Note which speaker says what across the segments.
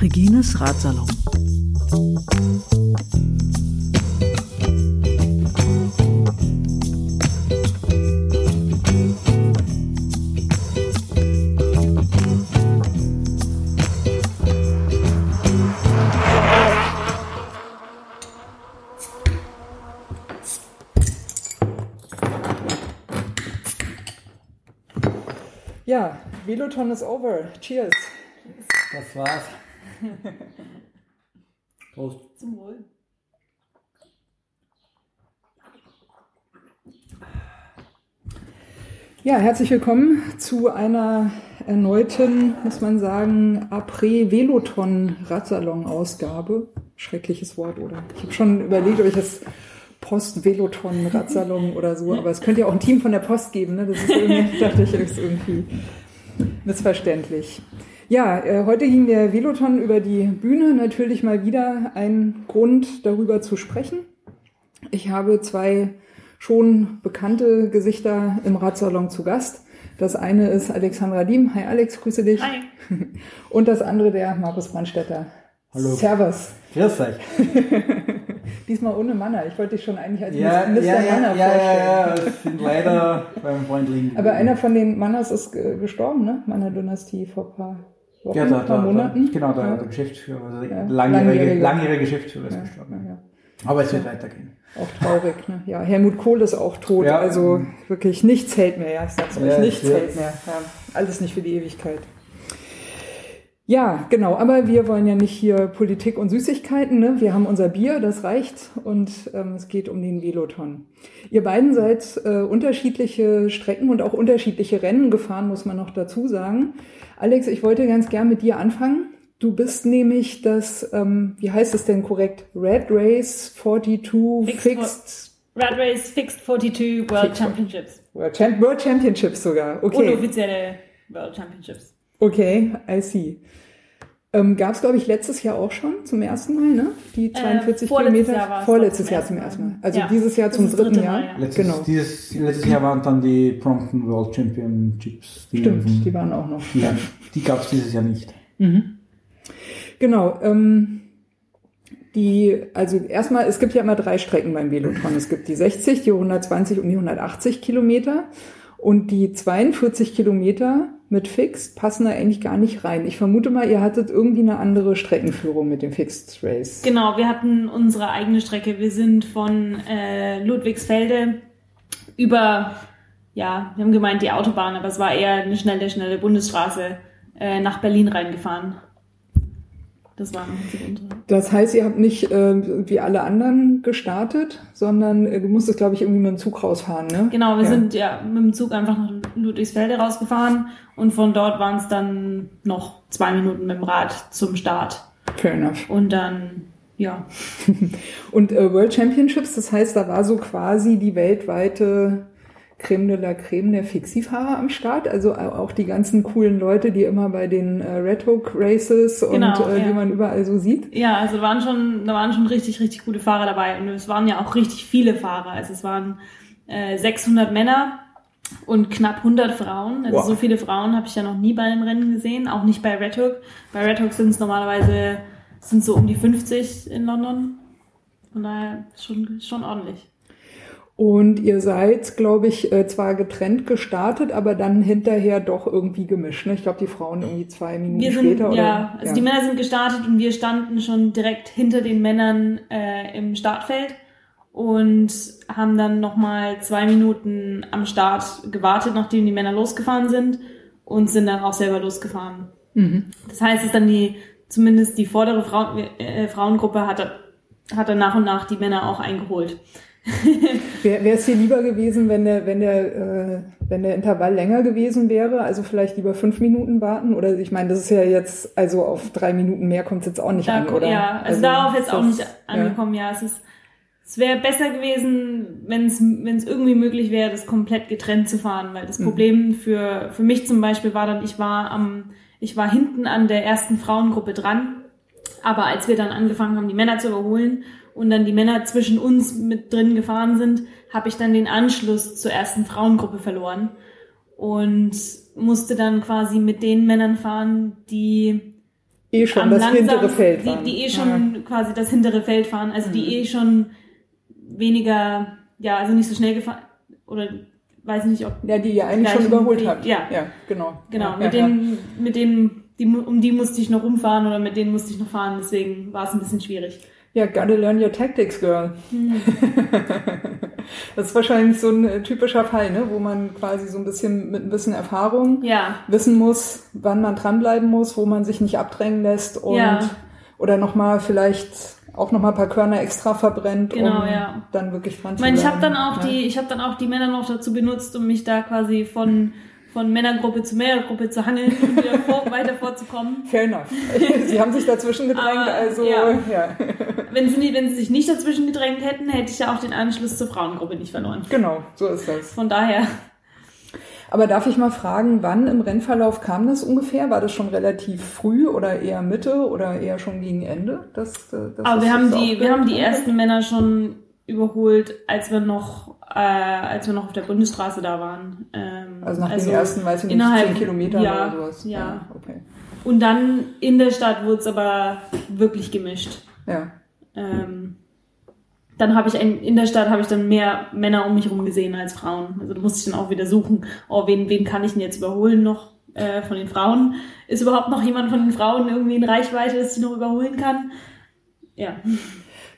Speaker 1: Regines Ratsalon.
Speaker 2: Veloton is over. Cheers.
Speaker 3: Das war's. Prost.
Speaker 4: Zum Wohl.
Speaker 2: Ja, herzlich willkommen zu einer erneuten, muss man sagen, Après-Veloton-Radsalon-Ausgabe. Schreckliches Wort, oder? Ich habe schon überlegt, ob ich das Post-Veloton-Radsalon oder so, aber es könnte ja auch ein Team von der Post geben, ne? Das ist irgendwie, dachte ich, ist irgendwie missverständlich. Ja, äh, heute ging der Veloton über die Bühne. Natürlich mal wieder ein Grund, darüber zu sprechen. Ich habe zwei schon bekannte Gesichter im Radsalon zu Gast. Das eine ist Alexandra Diem. Hi Alex, grüße dich.
Speaker 4: Hi.
Speaker 2: Und das andere der Markus Brandstetter.
Speaker 3: Hallo.
Speaker 2: Servus.
Speaker 3: Grüß euch.
Speaker 2: Diesmal ohne Manner. Ich wollte dich schon eigentlich als
Speaker 3: Ja,
Speaker 2: Mr.
Speaker 3: ja, ja,
Speaker 2: Manner
Speaker 3: ja,
Speaker 2: vorstellen.
Speaker 3: ja, ja, es sind leider beim Freund liegen.
Speaker 2: Aber einer von den Manners ist gestorben, ne? Manner-Dynastie vor ein paar Wochen,
Speaker 3: ja, da,
Speaker 2: paar
Speaker 3: da,
Speaker 2: Monaten.
Speaker 3: Da, genau, der,
Speaker 2: Ja.
Speaker 3: der Geschäftsführer, also
Speaker 2: Ja,
Speaker 3: langjährige,
Speaker 2: langjährige.
Speaker 3: langjährige Geschäftsführer ist
Speaker 2: Ja,
Speaker 3: gestorben.
Speaker 2: ja, ja.
Speaker 3: Aber es wird weitergehen.
Speaker 2: Auch traurig, ne? Ja, Helmut Kohl ist auch tot.
Speaker 3: Ja.
Speaker 2: Also wirklich nichts hält mehr, ja. Ich sag's euch,
Speaker 3: Ja,
Speaker 2: nichts hält mehr. Ja, alles nicht für die Ewigkeit. Ja, genau. Aber wir wollen ja nicht hier Politik und Süßigkeiten. Ne? Wir haben unser Bier, das reicht. Und ähm, es geht um den Veloton. Ihr beiden seid äh, unterschiedliche Strecken und auch unterschiedliche Rennen gefahren, muss man noch dazu sagen. Alex, ich wollte ganz gern mit dir anfangen. Du bist nämlich das, ähm, wie heißt es denn korrekt? Red Race 42
Speaker 4: Fixed
Speaker 2: Fixed
Speaker 4: Red Race Fixed 42 World
Speaker 2: Fixed-
Speaker 4: Championships.
Speaker 2: World, Champ World Championships sogar. Okay.
Speaker 4: Unoffizielle World Championships.
Speaker 2: Okay, I see. Ähm, Gab es, glaube ich, letztes Jahr auch schon zum ersten Mal, ne? Die 42
Speaker 4: Äh, vorletztes
Speaker 2: Kilometer.
Speaker 4: Jahr
Speaker 2: Vorletztes
Speaker 4: zum
Speaker 2: Jahr zum
Speaker 4: ersten Mal.
Speaker 2: Mal. Also
Speaker 4: Ja,
Speaker 2: dieses Jahr zum dritten
Speaker 4: dritte
Speaker 2: Jahr.
Speaker 4: Mal, ja.
Speaker 3: Letztes,
Speaker 2: Genau.
Speaker 3: dieses, letztes Jahr waren dann die Brompton World Championships. Die,
Speaker 2: Stimmt, die waren auch noch.
Speaker 3: Die, die gab es dieses Jahr nicht.
Speaker 2: Genau. Ähm, die, also erstmal, es gibt ja immer drei Strecken beim Veloton. Es gibt die 60, die 120 und die 180 Kilometer. Und die 42 Kilometer mit Fixed passen da eigentlich gar nicht rein. Ich vermute mal, ihr hattet irgendwie eine andere Streckenführung mit dem Fixed Race.
Speaker 4: Genau, wir hatten unsere eigene Strecke. Wir sind von äh, Ludwigsfelde über, ja, wir haben gemeint die Autobahn, aber es war eher eine schnelle, schnelle Bundesstraße äh, nach Berlin reingefahren. Das war noch.
Speaker 2: Das heißt, ihr habt nicht äh, wie alle anderen gestartet, sondern äh, du musstest, glaube ich, irgendwie mit dem Zug rausfahren, ne?
Speaker 4: Genau, wir
Speaker 2: Ja.
Speaker 4: sind ja mit dem Zug einfach nach Ludwigsfelde rausgefahren und von dort waren es dann noch zwei Minuten mit dem Rad zum Start.
Speaker 2: Fair enough.
Speaker 4: Und dann, ja,
Speaker 2: Und äh, World Championships, das heißt, da war so quasi die weltweite Creme de la Creme der Fixie-Fahrer am Start. Also au- auch die ganzen coolen Leute, die immer bei den äh, Red Hook Races und
Speaker 4: Genau,
Speaker 2: äh, die
Speaker 4: ja.
Speaker 2: man überall so sieht.
Speaker 4: Ja, also da waren schon, da waren schon richtig, richtig gute Fahrer dabei und es waren ja auch richtig viele Fahrer. Also es waren äh, 600 Männer und knapp 100 Frauen. Also
Speaker 2: Wow.
Speaker 4: so viele Frauen habe ich ja noch nie bei einem Rennen gesehen, auch nicht bei Red Hook. Bei Red Hook sind es normalerweise sind so um die 50 in London. Von daher schon, schon ordentlich.
Speaker 2: Und ihr seid, glaube ich, äh, zwar getrennt gestartet, aber dann hinterher doch irgendwie gemischt. Ne? Ich glaube, die Frauen irgendwie zwei Minuten
Speaker 4: Wir sind,
Speaker 2: später.
Speaker 4: ja,
Speaker 2: oder?
Speaker 4: also die Männer sind gestartet und wir standen schon direkt hinter den Männern äh, im Startfeld und haben dann nochmal zwei Minuten am Start gewartet, nachdem die Männer losgefahren sind und sind dann auch selber losgefahren.
Speaker 2: Mhm.
Speaker 4: Das heißt, es ist dann die, zumindest die vordere Frau, äh, Frauengruppe hat, hat dann nach und nach die Männer auch eingeholt.
Speaker 2: Wäre es dir lieber gewesen, wenn der, wenn der, äh, wenn der Intervall länger gewesen wäre? Also vielleicht lieber fünf Minuten warten? Oder ich meine, das ist ja jetzt, also auf drei Minuten mehr kommt es jetzt auch nicht
Speaker 4: Da,
Speaker 2: an, oder?
Speaker 4: Ja, also, darauf jetzt auch nicht angekommen. Ja, es ist, es wäre besser gewesen, wenn es wenn es irgendwie möglich wäre, das komplett getrennt zu fahren, weil das
Speaker 2: Mhm.
Speaker 4: Problem für für mich zum Beispiel war dann, ich war am ich war hinten an der ersten Frauengruppe dran, aber als wir dann angefangen haben, die Männer zu überholen und dann die Männer zwischen uns mit drin gefahren sind, habe ich dann den Anschluss zur ersten Frauengruppe verloren und musste dann quasi mit den Männern fahren, die
Speaker 2: eh schon
Speaker 4: am
Speaker 2: das hintere Feld
Speaker 4: die,
Speaker 2: waren.
Speaker 4: die eh schon quasi das hintere Feld fahren, also die eh schon weniger, ja, also nicht so schnell gefahren oder weiß nicht, ob
Speaker 2: Ja, die ihr eigentlich schon überholt
Speaker 4: Weg,
Speaker 2: habt.
Speaker 4: ja.
Speaker 2: ja genau.
Speaker 4: Genau,
Speaker 2: ja,
Speaker 4: mit
Speaker 2: ja,
Speaker 4: denen, mit denen, die, um die musste ich noch rumfahren oder mit denen musste ich noch fahren, deswegen war es ein bisschen schwierig.
Speaker 2: Ja, gotta learn your tactics, girl.
Speaker 4: Hm.
Speaker 2: das ist wahrscheinlich so ein äh, typischer Fall, ne? wo man quasi so ein bisschen mit ein bisschen Erfahrung
Speaker 4: Ja,
Speaker 2: wissen muss, wann man dranbleiben muss, wo man sich nicht abdrängen lässt und
Speaker 4: Ja.
Speaker 2: oder nochmal vielleicht auch nochmal ein paar Körner extra verbrennt,
Speaker 4: Genau,
Speaker 2: um
Speaker 4: ja.
Speaker 2: dann wirklich dran
Speaker 4: ich
Speaker 2: zu
Speaker 4: meine, ich habe dann auch
Speaker 2: ja.
Speaker 4: die, ich habe dann auch die Männer noch dazu benutzt, um mich da quasi von von Männergruppe zu Männergruppe zu hangeln und wieder vor, weiter vorzukommen.
Speaker 2: Fair enough. Sie haben sich dazwischen gedrängt,
Speaker 4: Aber,
Speaker 2: also
Speaker 4: ja.
Speaker 2: ja.
Speaker 4: Wenn sie, nicht- wenn sie sich nicht dazwischen gedrängt hätten, hätte ich ja auch den Anschluss zur Frauengruppe nicht verloren.
Speaker 2: Genau, so ist das.
Speaker 4: Von daher,
Speaker 2: Aber darf ich mal fragen, wann im Rennverlauf kam das ungefähr? War das schon relativ früh oder eher Mitte oder eher schon gegen Ende? Das, äh, das
Speaker 4: aber wir haben die, wir haben die ersten Männer schon überholt, als wir noch, äh, als wir noch auf der Bundesstraße da waren. Ähm,
Speaker 2: Also nach den ersten, weiß ich nicht, 10 Kilometern
Speaker 4: ja,
Speaker 2: oder sowas.
Speaker 4: ja.
Speaker 2: okay.
Speaker 4: Und dann in der Stadt wurde es aber wirklich gemischt.
Speaker 2: Ja.
Speaker 4: Ähm, dann habe ich ein, in der Stadt habe ich dann mehr Männer um mich herum gesehen als Frauen. Also da musste ich dann auch wieder suchen, oh, wen, wen kann ich denn jetzt überholen noch äh, von den Frauen? Ist überhaupt noch jemand von den Frauen irgendwie in Reichweite, dass ich noch überholen kann? Ja.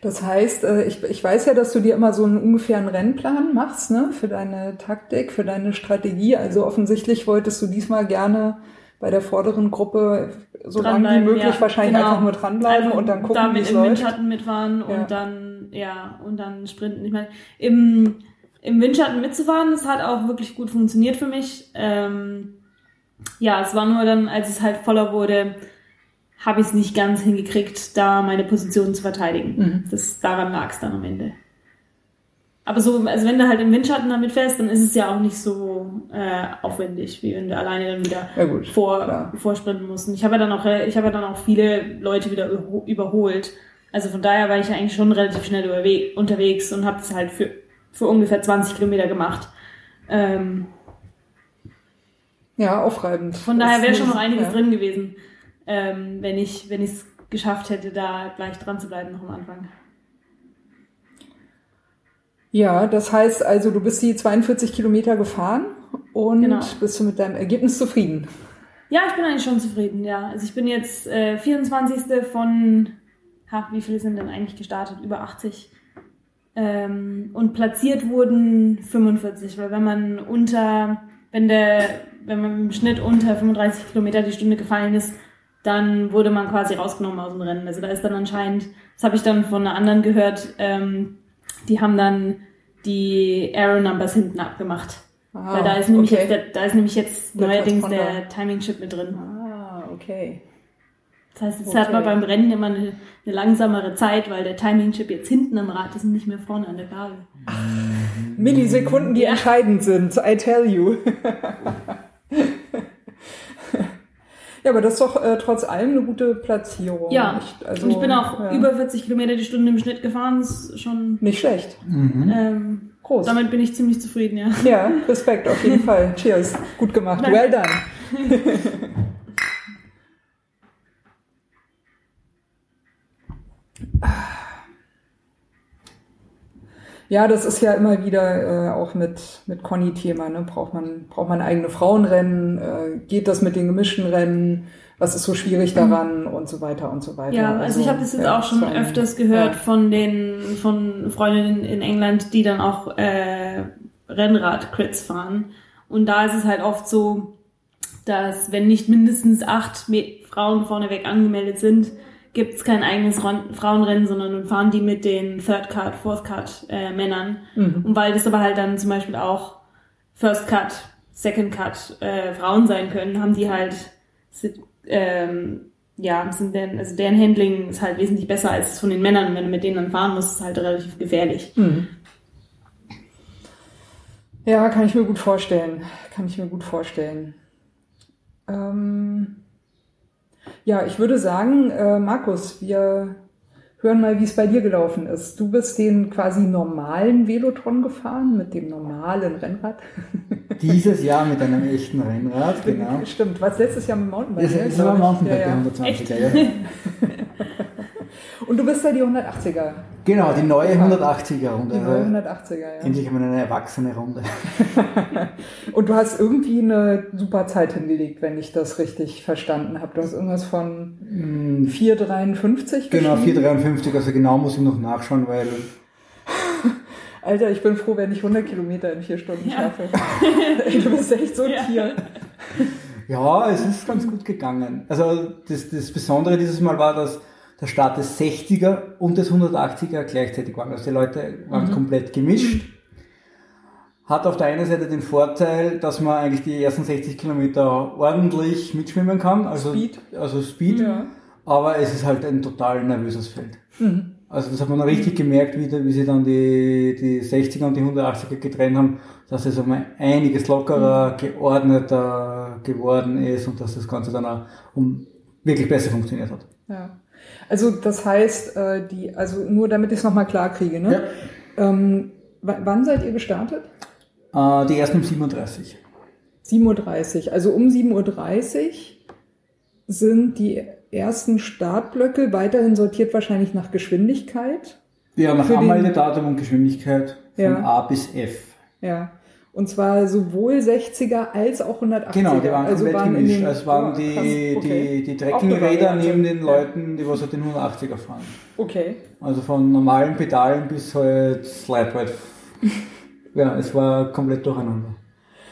Speaker 2: Das heißt, äh, ich, ich weiß ja, dass du dir immer so einen ungefähren Rennplan machst, ne, für deine Taktik, für deine Strategie. Also offensichtlich wolltest du diesmal gerne bei der vorderen Gruppe so lange wie möglich
Speaker 4: ja,
Speaker 2: wahrscheinlich
Speaker 4: genau.
Speaker 2: einfach nur dranbleiben
Speaker 4: Einfach
Speaker 2: und dann gucken, wie
Speaker 4: damit im
Speaker 2: läuft.
Speaker 4: Windschatten mitfahren
Speaker 2: Ja.
Speaker 4: und dann, ja, und dann sprinten. Ich meine, im, im Windschatten mitzufahren, das hat auch wirklich gut funktioniert für mich. Ähm, ja, es war nur dann, als es halt voller wurde, habe ich es nicht ganz hingekriegt, da meine Position zu verteidigen.
Speaker 2: Mhm.
Speaker 4: Das, daran lag es dann am Ende. Aber so, also wenn du halt im Windschatten damit fährst, dann ist es ja auch nicht so äh, aufwendig, wie wenn du alleine dann wieder
Speaker 2: Ja gut,
Speaker 4: vor,
Speaker 2: klar.
Speaker 4: vorsprinten mussten. Ich habe ja dann auch, ich habe ja dann auch viele Leute wieder überho- überholt. Also von daher war ich ja eigentlich schon relativ schnell unterwegs und habe das halt für, für ungefähr 20 Kilometer gemacht. Ähm,
Speaker 2: Ja, aufreibend.
Speaker 4: von daher wäre schon noch einiges
Speaker 2: ja.
Speaker 4: drin gewesen, ähm, wenn ich wenn ich es geschafft hätte, da gleich dran zu bleiben noch am Anfang.
Speaker 2: Ja, das heißt also, du bist die 42 Kilometer gefahren und
Speaker 4: Genau.
Speaker 2: bist du mit deinem Ergebnis zufrieden?
Speaker 4: Ja, ich bin eigentlich schon zufrieden, ja. Also ich bin jetzt äh, 24. von, ha, wie viele sind denn eigentlich gestartet? Über 80. Ähm, und platziert wurden 45, weil wenn man unter, wenn der, wenn man im Schnitt unter 35 Kilometer die Stunde gefallen ist, dann wurde man quasi rausgenommen aus dem Rennen. Also da ist dann anscheinend, das habe ich dann von einer anderen gehört, ähm, die haben dann die Arrow Numbers hinten abgemacht.
Speaker 2: Ah,
Speaker 4: Weil da ist nämlich
Speaker 2: okay.
Speaker 4: jetzt, der, da ist nämlich jetzt
Speaker 2: Der
Speaker 4: neuerdings der Timing Chip mit drin.
Speaker 2: Ah, okay.
Speaker 4: Das heißt, jetzt
Speaker 2: Okay.
Speaker 4: hat man beim Rennen immer eine, eine langsamere Zeit, weil der Timing Chip jetzt hinten am Rad ist und nicht mehr vorne an der Gabel.
Speaker 2: Millisekunden, die
Speaker 4: Ja.
Speaker 2: entscheidend sind, I tell you. ja, aber das ist doch äh, trotz allem eine gute Platzierung.
Speaker 4: Ja,
Speaker 2: Echt, also,
Speaker 4: und ich bin auch
Speaker 2: ja.
Speaker 4: über 40 Kilometer die Stunde im Schnitt gefahren. Das ist schon,
Speaker 2: Nicht schlecht.
Speaker 4: ähm,
Speaker 2: Groß.
Speaker 4: damit bin ich ziemlich zufrieden, ja.
Speaker 2: Ja, Respekt auf jeden Fall. Cheers. Gut gemacht.
Speaker 4: Danke.
Speaker 2: Well done. Ja, das ist ja immer wieder äh, auch mit, mit Conny Thema. Ne? Braucht, man, braucht man eigene Frauenrennen? Äh, geht das mit den gemischten Rennen? Was ist so schwierig daran? Und so weiter und so weiter.
Speaker 4: Ja, also ich habe das jetzt
Speaker 2: ja,
Speaker 4: auch schon öfters gehört
Speaker 2: Ja.
Speaker 4: von den von Freundinnen in England, die dann auch äh, Rennrad-Crits fahren. Und da ist es halt oft so, dass wenn nicht mindestens acht Frauen vorneweg angemeldet sind, gibt es kein eigenes Frauenrennen, sondern dann fahren die mit den Third Card, Fourth Card äh, Männern.
Speaker 2: Mhm.
Speaker 4: Und weil das aber halt dann zum Beispiel auch First Cut, Second Cut äh, Frauen sein können, haben die halt sind, ähm, ja, sind deren, also deren Handling ist halt wesentlich besser als von den Männern. Und wenn du mit denen dann fahren musst, ist es halt relativ gefährlich.
Speaker 2: Mhm. Ja, kann ich mir gut vorstellen. Kann ich mir gut vorstellen. Ähm, ja, ich würde sagen, äh, Markus, wir hören mal, wie es bei dir gelaufen ist. Du bist den quasi normalen Velotron gefahren mit dem normalen Rennrad.
Speaker 3: Dieses Jahr mit einem echten Rennrad, genau.
Speaker 2: Stimmt, was letztes Jahr mit dem Mountainbike?
Speaker 3: Das
Speaker 2: ne,
Speaker 3: ist aber. Mountainbike,
Speaker 2: Ja, ja.
Speaker 3: der 120er, ja.
Speaker 2: Und du bist da die 180er.
Speaker 3: Genau, die neue 180er Runde.
Speaker 2: Die neue 180er, ja.
Speaker 3: Endlich einmal eine erwachsene Runde.
Speaker 2: Und du hast irgendwie eine super Zeit hingelegt, wenn ich das richtig verstanden habe. Du hast irgendwas von 4,53
Speaker 3: Genau,
Speaker 2: geschrieben.
Speaker 3: 453, also genau muss ich noch nachschauen, weil
Speaker 2: Alter, ich bin froh, wenn ich 100 Kilometer in vier Stunden
Speaker 4: Ja.
Speaker 2: schaffe. Du bist echt so ein
Speaker 4: Ja.
Speaker 2: Tier.
Speaker 3: ja, es ist ganz gut gegangen. Also das, das Besondere dieses Mal war, dass der Start des 60er und des 180er gleichzeitig waren. Also die Leute waren komplett gemischt. Hat auf der einen Seite den Vorteil, dass man eigentlich die ersten 60 Kilometer ordentlich mitschwimmen kann. Also
Speaker 2: Speed.
Speaker 3: Also Speed.
Speaker 2: Ja.
Speaker 3: Aber es ist halt ein total nervöses Feld. Also das hat man richtig gemerkt, wie, wie sie dann die, die 60er und die 180er getrennt haben, dass es um einiges lockerer, geordneter geworden ist und dass das Ganze dann auch um wirklich besser funktioniert hat.
Speaker 2: Ja. Also das heißt, äh, die, also nur damit ich es nochmal klar kriege, ne? Ähm, w- wann seid ihr gestartet?
Speaker 3: Äh, die ersten um 37.
Speaker 2: 7.30 Uhr. Also um 7.30 Uhr sind die ersten Startblöcke weiterhin sortiert wahrscheinlich nach Geschwindigkeit.
Speaker 3: Ja, nach Anmeldedatum und Geschwindigkeit von
Speaker 2: Ja.
Speaker 3: A bis F.
Speaker 2: Ja. Und zwar sowohl 60er als auch 180er.
Speaker 3: Genau, die waren
Speaker 2: also
Speaker 3: komplett
Speaker 2: waren
Speaker 3: gemischt.
Speaker 2: den,
Speaker 3: Es waren
Speaker 2: Oh,
Speaker 3: die,
Speaker 2: krass, okay.
Speaker 3: die, die Trekkingräder
Speaker 2: Variante.
Speaker 3: neben den. Leuten, die was halt den 180er fahren.
Speaker 2: Okay.
Speaker 3: Also von normalen Pedalen bis halt Slide-Ride. ja, es war komplett durcheinander.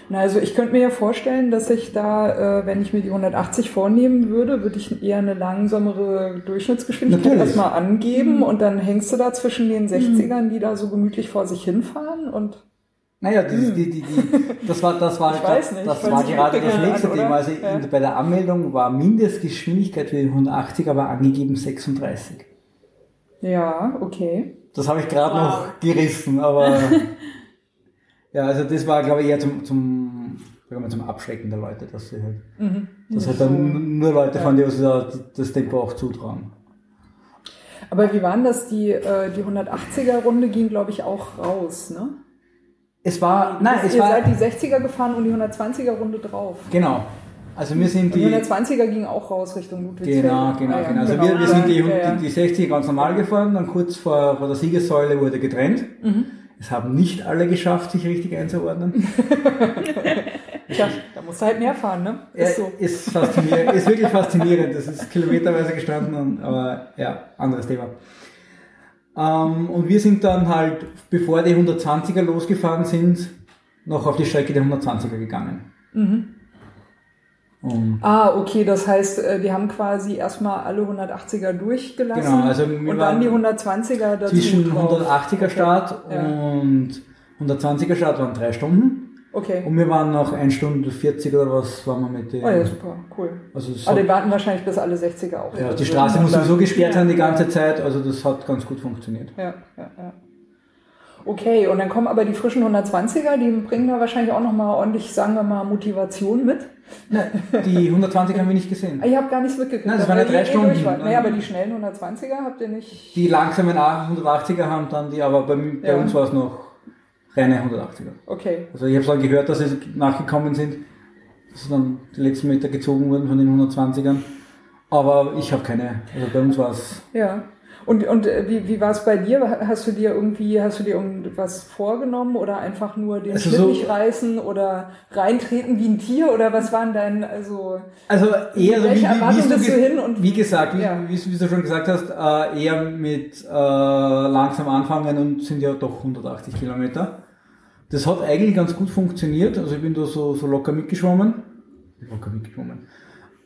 Speaker 2: Na, also ich könnte mir ja vorstellen, dass ich da, äh, wenn ich mir die 180 vornehmen würde, würde ich eher eine langsamere Durchschnittsgeschwindigkeit erstmal angeben und dann hängst du da zwischen den 60ern, die da so gemütlich vor sich hinfahren und
Speaker 3: Naja, die, die, die, die, das war, das war,
Speaker 2: Ich weiß nicht,
Speaker 3: das war gerade das nächste
Speaker 2: an,
Speaker 3: Thema. Also
Speaker 2: Ja.
Speaker 3: bei der Anmeldung war Mindestgeschwindigkeit für den 180 aber angegeben 36.
Speaker 2: ja, okay.
Speaker 3: Das habe ich gerade
Speaker 4: Wow.
Speaker 3: noch gerissen, aber ja, also das war, glaube ich, eher zum, zum, sagen wir zum Abschrecken der Leute, dass sie halt,
Speaker 2: Mhm.
Speaker 3: dass halt dann nur Leute fahren, die uns da das Tempo auch zutrauen.
Speaker 2: Aber wie war denn das? Die, äh, die 180er Runde ging, glaube ich, auch raus, ne?
Speaker 3: Es war, nein, es
Speaker 2: Ihr
Speaker 3: war,
Speaker 2: seid die 60er gefahren und die 120er Runde drauf.
Speaker 3: genau. Also wir sind
Speaker 2: Und die
Speaker 3: die,
Speaker 2: 120er ging auch raus Richtung Ludwigsfeld.
Speaker 3: Genau, genau,
Speaker 2: Ah, ja,
Speaker 3: genau. Also wir, wir sind die, die, die 60 ganz normal gefahren, dann kurz vor, vor der Siegessäule wurde getrennt.
Speaker 2: Mhm.
Speaker 3: Es haben nicht alle geschafft, sich richtig einzuordnen.
Speaker 2: Tja, da musst du halt mehr fahren, ne? Ist so.
Speaker 3: Ist, faszinierend, ist wirklich faszinierend. Das ist kilometerweise gestanden, und, aber ja, anderes Thema. Ähm, und wir sind dann halt, bevor die 120er losgefahren sind, noch auf die Strecke der 120er gegangen.
Speaker 2: Mhm.
Speaker 3: Und
Speaker 2: Ah, okay, das heißt, äh, die haben quasi erstmal alle 180er durchgelassen
Speaker 3: Genau, also wir
Speaker 2: und dann die 120er dazu
Speaker 3: zwischen
Speaker 2: drauf.
Speaker 3: 180er Start
Speaker 2: Ja.
Speaker 3: und 120er Start waren drei Stunden.
Speaker 2: Okay.
Speaker 3: Und wir waren noch 1 Stunde 40 oder was waren wir mit dem.
Speaker 2: Oh ja, super, cool.
Speaker 3: Also
Speaker 2: Aber
Speaker 3: hat,
Speaker 2: die warten wahrscheinlich bis alle 60er auch.
Speaker 3: ja,
Speaker 2: Also
Speaker 3: die Straße muss sowieso gesperrt sein die ganze Zeit, also das hat ganz gut funktioniert.
Speaker 2: Ja, ja, ja. Okay, und dann kommen aber die frischen 120er, die bringen da wahrscheinlich auch nochmal ordentlich, sagen wir mal, Motivation mit.
Speaker 3: Die 120 haben wir nicht gesehen.
Speaker 2: Ah, ihr habt gar nichts mitgekriegt.
Speaker 3: Nein, das waren ja drei
Speaker 2: eh
Speaker 3: Stunden.
Speaker 2: durch wart. Naja, aber die schnellen 120er habt ihr nicht.
Speaker 3: Die langsamen 180er haben dann die, aber bei, bei
Speaker 2: Ja.
Speaker 3: uns war es noch reine 180er.
Speaker 2: Okay.
Speaker 3: Also ich habe dann gehört, dass sie nachgekommen sind, dass dann die letzten Meter gezogen wurden von den 120ern. Aber ich habe keine, also bei uns war es
Speaker 2: Ja. Und, und äh, wie, wie war es bei dir? Hast du dir irgendwie, hast du dir irgendwas vorgenommen oder einfach nur den
Speaker 3: Also
Speaker 2: Schnitt
Speaker 3: so-
Speaker 2: reißen oder reintreten wie ein Tier oder was waren dein, also
Speaker 3: Also eher so
Speaker 2: Welche
Speaker 3: wie, wie,
Speaker 2: Erwartung
Speaker 3: wie,
Speaker 2: bist
Speaker 3: ge-
Speaker 2: du hin und-
Speaker 3: wie gesagt, wie,
Speaker 2: Ja.
Speaker 3: wie, wie du schon gesagt hast, äh, eher mit äh, langsam anfangen und sind ja doch 180 Kilometer. Das hat eigentlich ganz gut funktioniert. Also ich bin da so, so locker mitgeschwommen. Locker mitgeschwommen.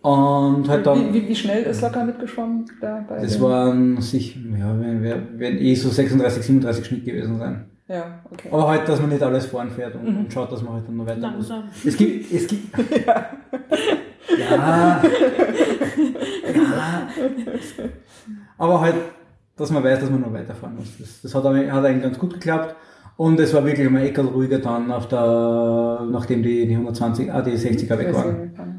Speaker 3: Und halt dann,
Speaker 2: wie, wie, wie schnell ist locker mitgeschwommen da bei
Speaker 3: das waren sich, ja, werden, werden, eh so 36, 37 Schnitt gewesen sein.
Speaker 2: Ja, okay.
Speaker 3: Aber halt, dass man nicht alles vorn fährt und,
Speaker 2: Mhm.
Speaker 3: und schaut, dass man halt dann noch weiter muss. Es gibt, es gibt, ja. ja. Aber halt, dass man weiß, dass man noch weiterfahren muss. Das, das hat, eigentlich- hat eigentlich ganz gut geklappt. Und es war wirklich mal ekel ruhiger dann, auf der, nachdem die, die 120, ah, die 60er weg waren.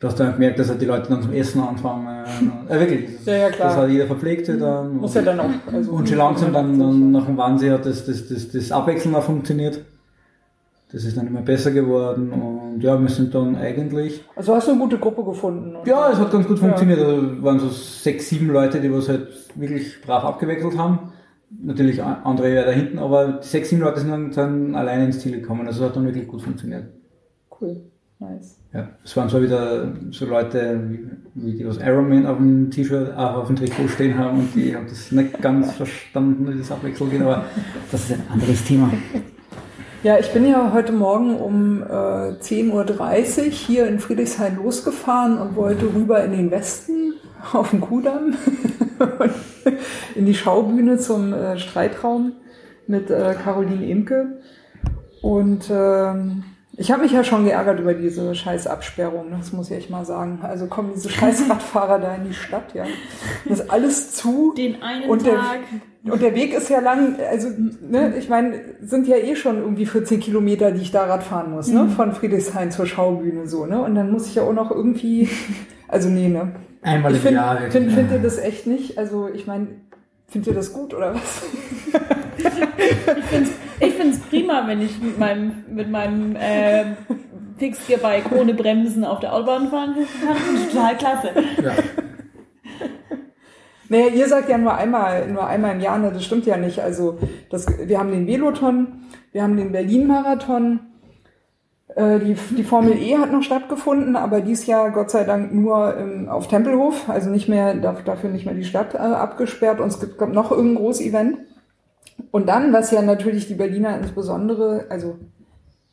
Speaker 2: Ja, ja, ja.
Speaker 3: Du hast dann gemerkt, dass halt die Leute dann zum Essen anfangen. Äh, wirklich.
Speaker 2: Ja, ja, klar.
Speaker 3: Das hat jeder verpflegt sich dann.
Speaker 2: Muss ja dann auch. Also
Speaker 3: Und schon langsam dann, dann nach dem Wahnsinn hat das, das, das, das Abwechseln auch funktioniert. Das ist dann immer besser geworden und ja, wir sind dann eigentlich,
Speaker 2: Also hast du eine gute Gruppe gefunden. und-
Speaker 3: ja, es hat ganz gut funktioniert. Also waren so sechs, sieben Leute, die was halt wirklich brav abgewechselt haben. Natürlich andere eher da hinten, aber die sechs, sieben Leute sind dann, dann alleine ins Ziel gekommen. Also es hat dann wirklich gut funktioniert.
Speaker 2: Cool. Nice.
Speaker 3: Ja, es waren zwar wieder so Leute, wie, die was Ironman auf dem T-Shirt, auch auf dem Trikot stehen haben und die haben das nicht ganz verstanden, wie das Abwechseln geht, aber das ist ein anderes Thema.
Speaker 2: Ja, ich bin ja heute Morgen um äh, 10.30 Uhr hier in Friedrichshain losgefahren und wollte rüber in den Westen auf den Kudamm in die Schaubühne zum äh, Streitraum mit äh, Caroline Imke. Und ähm, ich habe mich ja schon geärgert über diese scheiß Absperrung, das muss ich echt mal sagen. Also kommen diese scheiß Radfahrer da in die Stadt, ja. Das ist alles zu.
Speaker 4: Den einen
Speaker 2: Und der-
Speaker 4: Tag.
Speaker 2: Und der Weg ist ja lang, also, ne, ich meine, sind ja eh schon irgendwie 14 Kilometer, die ich da Rad fahren muss, ne, von Friedrichshain zur Schaubühne, so, ne, und dann muss ich ja auch noch irgendwie, also nee, ne.
Speaker 3: Einmal im Jahr.
Speaker 2: find, find ihr das echt nicht? Also, ich meine, findet ihr das gut oder was?
Speaker 4: Ich finde find's prima, wenn ich mit meinem, mit meinem äh, Fixgear-Bike ohne Bremsen auf der Autobahn fahren kann. Total klasse.
Speaker 3: Ja.
Speaker 2: Naja, ihr sagt ja nur einmal, nur einmal im Jahr, ne, das stimmt ja nicht. Also, das, wir haben den Veloton, wir haben den Berlin-Marathon, äh, die, die Formel E hat noch stattgefunden, aber dies Jahr Gott sei Dank nur ähm, auf Tempelhof, also nicht mehr, dafür nicht mehr die Stadt äh, abgesperrt und es gibt noch irgendein großes Event. Und dann, was ja natürlich die Berliner insbesondere, also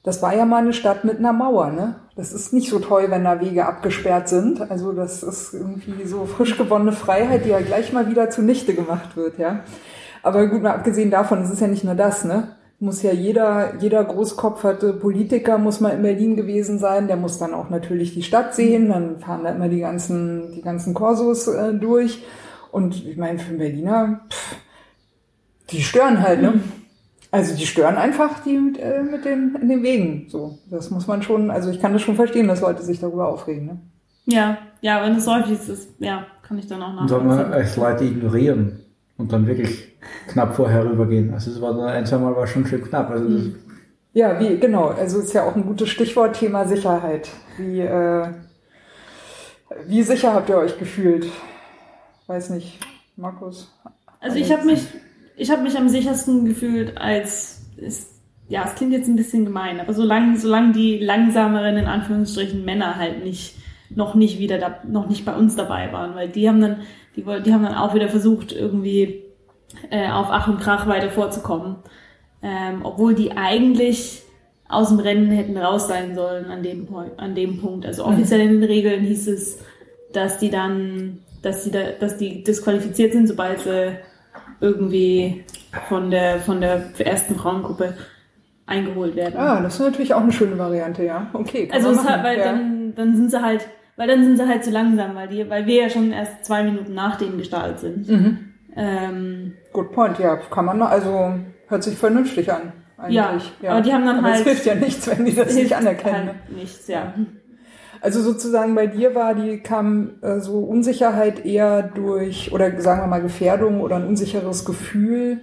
Speaker 2: das war ja mal eine Stadt mit einer Mauer, ne? Das ist nicht so toll, wenn da Wege abgesperrt sind. Also das ist irgendwie so frisch gewonnene Freiheit, die ja gleich mal wieder zunichte gemacht wird, ja. Aber gut, mal abgesehen davon, es ist ja nicht nur das, ne? Muss ja jeder, jeder großkopferte Politiker muss mal in Berlin gewesen sein, der muss dann auch natürlich die Stadt sehen, dann fahren da immer die ganzen, die ganzen Korsos äh, durch. Und ich meine, für einen Berliner, pff, die stören halt, ne? Also die stören einfach die mit, äh, mit den, in den Wegen. So, das muss man schon, also ich kann das schon verstehen, dass Leute sich darüber aufregen. Ne?
Speaker 4: Ja, ja, wenn es häufig ist, ist, ja, kann ich dann auch
Speaker 3: Und sagen wir,
Speaker 4: nachvollziehen.
Speaker 3: als Leute ignorieren und dann wirklich knapp vorher rübergehen. Also es war dann ein, zwei Mal war schon schön knapp. Also das,
Speaker 2: Ja, wie, genau, also ist ja auch ein gutes Stichwort Thema Sicherheit. Wie, äh, wie sicher habt ihr euch gefühlt? Weiß nicht, Markus.
Speaker 4: Also ich habe mich, ich habe mich am sichersten gefühlt, als es, ja, es klingt jetzt ein bisschen gemein, aber solange, solange die langsameren in Anführungsstrichen Männer halt nicht, noch nicht wieder da, noch nicht bei uns dabei waren, weil die haben dann, die, die haben dann auch wieder versucht irgendwie äh, auf Ach und Krach weiter vorzukommen, ähm, obwohl die eigentlich aus dem Rennen hätten raus sein sollen an dem, an dem Punkt. Also offiziell in den Regeln hieß es, dass die dann, dass die da, dass die disqualifiziert sind, sobald sie irgendwie von der von der ersten Frauengruppe eingeholt werden.
Speaker 2: Ah, das ist natürlich auch eine schöne Variante, ja. Okay.
Speaker 4: also hat, weil
Speaker 2: ja.
Speaker 4: dann dann sind sie halt, weil dann sind sie halt zu langsam, weil die, weil wir ja schon erst zwei Minuten nach denen gestartet sind.
Speaker 2: Mhm.
Speaker 4: Ähm,
Speaker 2: Good point, ja, kann man, noch- also hört sich vernünftig an. Eigentlich.
Speaker 4: Ja, aber die haben dann
Speaker 2: aber
Speaker 4: halt-
Speaker 2: Es hilft ja nichts, wenn die das nicht anerkennen. ne?
Speaker 4: Halt nichts, ja.
Speaker 2: Also sozusagen bei dir war die kam äh, so Unsicherheit eher durch oder sagen wir mal Gefährdung oder ein unsicheres Gefühl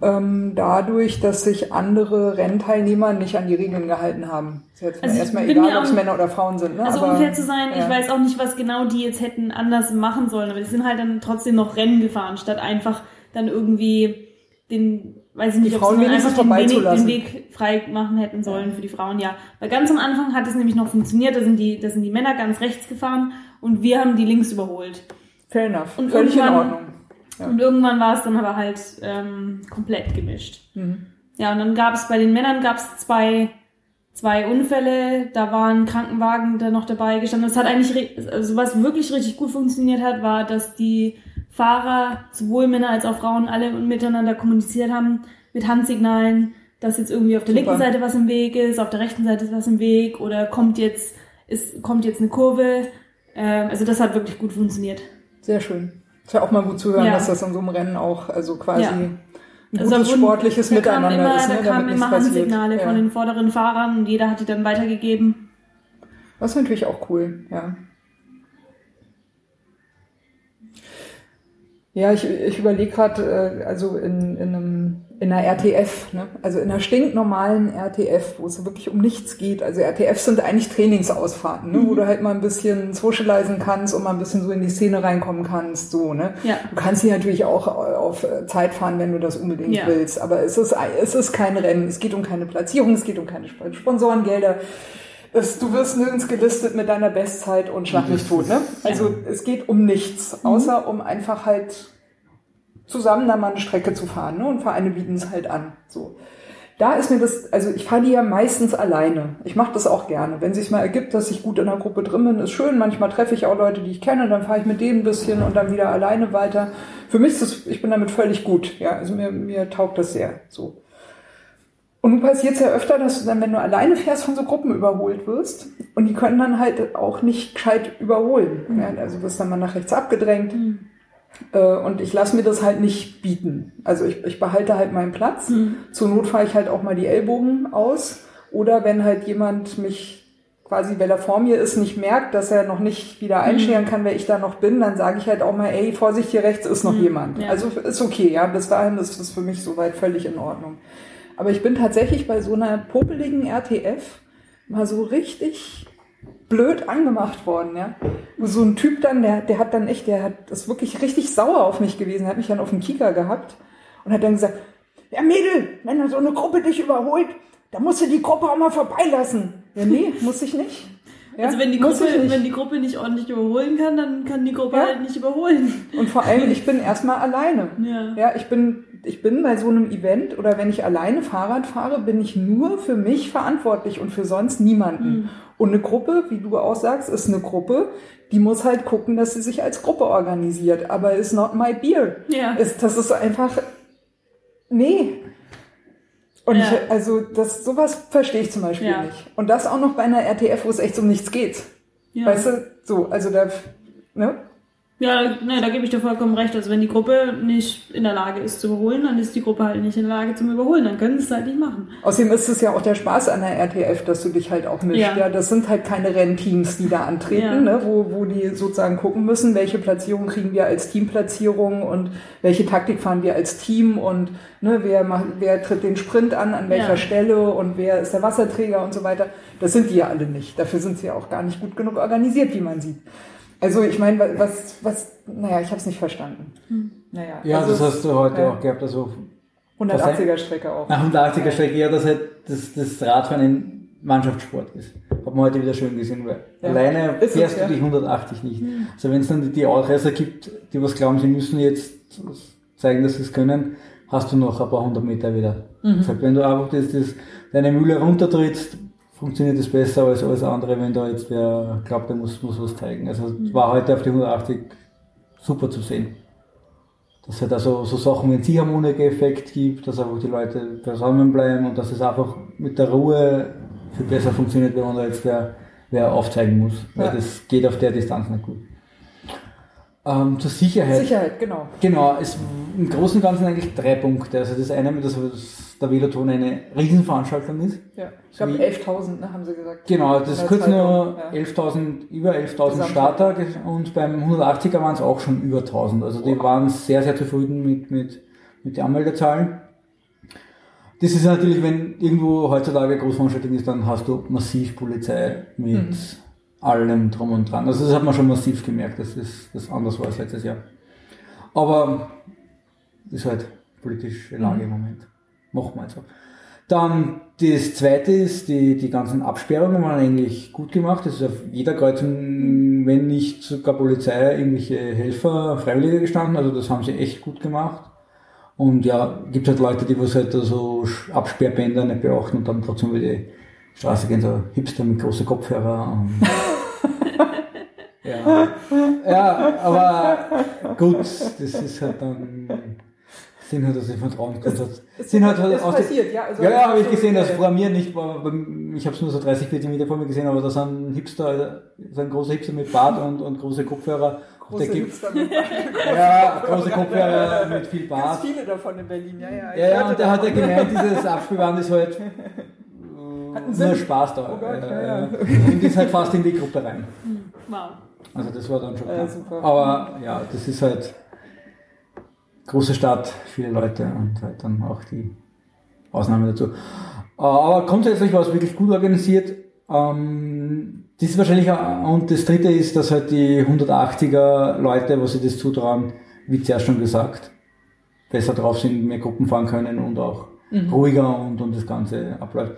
Speaker 2: ähm, dadurch, dass sich andere Rennteilnehmer nicht an die Regeln gehalten haben. Ist jetzt
Speaker 4: Also ich
Speaker 2: erstmal egal, ob es Männer oder Frauen sind. Ne?
Speaker 4: Also
Speaker 2: aber,
Speaker 4: um fair zu sein, ich
Speaker 2: ja.
Speaker 4: weiß auch nicht, was genau die jetzt hätten anders machen sollen, aber die sind halt dann trotzdem noch Rennen gefahren, statt einfach dann irgendwie den, weiß ich nicht, ob
Speaker 2: Frauen
Speaker 4: sie einfach den, Weg, den Weg frei machen hätten sollen für die Frauen, ja. Weil ganz am Anfang hat es nämlich noch funktioniert, da sind die, da sind die Männer ganz rechts gefahren und wir haben die links überholt.
Speaker 2: Fair enough.
Speaker 4: Und
Speaker 2: Völlig in Ordnung. Ja.
Speaker 4: Und irgendwann war es dann aber halt ähm, komplett gemischt.
Speaker 2: Mhm.
Speaker 4: Ja, und dann gab es bei den Männern gab es zwei, zwei Unfälle, da war ein Krankenwagen da noch dabei gestanden. Das hat eigentlich, also was wirklich richtig gut funktioniert hat, war, dass die Fahrer, sowohl Männer als auch Frauen, alle miteinander kommuniziert haben mit Handsignalen, dass jetzt irgendwie auf der
Speaker 2: Super.
Speaker 4: linken Seite was im Weg ist, auf der rechten Seite ist was im Weg oder kommt jetzt, ist, kommt jetzt eine Kurve. Ähm, also das hat wirklich gut funktioniert.
Speaker 2: Sehr schön. Ist ja auch mal gut zu hören,
Speaker 4: Ja.
Speaker 2: dass das in so einem Rennen auch also quasi
Speaker 4: Ja.
Speaker 2: ein
Speaker 4: Also
Speaker 2: gutes
Speaker 4: wurden-
Speaker 2: sportliches Miteinander
Speaker 4: immer,
Speaker 2: ist, ne,
Speaker 4: Da kamen immer. Handsignale
Speaker 2: Ja.
Speaker 4: von den vorderen Fahrern und jeder hat die dann weitergegeben.
Speaker 2: Das ist natürlich auch cool, ja. Ja, ich, ich überlege gerade, äh, also in, in, einem, in einer RTF, ne? also in einer stinknormalen RTF, wo es wirklich um nichts geht. Also RTFs sind eigentlich Trainingsausfahrten, ne? wo du halt mal ein bisschen socialisen kannst und mal ein bisschen so in die Szene reinkommen kannst. So, ne?
Speaker 4: Ja.
Speaker 2: Du kannst hier natürlich auch auf Zeit fahren, wenn du das unbedingt
Speaker 4: Ja.
Speaker 2: willst. Aber es ist, es ist kein Rennen, es geht um keine Platzierung, es geht um keine Sp- Sponsorengelder. Es, du wirst nirgends gelistet mit deiner Bestzeit und schlag mich tot. Ne? Also es geht um nichts, außer um einfach halt zusammen da mal eine Strecke zu fahren. Ne? Und Vereine bieten es halt an. So. Da ist mir das, also ich fahre die ja meistens alleine. Ich mache das auch gerne. Wenn es sich mal ergibt, dass ich gut in einer Gruppe drin bin, ist schön. Manchmal treffe ich auch Leute, die ich kenne, dann fahre ich mit denen ein bisschen und dann wieder alleine weiter. Für mich ist das, ich bin damit völlig gut. Ja, also mir, mir taugt das sehr. So. Und nun passiert es ja öfter, dass du dann, wenn du alleine fährst, von so Gruppen überholt wirst. Und die können dann halt auch nicht gescheit überholen. Ja, also wirst dann mal nach rechts abgedrängt. Äh, Und ich lasse mir das halt nicht bieten. Also ich, ich behalte halt meinen Platz. Zur Not fahre ich halt auch mal die Ellbogen aus. Oder wenn halt jemand mich quasi, weil er vor mir ist, nicht merkt, dass er noch nicht wieder einscheren kann, wer ich da noch bin, dann sage ich halt auch mal, ey, Vorsicht, hier rechts ist noch jemand.
Speaker 4: ja.
Speaker 2: Also ist okay, ja. Bis dahin ist das für mich soweit völlig in Ordnung. Aber ich bin tatsächlich bei so einer popeligen RTF mal so richtig blöd angemacht worden, ja. So ein Typ dann, der, der hat dann echt, der hat das wirklich richtig sauer auf mich gewesen, hat mich dann auf den Kieker gehabt und hat dann gesagt, ja Mädel, wenn da so eine Gruppe dich überholt, dann musst du die Gruppe auch mal vorbeilassen. Ja, nee, muss ich nicht. Ja,
Speaker 4: Also wenn die, Gruppe, wenn die Gruppe nicht ordentlich überholen kann, dann kann die Gruppe
Speaker 2: Ja.
Speaker 4: halt nicht überholen.
Speaker 2: Und vor allem, ich bin erstmal alleine.
Speaker 4: Ja.
Speaker 2: Ja, ich bin, ich bin bei so einem Event oder wenn ich alleine Fahrrad fahre, bin ich nur für mich verantwortlich und für sonst niemanden.
Speaker 4: Mhm.
Speaker 2: Und eine Gruppe, wie du auch sagst, ist eine Gruppe, die muss halt gucken, dass sie sich als Gruppe organisiert. Aber ist not my beer.
Speaker 4: Ja.
Speaker 2: Ist, das ist einfach, nee. Und
Speaker 4: Ja.
Speaker 2: ich, also das, sowas verstehe ich zum Beispiel
Speaker 4: Ja.
Speaker 2: nicht. Und das auch noch bei einer RTF, wo es echt um nichts geht.
Speaker 4: Ja.
Speaker 2: Weißt du, so, also da, ne?
Speaker 4: Ja, ne, da gebe ich dir vollkommen recht. Also wenn die Gruppe nicht in der Lage ist zu überholen, dann ist die Gruppe halt nicht in der Lage zum Überholen. Dann können sie es halt nicht machen.
Speaker 2: Außerdem ist es ja auch der Spaß an der RTF, dass du dich halt auch mischst. Ja.
Speaker 4: Ja.
Speaker 2: das sind halt keine Rennteams, die da antreten,
Speaker 4: Ja.
Speaker 2: ne? wo, wo die sozusagen gucken müssen, welche Platzierung kriegen wir als Teamplatzierung und welche Taktik fahren wir als Team und ne, wer, macht, wer tritt den Sprint an, an welcher
Speaker 4: Ja.
Speaker 2: Stelle und wer ist der Wasserträger und so weiter. Das sind die ja alle nicht. Dafür sind sie ja auch gar nicht gut genug organisiert, wie man sieht. Also ich meine, was, was, naja, ich habe es nicht verstanden. Naja,
Speaker 3: Ja,
Speaker 2: also
Speaker 3: das hast du heute
Speaker 2: ja.
Speaker 3: auch gehabt, also
Speaker 2: 180er Strecke auch.
Speaker 3: nach 180er Strecke, ja, dass halt das, das Radfahren ein Mannschaftssport ist. Hat man heute wieder schön gesehen, weil
Speaker 2: Ja.
Speaker 3: alleine
Speaker 2: Ist es,
Speaker 3: fährst
Speaker 2: ja.
Speaker 3: du die 180 nicht. Also wenn es dann die, die Ausreißer gibt, die was glauben, sie müssen jetzt zeigen, dass sie es können, hast du noch ein paar hundert Meter wieder.
Speaker 2: Mhm.
Speaker 3: Das heißt, wenn du einfach das, das, deine Mühle runtertrittst, funktioniert das besser als alles andere, wenn da jetzt wer glaubt, der muss, muss was zeigen. Also
Speaker 2: Mhm.
Speaker 3: es war heute auf die 180 super zu sehen. Dass es halt also so Sachen wie einen Ziehharmonik-Effekt gibt, dass einfach die Leute zusammenbleiben und dass es einfach mit der Ruhe viel besser funktioniert, wenn man da jetzt wer, wer aufzeigen muss. Weil
Speaker 2: Ja.
Speaker 3: das geht auf der Distanz nicht gut. Ähm, zur Sicherheit.
Speaker 2: Sicherheit, genau.
Speaker 3: Genau, es im Großen und Ganzen eigentlich drei Punkte. Also das eine, dass der Veloton eine Riesenveranstaltung ist.
Speaker 2: Ja, ich glaube
Speaker 3: Wie-
Speaker 2: 11.000, ne, haben sie gesagt.
Speaker 3: Genau, das ist kurz nur
Speaker 2: ja.
Speaker 3: 11.000, über 11.000
Speaker 2: Gesamtheit.
Speaker 3: Starter und beim 180er waren es auch schon über 1.000. Also die waren sehr, sehr zufrieden mit, mit, mit den Anmeldezahlen. Das ist natürlich, wenn irgendwo heutzutage Großveranstaltung ist, dann hast du massiv Polizei mit
Speaker 2: Mhm.
Speaker 3: Allem drum und dran. Also das hat man schon massiv gemerkt, dass das, das anders war als letztes Jahr. Aber ist halt politische Lage im Moment. Machen wir halt so. Dann das zweite ist, die, die ganzen Absperrungen waren eigentlich gut gemacht. Es ist auf jeder Kreuzung, wenn nicht sogar Polizei, irgendwelche Helfer, Freiwillige gestanden. Also das haben sie echt gut gemacht. Und ja, gibt halt Leute, die was halt so Absperrbänder nicht beachten und dann trotzdem die Straße gehen, so Hipster mit großen Kopfhörer. Und ja. ja, aber gut, das ist halt dann, sind halt also Vertrauensgrundsatz. Sind halt
Speaker 2: ist
Speaker 3: aus der-
Speaker 2: passiert, ja. Also
Speaker 3: ja, ja, habe ich gesehen, dass
Speaker 2: ja,
Speaker 3: vor mir nicht ich habe es nur so 30, 40 Meter vor mir gesehen, aber da sind Hipster, so ein großer Hipster mit Bart und, und große Kopfhörer.
Speaker 2: Große
Speaker 3: der gibt,
Speaker 2: Hipster mit
Speaker 3: ja, große Kopfhörer mit viel
Speaker 2: Ganz
Speaker 3: Bart.
Speaker 2: viele davon in Berlin, ja, ja.
Speaker 3: Ja, ja, und der hat ja gemeint, dieses Abspielband ist halt, Nur Spaß da.
Speaker 2: Oh Gott,
Speaker 3: äh,
Speaker 2: ja, ja.
Speaker 3: Und ist halt fast in die Gruppe rein.
Speaker 4: Wow.
Speaker 3: Also das war dann schon
Speaker 2: Ja,
Speaker 3: klar.
Speaker 2: super.
Speaker 3: Aber ja, das ist halt große Stadt, viele Leute und halt dann auch die Ausnahme dazu. Äh, Aber grundsätzlich war es wirklich gut organisiert. Ähm, das ist wahrscheinlich auch, und das dritte ist, dass halt die 180er Leute, was sie das zutrauen, wie zuerst schon gesagt, besser drauf sind, mehr Gruppen fahren können und auch ruhiger und, und das Ganze abläuft.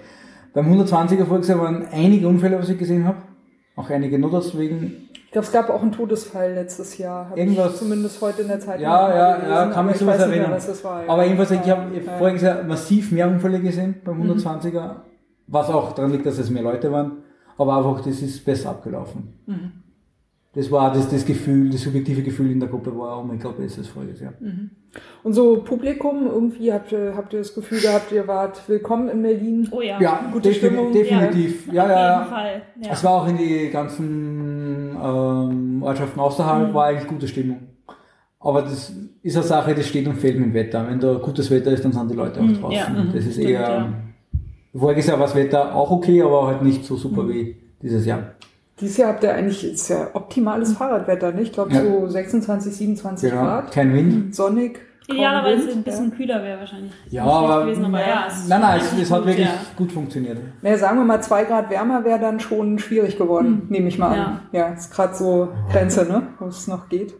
Speaker 3: Beim 120er Volksjahr waren einige Unfälle, was ich gesehen habe. Auch einige Notarzt wegen
Speaker 2: Ich glaube, es gab auch einen Todesfall letztes Jahr.
Speaker 3: Irgendwas-
Speaker 2: zumindest heute in der Zeitung.
Speaker 3: Ja, ja,
Speaker 2: gelesen,
Speaker 3: ja, kann mich
Speaker 2: ich
Speaker 3: sowas
Speaker 2: mehr,
Speaker 3: erinnern.
Speaker 2: ja.
Speaker 3: Aber jedenfalls, ich habe
Speaker 2: Ja, Mhm.
Speaker 3: voriges Jahr massiv mehr Unfälle gesehen beim 120er, was auch daran liegt, dass es mehr Leute waren, aber einfach, das ist besser abgelaufen.
Speaker 2: Mhm.
Speaker 3: Das war das, das Gefühl, das subjektive Gefühl in der Gruppe war, oh mein Gott, besser als voriges Jahr.
Speaker 2: Und so Publikum, irgendwie habt ihr, habt ihr das Gefühl gehabt, ihr wart willkommen in Berlin?
Speaker 4: Oh ja.
Speaker 3: Ja,
Speaker 2: Gute
Speaker 3: defini-
Speaker 2: Stimmung,
Speaker 3: definitiv. Ja,
Speaker 4: Auf
Speaker 3: ja,
Speaker 4: jeden Fall. Ja.
Speaker 3: Es war auch in die ganzen ähm, Ortschaften außerhalb,
Speaker 4: Mhm.
Speaker 3: war eigentlich gute Stimmung. Aber das ist eine Sache, das steht und fällt mit dem Wetter. Wenn da gutes Wetter ist, dann sind die Leute auch
Speaker 4: Mhm,
Speaker 3: draußen.
Speaker 4: ja, mhm,
Speaker 3: das ist
Speaker 4: stimmt,
Speaker 3: eher.
Speaker 4: ja.
Speaker 3: Voriges Jahr war das Wetter auch okay, aber halt nicht so
Speaker 4: Mhm.
Speaker 3: super wie dieses Jahr.
Speaker 2: Dieses Jahr habt ihr eigentlich, ist ja optimales Fahrradwetter, nicht? Ich glaube
Speaker 3: Ja.
Speaker 2: so 26, 27
Speaker 3: Genau.
Speaker 2: Grad.
Speaker 3: Kein Wind.
Speaker 2: Sonnig. kaum
Speaker 4: Idealerweise
Speaker 2: Wind,
Speaker 4: ein bisschen kühler wäre wahrscheinlich.
Speaker 3: Ja, aber,
Speaker 4: gewesen, aber ja, es
Speaker 3: nein, nein, es, es hat wirklich
Speaker 4: ja.
Speaker 3: gut funktioniert.
Speaker 2: Ja. sagen wir mal, zwei Grad wärmer wäre dann schon schwierig geworden, nehme ich mal
Speaker 4: Ja.
Speaker 2: an. Ja, ist gerade so Grenze, ne? Wo es noch geht.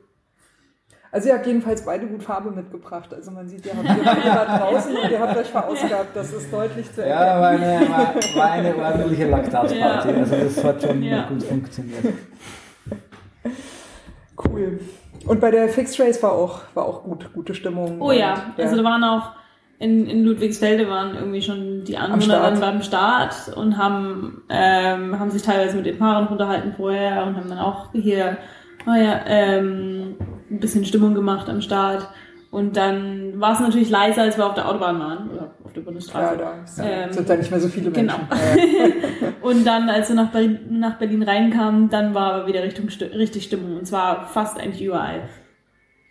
Speaker 2: Also ihr habt jedenfalls beide gut Farbe mitgebracht. Also man sieht, ihr habt ihr beide da draußen und ihr habt euch verausgabt. Das ist deutlich zu erkennen.
Speaker 3: Ja, war eine, war, war eine ordentliche Laktatparty.
Speaker 4: Ja.
Speaker 3: Also das hat schon
Speaker 4: Ja.
Speaker 3: gut funktioniert.
Speaker 2: Cool. Und bei der Fixed Race war auch, war auch gut, gute Stimmung.
Speaker 4: Oh ja,
Speaker 2: Und,
Speaker 4: also da waren auch in, in Ludwigsfelde waren irgendwie schon die Anwohner dann beim Start und haben, ähm, haben sich teilweise mit den Fahrern unterhalten vorher und haben dann auch hier oh ja, ähm, ein bisschen Stimmung gemacht am Start. Und dann war es natürlich leiser, als wir auf der Autobahn waren oder auf der
Speaker 2: ja,
Speaker 4: Bundesstraße.
Speaker 2: da ist-
Speaker 4: Ähm,
Speaker 2: sind da nicht mehr so viele
Speaker 4: genau.
Speaker 2: Menschen. Ja.
Speaker 4: Und dann, als wir nach Berlin, nach Berlin reinkamen, dann war aber wieder Richtung, richtig Stimmung. Und zwar fast eigentlich überall.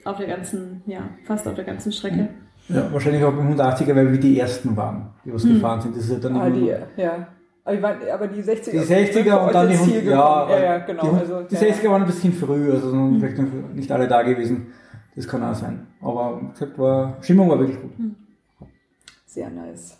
Speaker 4: Auf der ganzen, ja, fast auf der ganzen Strecke.
Speaker 3: Ja, wahrscheinlich auch beim 180er, weil wir die ersten waren, die was gefahren sind. Das ist ja dann
Speaker 2: Ah,
Speaker 3: immer
Speaker 2: die, ja. Aber die, waren, aber die 60er.
Speaker 3: Die
Speaker 2: sind
Speaker 3: 60er
Speaker 2: für
Speaker 3: und dann die
Speaker 2: ins Ziel
Speaker 3: 100 Ja,
Speaker 2: ja, ja, genau.
Speaker 3: Die,
Speaker 2: also,
Speaker 3: die
Speaker 2: ja,
Speaker 3: 60er waren ein bisschen früh, also sind vielleicht noch nicht alle da gewesen. Das kann auch sein. Aber gesagt, war, Stimmung war wirklich gut.
Speaker 2: Sehr nice.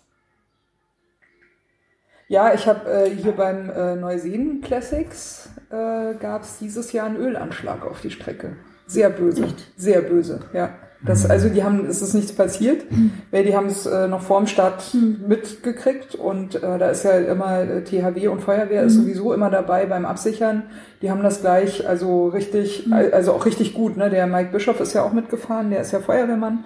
Speaker 2: Ja, ich habe äh, hier beim äh, Neuseen Classics äh, gab es dieses Jahr einen Ölanschlag auf die Strecke. Sehr böse. Sehr böse, ja. Das, also die haben, es ist nichts passiert, weil die haben es äh, noch vorm Start mitgekriegt und äh, da ist ja immer äh, THW und Feuerwehr ist sowieso immer dabei beim Absichern. Die haben das gleich, also richtig, also auch richtig gut. Ne? Der Mike Bischoff ist ja auch mitgefahren, der ist ja Feuerwehrmann.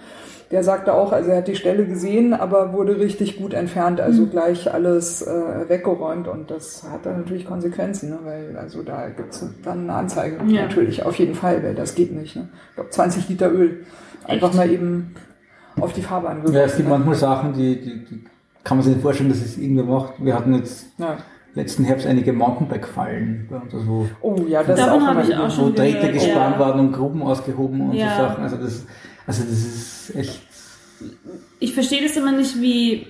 Speaker 2: Der sagte auch, also er hat die Stelle gesehen, aber wurde richtig gut entfernt, also gleich alles äh, weggeräumt und das hat dann natürlich Konsequenzen, ne? weil also da gibt's dann eine Anzeige
Speaker 4: Ja.
Speaker 2: natürlich, auf jeden Fall, weil das geht nicht. Ne? Ich glaube 20 Liter Öl einfach
Speaker 4: Echt?
Speaker 2: mal eben auf die Fahrbahn geworfen.
Speaker 3: Ja, es gibt
Speaker 2: ne?
Speaker 3: manchmal Sachen, die, die, die kann man sich nicht vorstellen, dass es irgendwer macht. Wir hatten jetzt
Speaker 2: ja.
Speaker 3: letzten Herbst einige Mountainbike-Fallen bei uns, also wo,
Speaker 2: Oh ja, das ist auch immer
Speaker 4: ich auch
Speaker 3: wo
Speaker 4: schon
Speaker 3: Drähte
Speaker 4: gehört,
Speaker 3: gespannt
Speaker 4: ja.
Speaker 3: waren und Gruben ausgehoben und
Speaker 4: Ja.
Speaker 3: so Sachen. Also das, also das ist echt
Speaker 4: Ich verstehe das immer nicht, wie,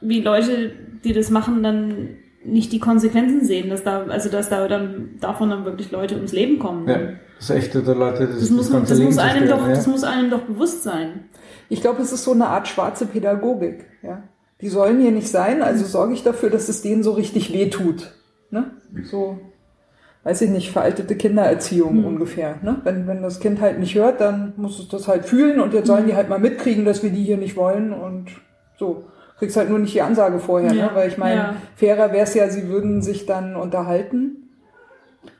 Speaker 4: wie Leute, die das machen, dann nicht die Konsequenzen sehen, dass da, also dass da dann davon dann wirklich Leute ums Leben kommen.
Speaker 3: Ja, das ist echt, da Leute, das,
Speaker 4: Das, muss, das,
Speaker 3: Leben
Speaker 4: muss einem doch,
Speaker 3: ja.
Speaker 4: das muss einem doch bewusst sein.
Speaker 2: Ich glaube, es ist so eine Art schwarze Pädagogik. Ja? Die sollen hier nicht sein, also sorge ich dafür, dass es denen so richtig weh tut. Ne? So, weiß ich nicht, veraltete Kindererziehung ungefähr. Ne? Wenn, wenn das Kind halt nicht hört, dann muss es das halt fühlen und jetzt sollen die halt mal mitkriegen, dass wir die hier nicht wollen und so. Kriegst halt nur nicht die Ansage vorher,
Speaker 4: Ja,
Speaker 2: ne? weil ich meine,
Speaker 4: ja.
Speaker 2: fairer wäre es ja, sie würden sich dann unterhalten.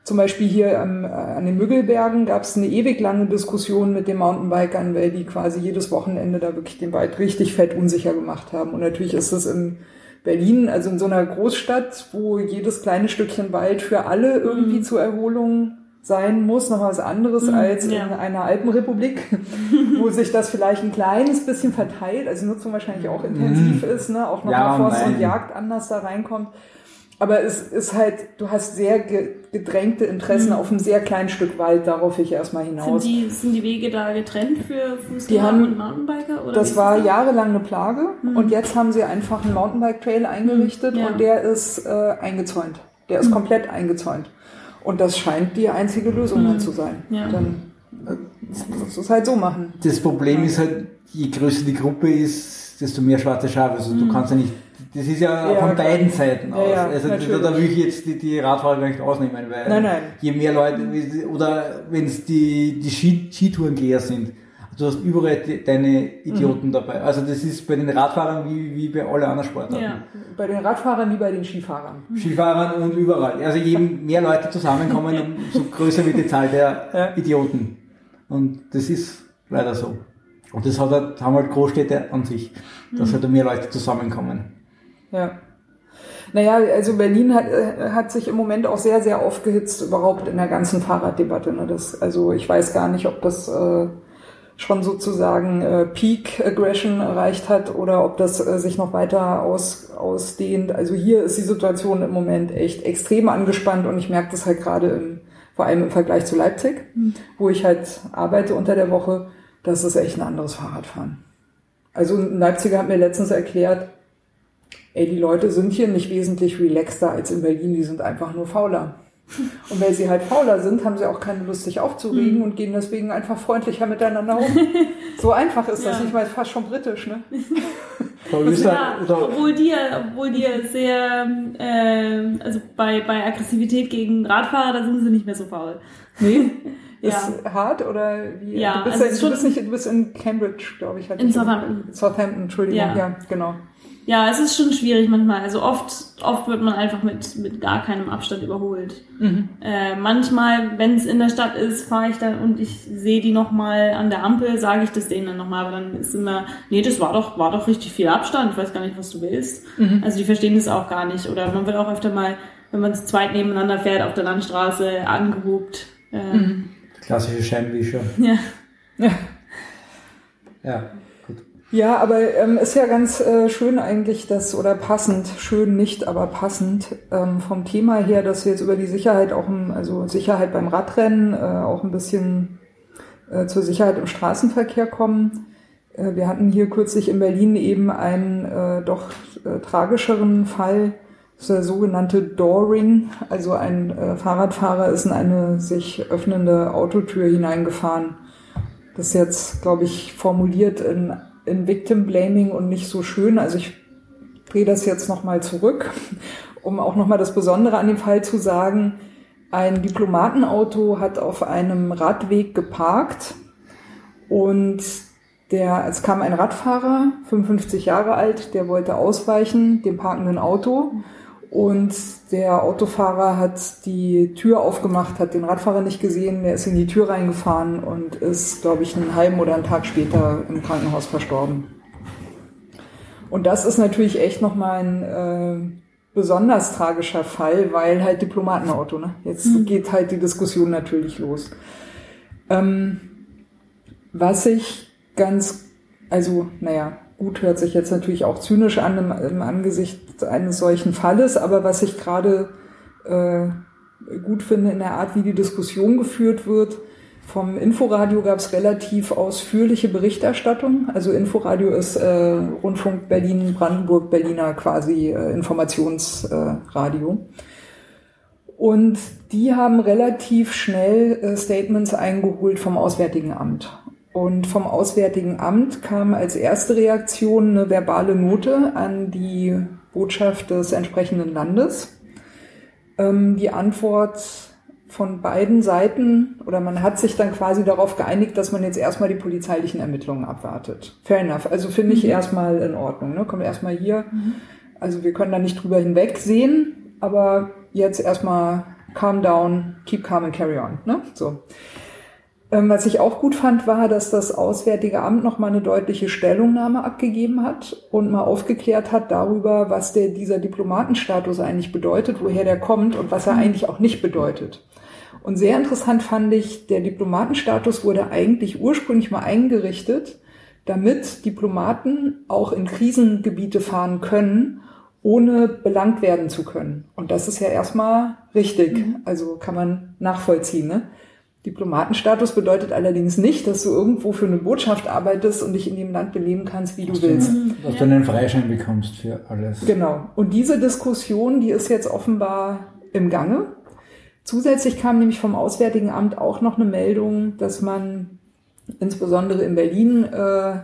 Speaker 2: Zum Beispiel hier am, äh, an den Müggelbergen gab es eine ewig lange Diskussion mit den Mountainbikern, weil die quasi jedes Wochenende da wirklich den Wald richtig fett unsicher gemacht haben. Und natürlich ist es in Berlin, also in so einer Großstadt, wo jedes kleine Stückchen Wald für alle irgendwie zur Erholung sein muss, noch was anderes als
Speaker 4: ja.
Speaker 2: in einer Alpenrepublik, wo sich das vielleicht ein kleines bisschen verteilt, also Nutzung wahrscheinlich auch intensiv ist, ne? auch
Speaker 3: Ja,
Speaker 2: nochmal Forst
Speaker 3: nein.
Speaker 2: und Jagd anders da reinkommt. Aber es ist halt, du hast sehr gedrängte Interessen mhm. auf einem sehr kleinen Stück Wald, darauf ich erstmal hinaus.
Speaker 4: Sind die, sind die Wege da getrennt für Fußgänger und Mountainbiker?
Speaker 2: Oder das war das jahrelang eine Plage mhm. und jetzt haben sie einfach einen Mountainbike-Trail eingerichtet mhm. ja. und der ist äh, eingezäunt. Der ist mhm. komplett eingezäunt. Und das scheint die einzige Lösung dann mhm. zu sein. Ja. Dann äh, es halt so machen.
Speaker 3: Das Problem ist halt, je größer die Gruppe ist, desto mehr schwarze Schafe. Also du kannst ja nicht das ist ja, ja von beiden Seiten aus. Ja, ja, also da, da, will ich jetzt die, die Radfahrer gar nicht ausnehmen, weil nein, nein. je mehr Leute, oder wenn es die, die Ski, Skitourengeher sind, du hast überall die, deine Idioten mhm. dabei. Also das ist bei den Radfahrern wie, wie bei allen anderen Sportarten. Ja.
Speaker 2: Bei den Radfahrern wie bei den Skifahrern.
Speaker 3: Skifahrern und überall. Also je mehr Leute zusammenkommen, umso größer wird die Zahl der Idioten. Und das ist leider so. Und das hat halt, haben halt Großstädte an sich, dass mhm. halt mehr Leute zusammenkommen.
Speaker 2: Ja. Naja, also Berlin hat, äh, hat sich im Moment auch sehr, sehr aufgehitzt überhaupt in der ganzen Fahrraddebatte. Ne? Das, also ich weiß gar nicht, ob das äh, schon sozusagen äh, Peak Aggression erreicht hat oder ob das äh, sich noch weiter aus, ausdehnt. Also hier ist die Situation im Moment echt extrem angespannt und ich merke das halt gerade im, vor allem im Vergleich zu Leipzig, mhm. wo ich halt arbeite unter der Woche. Das ist echt ein anderes Fahrradfahren. Also ein Leipziger hat mir letztens erklärt, ey, die Leute sind hier nicht wesentlich relaxter als in Berlin, die sind einfach nur fauler. Und weil sie halt fauler sind, haben sie auch keine Lust, sich aufzuregen mhm. und gehen deswegen einfach freundlicher miteinander um. so einfach ist das. Ja. Ich meine, fast schon britisch, ne?
Speaker 4: ja, obwohl die, obwohl die sehr, äh, also bei, bei Aggressivität gegen Radfahrer, da sind sie nicht mehr so faul.
Speaker 2: Nee. Ist ja. hart oder wie?
Speaker 4: Ja,
Speaker 2: du, bist
Speaker 4: also
Speaker 2: ja, du, bist nicht, du bist in Cambridge, glaube ich.
Speaker 4: In Southampton.
Speaker 2: Southampton, Entschuldigung. Ja, ja genau.
Speaker 4: Ja, es ist schon schwierig manchmal. Also oft, oft wird man einfach mit, mit gar keinem Abstand überholt. Mhm. Äh, manchmal, wenn es in der Stadt ist, fahre ich dann und ich sehe die nochmal an der Ampel, sage ich das denen dann nochmal, aber dann ist immer, nee, das war doch, war doch richtig viel Abstand, ich weiß gar nicht, was du willst. Mhm. Also die verstehen das auch gar nicht. Oder man wird auch öfter mal, wenn man zu zweit nebeneinander fährt, auf der Landstraße angehupt.
Speaker 3: Ähm, mhm. Klassische Scheinwischer.
Speaker 4: Ja.
Speaker 2: Ja. ja. Ja, aber ähm, ist ja ganz äh, schön eigentlich, dass, oder passend, schön nicht, aber passend ähm, vom Thema her, dass wir jetzt über die Sicherheit auch, im, also Sicherheit beim Radrennen, äh, auch ein bisschen äh, zur Sicherheit im Straßenverkehr kommen. Äh, wir hatten hier kürzlich in Berlin eben einen äh, doch äh, tragischeren Fall, das ist der sogenannte Dooring, also ein äh, Fahrradfahrer ist in eine sich öffnende Autotür hineingefahren. Das ist jetzt, glaube ich, formuliert in in Victim Blaming und nicht so schön. Also ich drehe das jetzt nochmal zurück, um auch nochmal das Besondere an dem Fall zu sagen. Ein Diplomatenauto hat auf einem Radweg geparkt und der, es kam ein Radfahrer, 55 Jahre alt, der wollte ausweichen, dem parkenden Auto. Und der Autofahrer hat die Tür aufgemacht, hat den Radfahrer nicht gesehen, der ist in die Tür reingefahren und ist, glaube ich, einen halben oder einen Tag später im Krankenhaus verstorben. Und das ist natürlich echt nochmal ein äh, besonders tragischer Fall, weil halt Diplomatenauto, ne? Jetzt mhm. geht halt die Diskussion natürlich los. Ähm, was ich ganz, also, naja, gut hört sich jetzt natürlich auch zynisch an im, im Angesicht eines solchen Falles, aber was ich gerade äh, gut finde in der Art, wie die Diskussion geführt wird, vom Inforadio gab es relativ ausführliche Berichterstattung. Also Inforadio ist äh, Rundfunk Berlin, Brandenburg, Berliner quasi äh, Informationsradio. Und die haben relativ schnell äh, Statements eingeholt vom Auswärtigen Amt. Und vom Auswärtigen Amt kam als erste Reaktion eine verbale Note an die Botschaft des entsprechenden Landes. Ähm, die Antwort von beiden Seiten oder man hat sich dann quasi darauf geeinigt, dass man jetzt erstmal die polizeilichen Ermittlungen abwartet. Fair enough. Also finde ich mhm. erstmal in Ordnung. Ne? Kommt erstmal hier. Mhm. Also wir können da nicht drüber hinwegsehen, aber jetzt erstmal calm down, keep calm and carry on. Ne? So. Ähm, was ich auch gut fand, war, dass das Auswärtige Amt nochmal eine deutliche Stellungnahme abgegeben hat und mal aufgeklärt hat darüber, was der, dieser Diplomatenstatus eigentlich bedeutet, woher der kommt und was er eigentlich auch nicht bedeutet. Und sehr interessant fand ich, der Diplomatenstatus wurde eigentlich ursprünglich mal eingerichtet, damit Diplomaten auch in Krisengebiete fahren können ohne belangt werden zu können. Und das ist ja erstmal richtig, also kann man nachvollziehen. Ne? Diplomatenstatus bedeutet allerdings nicht, dass du irgendwo für eine Botschaft arbeitest und dich in dem Land beleben kannst, wie du willst.
Speaker 3: Dass du einen Freischein bekommst für alles.
Speaker 2: Genau. Und diese Diskussion, die ist jetzt offenbar im Gange. Zusätzlich kam nämlich vom Auswärtigen Amt auch noch eine Meldung, dass man insbesondere in Berlin äh,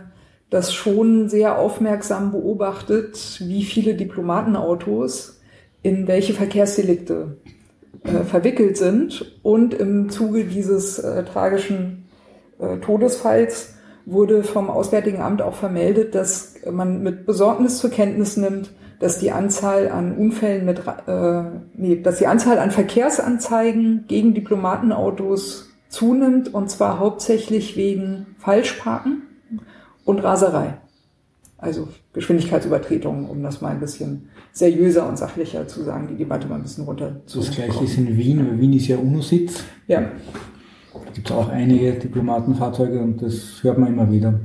Speaker 2: das schon sehr aufmerksam beobachtet, wie viele Diplomatenautos in welche Verkehrsdelikte äh, verwickelt sind. Und im Zuge dieses äh, tragischen äh, Todesfalls wurde vom Auswärtigen Amt auch vermeldet, dass man mit Besorgnis zur Kenntnis nimmt, dass die Anzahl an Unfällen mit, äh, nee, dass die Anzahl an Verkehrsanzeigen gegen Diplomatenautos zunimmt und zwar hauptsächlich wegen Falschparken und Raserei. Also Geschwindigkeitsübertretungen, um das mal ein bisschen seriöser und sachlicher zu sagen, die Debatte mal ein bisschen runter zu
Speaker 3: Das gleiche ist in Wien, weil Wien ist ja UNO-Sitz.
Speaker 2: Ja,
Speaker 3: Da gibt es auch einige Diplomatenfahrzeuge und das hört man immer wieder.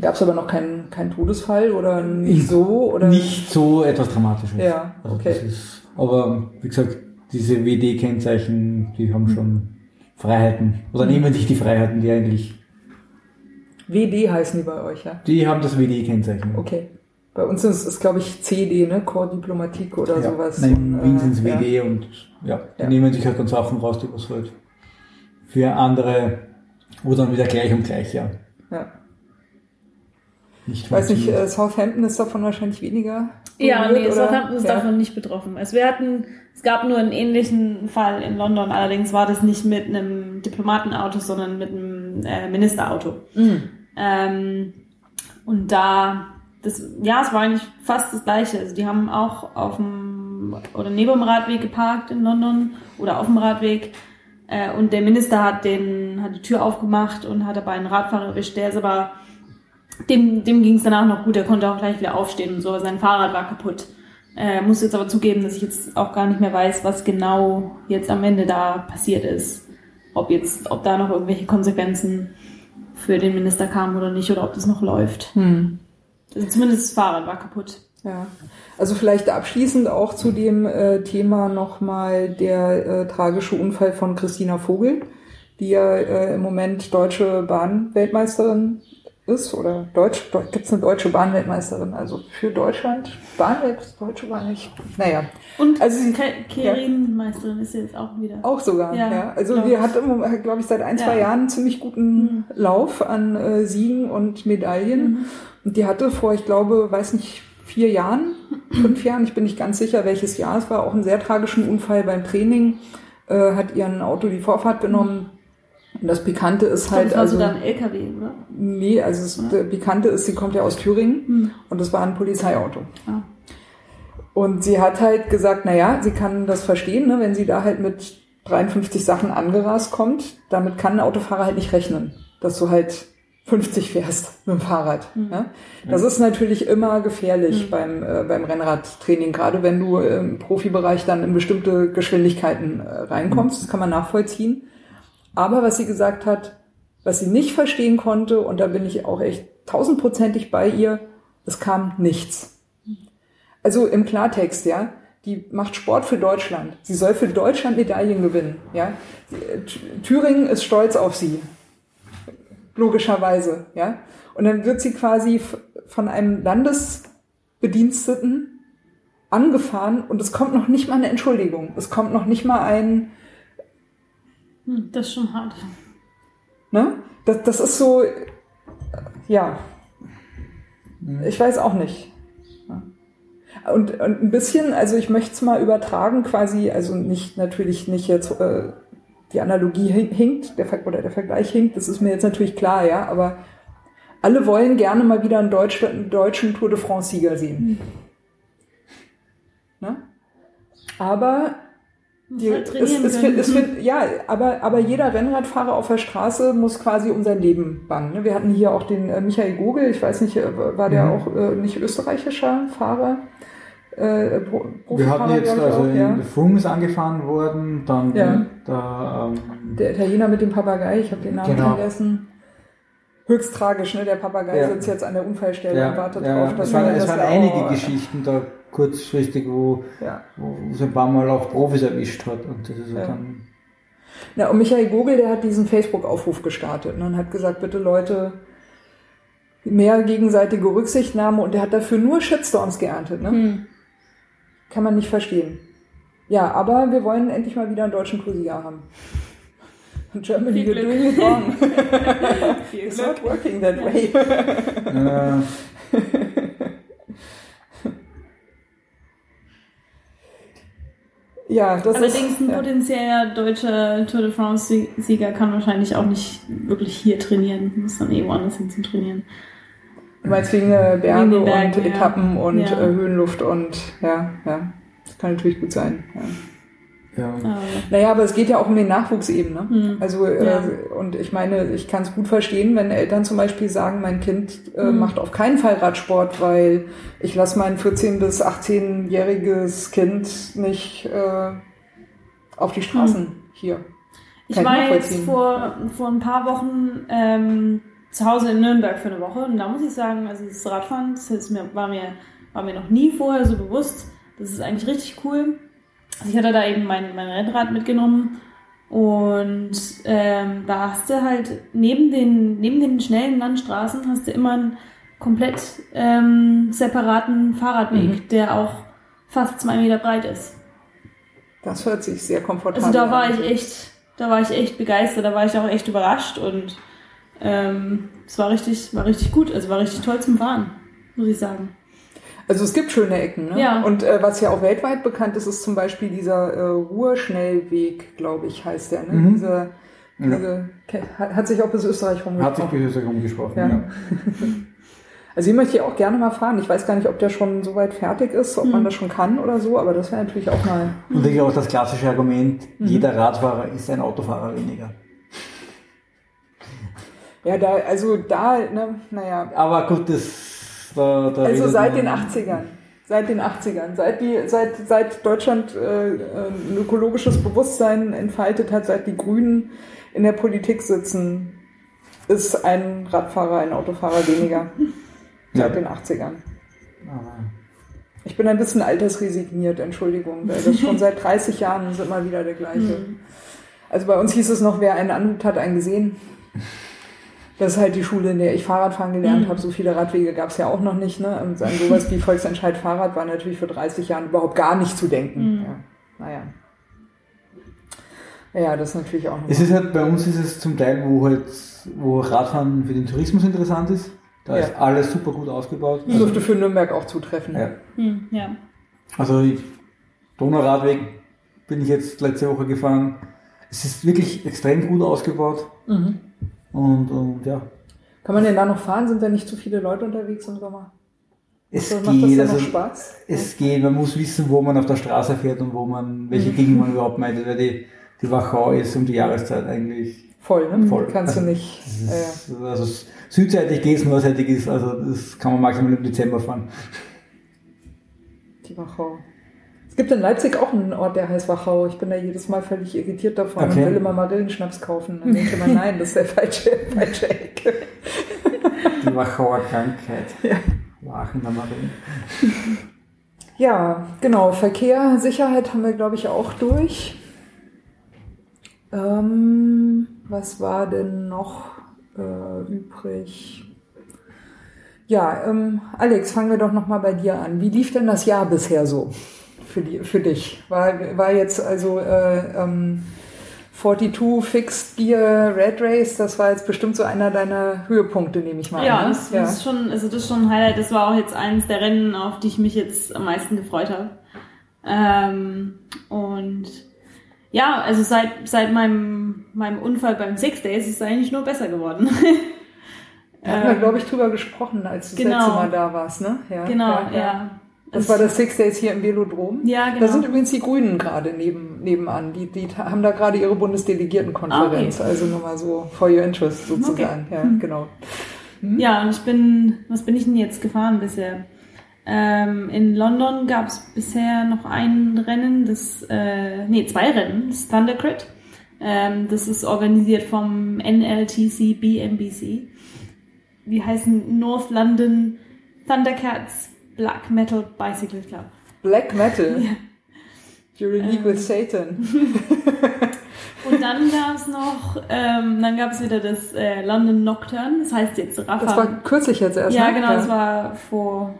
Speaker 2: gab es aber noch keinen keinen Todesfall oder nicht so oder
Speaker 3: Nicht so etwas Dramatisches.
Speaker 2: Ja,
Speaker 3: Also
Speaker 2: okay.
Speaker 3: das ist, aber wie gesagt, diese WD-Kennzeichen, die haben schon Freiheiten. Oder nehmen sich die Freiheiten, die eigentlich,
Speaker 2: WD heißen die bei euch, ja?
Speaker 3: die haben das WD-Kennzeichen.
Speaker 2: Okay. Bei uns ist es, glaube ich, CD, ne? Corps Diplomatique oder
Speaker 3: Ja.
Speaker 2: sowas.
Speaker 3: Nein, in Wien sind es
Speaker 2: äh,
Speaker 3: WD und ja, die
Speaker 2: Ja.
Speaker 3: nehmen sich halt dann Sachen raus, die was halt für andere, wo dann wieder gleich und gleich, ja.
Speaker 2: Ja. ja.
Speaker 3: Nicht
Speaker 2: Ich weiß nicht, äh, Southampton ist davon wahrscheinlich weniger.
Speaker 4: Ja, nee,
Speaker 2: oder?
Speaker 4: Southampton ist
Speaker 2: ja.
Speaker 4: davon nicht betroffen. Also wir hatten, es gab nur einen ähnlichen Fall in London, allerdings war das nicht mit einem Diplomatenauto, sondern mit einem äh, Ministerauto.
Speaker 2: Mhm.
Speaker 4: Ähm, und da, das, ja, es war eigentlich fast das Gleiche. Also die haben auch auf dem oder neben dem Radweg geparkt in London oder auf dem Radweg. Äh, und der Minister hat den, hat die Tür aufgemacht und hat dabei einen Radfahrer erwischt. Der ist aber, dem, dem ging es danach noch gut. Er konnte auch gleich wieder aufstehen und so. aber Sein Fahrrad war kaputt. Äh, muss jetzt aber zugeben, dass ich jetzt auch gar nicht mehr weiß, was genau jetzt am Ende da passiert ist. Ob jetzt, ob da noch irgendwelche Konsequenzen für den Minister kamen oder nicht oder ob das noch läuft.
Speaker 2: Hm.
Speaker 4: Also zumindest das Fahrrad war kaputt.
Speaker 2: Ja, also vielleicht abschließend auch zu dem äh, Thema nochmal der äh, tragische Unfall von Christina Vogel, die ja äh, im Moment deutsche Bahnweltmeisterin ist oder Deutsch, Deu gibt es eine deutsche Bahnweltmeisterin, also für Deutschland Bahnwelt, deutsche Bahn nicht, naja,
Speaker 4: Und
Speaker 2: Also sie-
Speaker 4: Ke- Kerin-Meisterin ist jetzt auch wieder.
Speaker 2: auch sogar, ja.
Speaker 4: Ja,
Speaker 2: Also
Speaker 4: glaub
Speaker 2: die
Speaker 4: ich.
Speaker 2: hat im Moment, glaube ich, seit ein, zwei
Speaker 4: Ja.
Speaker 2: Jahren einen ziemlich guten Lauf an äh, Siegen und Medaillen. Und die hatte vor, ich glaube, weiß nicht, vier Jahren, fünf Jahren, ich bin nicht ganz sicher, welches Jahr es war, auch einen sehr tragischen Unfall beim Training, äh, hat ihren Auto die Vorfahrt genommen. Und das Pikante ist halt,
Speaker 4: das war
Speaker 2: also,
Speaker 4: sogar ein LKW, oder?
Speaker 2: nee, also es, der Pikante ist, sie kommt ja aus Thüringen
Speaker 4: Hm.
Speaker 2: und das war ein Polizeiauto.
Speaker 4: Ah.
Speaker 2: Und sie hat halt gesagt, na ja, sie kann das verstehen, ne, wenn sie da halt mit 53 Sachen angerast kommt, damit kann ein Autofahrer halt nicht rechnen, dass du halt 50 fährst mit dem Fahrrad. Ne? Das ist natürlich immer gefährlich beim, äh, beim Rennradtraining, gerade wenn du im Profibereich dann in bestimmte Geschwindigkeiten äh, reinkommst, das kann man nachvollziehen. Aber was sie gesagt hat, was sie nicht verstehen konnte, und da bin ich auch echt tausendprozentig bei ihr, es kam nichts. Also im Klartext, ja, die macht Sport für Deutschland. Sie soll für Deutschland Medaillen gewinnen, ja. Thüringen ist stolz auf sie. Logischerweise, ja. Und dann wird sie quasi von einem Landesbediensteten angefahren und es kommt noch nicht mal eine Entschuldigung. Es kommt noch nicht mal ein,
Speaker 4: Hm, das ist schon hart.
Speaker 2: Ne? Das, das ist so, äh, ja. Ich weiß auch nicht. Und, und ein bisschen, also ich möchte es mal übertragen, quasi, also nicht natürlich nicht jetzt äh, die Analogie hin- hinkt, der Ver oder der Vergleich hinkt, das ist mir jetzt natürlich klar, ja, aber alle wollen gerne mal wieder einen, Deutsch, einen deutschen Tour de France-Sieger sehen. Ne? Aber die,
Speaker 4: halt
Speaker 2: es, es,
Speaker 4: können.
Speaker 2: es, es, ja, aber, aber jeder Rennradfahrer auf der Straße muss quasi um sein Leben bangen. ne? Wir hatten hier auch den äh, Michael Gogel, ich weiß nicht, äh, war der
Speaker 3: Mhm.
Speaker 2: auch äh, nicht österreichischer Fahrer? Äh,
Speaker 3: Wir hatten jetzt, also
Speaker 2: auch, ja.
Speaker 3: in ist angefahren worden, dann
Speaker 2: Ja.
Speaker 3: der, ähm,
Speaker 2: Der Italiener mit dem Papagei, ich habe den Namen
Speaker 3: Genau.
Speaker 2: vergessen. höchst tragisch, ne? Der Papagei
Speaker 3: Ja.
Speaker 2: sitzt jetzt an der Unfallstelle
Speaker 3: Ja,
Speaker 2: und wartet
Speaker 3: ja,
Speaker 2: drauf, dass
Speaker 3: es waren, es
Speaker 2: das
Speaker 3: waren einige
Speaker 2: oh,
Speaker 3: Geschichten da kurzfristig, wo,
Speaker 2: Ja.
Speaker 3: wo es ein paar Mal auch Profis erwischt hat. Und das ist
Speaker 2: Ja.
Speaker 3: dann.
Speaker 2: Ja, und Michael Gogel, der hat diesen Facebook-Aufruf gestartet ne, und hat gesagt, bitte Leute, mehr gegenseitige Rücksichtnahme und der hat dafür nur Shitstorms geerntet. Ne?
Speaker 4: Hm.
Speaker 2: Kann man nicht verstehen. Ja, aber wir wollen endlich mal wieder einen deutschen Kursier haben. Germany,
Speaker 4: Viel
Speaker 2: you're
Speaker 4: Glück.
Speaker 2: doing it wrong. It's
Speaker 4: Glück.
Speaker 2: not working that way.
Speaker 3: Äh,
Speaker 2: ja, das
Speaker 4: Allerdings
Speaker 2: ist...
Speaker 4: ein
Speaker 2: ja.
Speaker 4: potenzieller deutscher Tour de France-Sieger kann wahrscheinlich auch nicht wirklich hier trainieren. Muss dann eh woanders hin zum Trainieren.
Speaker 2: Du meinst wegen äh, Berge
Speaker 4: Wegen Bergen,
Speaker 2: und
Speaker 4: ja.
Speaker 2: Etappen und
Speaker 4: Ja.
Speaker 2: äh, Höhenluft und ja, ja. Das kann natürlich gut sein. Ja.
Speaker 3: ja.
Speaker 2: Naja, aber es geht ja auch um den Nachwuchs eben. Ne?
Speaker 4: Hm.
Speaker 2: Also, äh,
Speaker 4: Ja.
Speaker 2: und ich meine, ich kann es gut verstehen, wenn Eltern zum Beispiel sagen, mein Kind äh,
Speaker 4: Mhm.
Speaker 2: macht auf keinen Fall Radsport, weil ich lasse mein 14- bis 18-jähriges Kind nicht äh, auf die Straßen hier.
Speaker 4: Ich
Speaker 2: Kann ich
Speaker 4: war jetzt vor, vor ein paar Wochen ähm, zu Hause in Nürnberg für eine Woche und da muss ich sagen, also das Radfahren, das mir, war, mir, war mir noch nie vorher so bewusst. Das ist eigentlich richtig cool. Also ich hatte da eben mein, mein Rennrad mitgenommen und ähm, da hast du halt neben den, neben den schnellen Landstraßen hast du immer einen komplett ähm, separaten Fahrradweg,
Speaker 2: Mhm.
Speaker 4: der auch fast zwei Meter breit ist.
Speaker 2: Das hört sich sehr komfortabel
Speaker 4: Also da
Speaker 2: an.
Speaker 4: war ich echt, da war ich echt begeistert, da war ich auch echt überrascht und ähm, es war richtig, war richtig gut, also war richtig toll zum Fahren, muss ich sagen.
Speaker 2: Also es gibt schöne Ecken. Ne?
Speaker 4: Ja.
Speaker 2: Und äh, was ja auch weltweit bekannt ist, ist zum Beispiel dieser äh, Ruhrschnellweg, glaube ich, heißt der. Ne?
Speaker 3: Mhm.
Speaker 2: Diese,
Speaker 3: Ja.
Speaker 2: diese, hat, hat sich auch bis Österreich
Speaker 3: Hat sich
Speaker 2: rumgesprochen.
Speaker 3: bis jetzt rumgesprochen.
Speaker 2: Ja.
Speaker 3: Ja.
Speaker 2: Also hier möchte ich auch gerne mal fahren. Ich weiß gar nicht, ob der schon so weit fertig ist, ob
Speaker 4: Mhm.
Speaker 2: man das schon kann oder so, aber das wäre natürlich auch mal.
Speaker 3: Und ich auch das klassische Argument,
Speaker 2: Mhm.
Speaker 3: jeder Radfahrer ist ein Autofahrer weniger.
Speaker 2: Ja, da, also da, ne, naja.
Speaker 3: Aber gut, das da, da
Speaker 2: Also seit den 80ern. Seit den 80ern. Seit, die, seit, seit Deutschland äh, ein ökologisches Bewusstsein entfaltet hat, seit die Grünen in der Politik sitzen, ist ein Radfahrer, ein Autofahrer weniger.
Speaker 3: Ja.
Speaker 2: Seit den 80ern.
Speaker 3: Aber-
Speaker 2: Ich bin ein bisschen altersresigniert, Entschuldigung, weil das schon seit 30 Jahren ist immer wieder der gleiche.
Speaker 4: Mhm.
Speaker 2: Also bei uns hieß es noch, wer einen anruft, hat einen gesehen. Das ist halt die Schule, in der ich Fahrradfahren gelernt
Speaker 4: Mhm.
Speaker 2: habe. So viele Radwege gab es ja auch noch nicht. Ne? Und an sowas wie Volksentscheid Fahrrad war natürlich vor 30 Jahren überhaupt gar nicht zu denken.
Speaker 4: Mhm.
Speaker 2: Ja. Naja. Ja, das ist natürlich auch noch.
Speaker 3: Es ist halt, bei uns ist es zum Teil, wo halt, wo Radfahren für den Tourismus interessant ist. Da
Speaker 2: Ja.
Speaker 3: ist alles super gut ausgebaut.
Speaker 2: das dürfte für Nürnberg auch zutreffen.
Speaker 3: Ja.
Speaker 4: Hm, ja.
Speaker 3: Also Donauradweg bin ich jetzt letzte Woche gefahren. Es ist wirklich extrem gut ausgebaut.
Speaker 2: Mhm.
Speaker 3: Und, und ja,
Speaker 2: Kann man denn da noch fahren? Sind da nicht zu viele Leute unterwegs im Sommer?
Speaker 3: es
Speaker 2: Macht das
Speaker 3: geht. Also,
Speaker 2: Spaß?
Speaker 3: es geht. Man muss wissen, wo man auf der Straße fährt und wo man, welche Gegend man überhaupt meint. Weil die, die Wachau ist um die Jahreszeit eigentlich
Speaker 2: Voll, ne?
Speaker 3: Voll.
Speaker 2: Kannst
Speaker 3: Also,
Speaker 2: du nicht.
Speaker 3: Das
Speaker 2: Äh,
Speaker 3: ist, also südseitig geht es, nordseitig ist, also das kann man maximal im Dezember fahren.
Speaker 2: Die Wachau. Es gibt in Leipzig auch einen Ort, der heißt Wachau. Ich bin da jedes Mal völlig irritiert davon
Speaker 3: Okay.
Speaker 2: und will immer Marillenschnaps kaufen. Dann denke ich immer, nein, das ist der falsche, falsche Ecke.
Speaker 3: Die Wachauer Krankheit. Ja. Wachen am Marin.
Speaker 2: Ja, genau. Verkehr, Sicherheit haben wir, glaube ich, auch durch. Ähm, was war denn noch äh, übrig? Ja, ähm, Alex, fangen wir doch noch mal bei dir an. Wie lief denn das Jahr bisher so für, die, für dich? War, war jetzt also äh, ähm, 42 Fixed Gear Red Race, das war jetzt bestimmt so einer deiner Höhepunkte, nehme ich mal
Speaker 4: Ja,
Speaker 2: an. ne?
Speaker 4: das, das ist schon, also das ist schon ein Highlight. Das war auch jetzt eines der Rennen, auf die ich mich jetzt am meisten gefreut habe. Ähm, und ja, also seit, seit meinem, meinem Unfall beim Six Days ist es eigentlich nur besser geworden.
Speaker 2: Da hatten wir,
Speaker 4: Ähm,
Speaker 2: glaube ich, drüber gesprochen, als du das
Speaker 4: genau.
Speaker 2: letzte Mal da warst, ne? Ja,
Speaker 4: Genau, ja.
Speaker 2: Das war das Six Days hier im Velodrom.
Speaker 4: Ja,
Speaker 2: Da
Speaker 4: genau.
Speaker 2: sind übrigens die Grünen gerade neben, nebenan. Die, die haben da gerade ihre Bundesdelegiertenkonferenz.
Speaker 4: Ah, okay.
Speaker 2: Also nur mal so for your interest sozusagen. Ja, genau.
Speaker 4: Ja, und ich bin, was bin ich denn jetzt gefahren bisher? Ähm, in London gab es bisher noch ein Rennen, das, äh, nee, zwei Rennen, das Thundercrit. Ähm, das ist organisiert vom NLTC BMBC. wie heißen North London Thundercats Black Metal Bicycle Club.
Speaker 2: Black Metal.
Speaker 4: Ja.
Speaker 2: You're in league
Speaker 4: Ähm.
Speaker 2: with Satan.
Speaker 4: Und dann gab es noch, ähm, dann gab es wieder das äh, London Nocturne, das heißt jetzt Rafa.
Speaker 2: Das war kürzlich jetzt erst.
Speaker 4: ja,
Speaker 2: ne?
Speaker 4: genau, das war vor,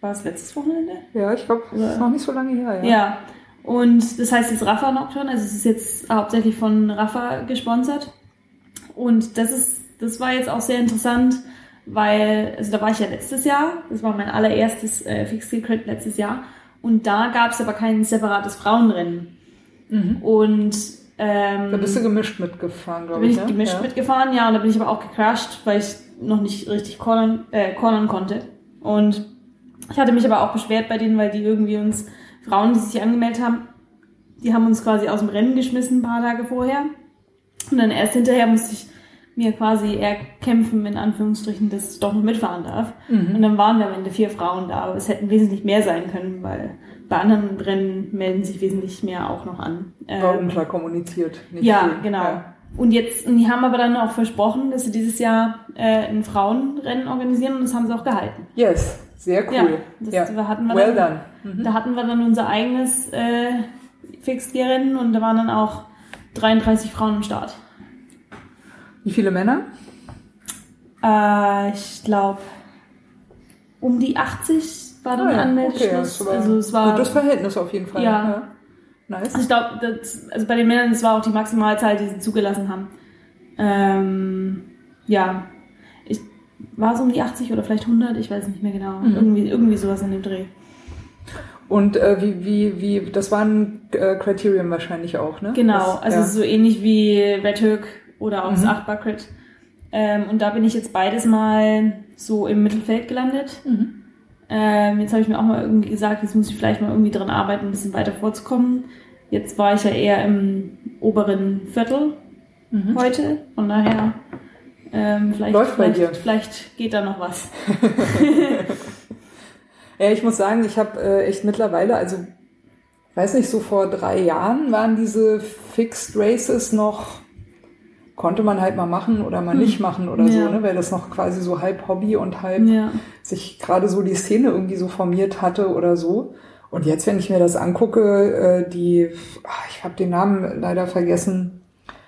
Speaker 4: war es letztes Wochenende?
Speaker 2: Ja, ich glaube, das ist noch nicht so lange her.
Speaker 4: Ja.
Speaker 2: Ja.
Speaker 4: Und das heißt jetzt Rafa Nocturne, also es ist jetzt hauptsächlich von Rafa gesponsert. Und das ist, das war jetzt auch sehr interessant, weil, also da war ich ja letztes Jahr, das war mein allererstes äh, Fixed Credit letztes Jahr. Und da gab es aber kein separates Frauenrennen. Und ähm,
Speaker 2: Mhm. Da bist du gemischt mitgefahren,
Speaker 4: da
Speaker 2: glaube
Speaker 4: bin
Speaker 2: ich.
Speaker 4: ich
Speaker 2: ne?
Speaker 4: gemischt
Speaker 2: ja.
Speaker 4: mitgefahren, ja, und da bin ich aber auch gecrashed, weil ich noch nicht richtig cornern, äh, cornern konnte. Und ich hatte mich aber auch beschwert bei denen, weil die irgendwie uns, Frauen, die sich angemeldet haben, die haben uns quasi aus dem Rennen geschmissen ein paar Tage vorher. Und dann erst hinterher musste ich mir quasi erkämpfen, in Anführungsstrichen, dass ich doch noch mitfahren darf.
Speaker 2: Mhm.
Speaker 4: Und dann waren wir am Ende vier Frauen da, aber es hätten wesentlich mehr sein können, weil bei anderen Rennen melden sich wesentlich mehr auch noch an.
Speaker 2: War
Speaker 4: Ähm,
Speaker 2: unklar kommuniziert. Nicht
Speaker 4: ja,
Speaker 2: viel.
Speaker 4: genau.
Speaker 2: Ja.
Speaker 4: Und jetzt, und die haben aber dann auch versprochen, dass sie dieses Jahr äh, ein Frauenrennen organisieren und das haben sie auch gehalten.
Speaker 2: Yes, sehr
Speaker 4: Ja,
Speaker 2: cool.
Speaker 4: das
Speaker 2: Ja,
Speaker 4: wir hatten wir
Speaker 2: well
Speaker 4: dann,
Speaker 2: done. Mhm.
Speaker 4: Da hatten wir dann unser eigenes äh, Fixed-Gear-Rennen und da waren dann auch 33 Frauen im Start.
Speaker 2: Wie viele Männer?
Speaker 4: Äh, ich glaube, um die 80 war dann
Speaker 2: Ah ja,
Speaker 4: Anmeldeschluss.
Speaker 2: okay, das war
Speaker 4: also es war
Speaker 2: gutes Verhältnis auf jeden Fall.
Speaker 4: Ja.
Speaker 2: Nice.
Speaker 4: Also ich glaube, also bei den Männern, das war auch die Maximalzahl, die sie zugelassen haben. Ähm, ja, ich war es um die 80 oder vielleicht 100, ich weiß nicht mehr genau.
Speaker 2: Mhm.
Speaker 4: Irgendwie, irgendwie sowas in dem Dreh.
Speaker 2: Und äh, wie, wie, wie, das war ein äh, Kriterium wahrscheinlich auch, ne?
Speaker 4: Genau,
Speaker 2: das,
Speaker 4: also
Speaker 2: ja.
Speaker 4: so ähnlich wie Red Hook oder auch das
Speaker 2: Mhm.
Speaker 4: 8 Bar Crit. Ähm, und da bin ich jetzt beides mal so im Mittelfeld gelandet.
Speaker 2: Mhm.
Speaker 4: Ähm, jetzt habe ich mir auch mal irgendwie gesagt, jetzt muss ich vielleicht mal irgendwie dran arbeiten, ein bisschen weiter vorzukommen. Jetzt war ich ja eher im oberen Viertel
Speaker 2: Mhm.
Speaker 4: heute, von daher ähm, vielleicht,
Speaker 2: Läuft bei
Speaker 4: vielleicht,
Speaker 2: dir.
Speaker 4: vielleicht geht da noch was.
Speaker 2: Ja, ich muss sagen, ich habe äh, echt mittlerweile, also weiß nicht, so vor drei Jahren waren diese Fixed Races noch, konnte man halt mal machen oder mal nicht machen oder so,
Speaker 4: Ja.
Speaker 2: ne? weil das noch quasi so halb Hobby und halb
Speaker 4: Ja.
Speaker 2: sich gerade so die Szene irgendwie so formiert hatte oder so. Und jetzt, wenn ich mir das angucke, äh, die, ach, ich habe den Namen leider vergessen.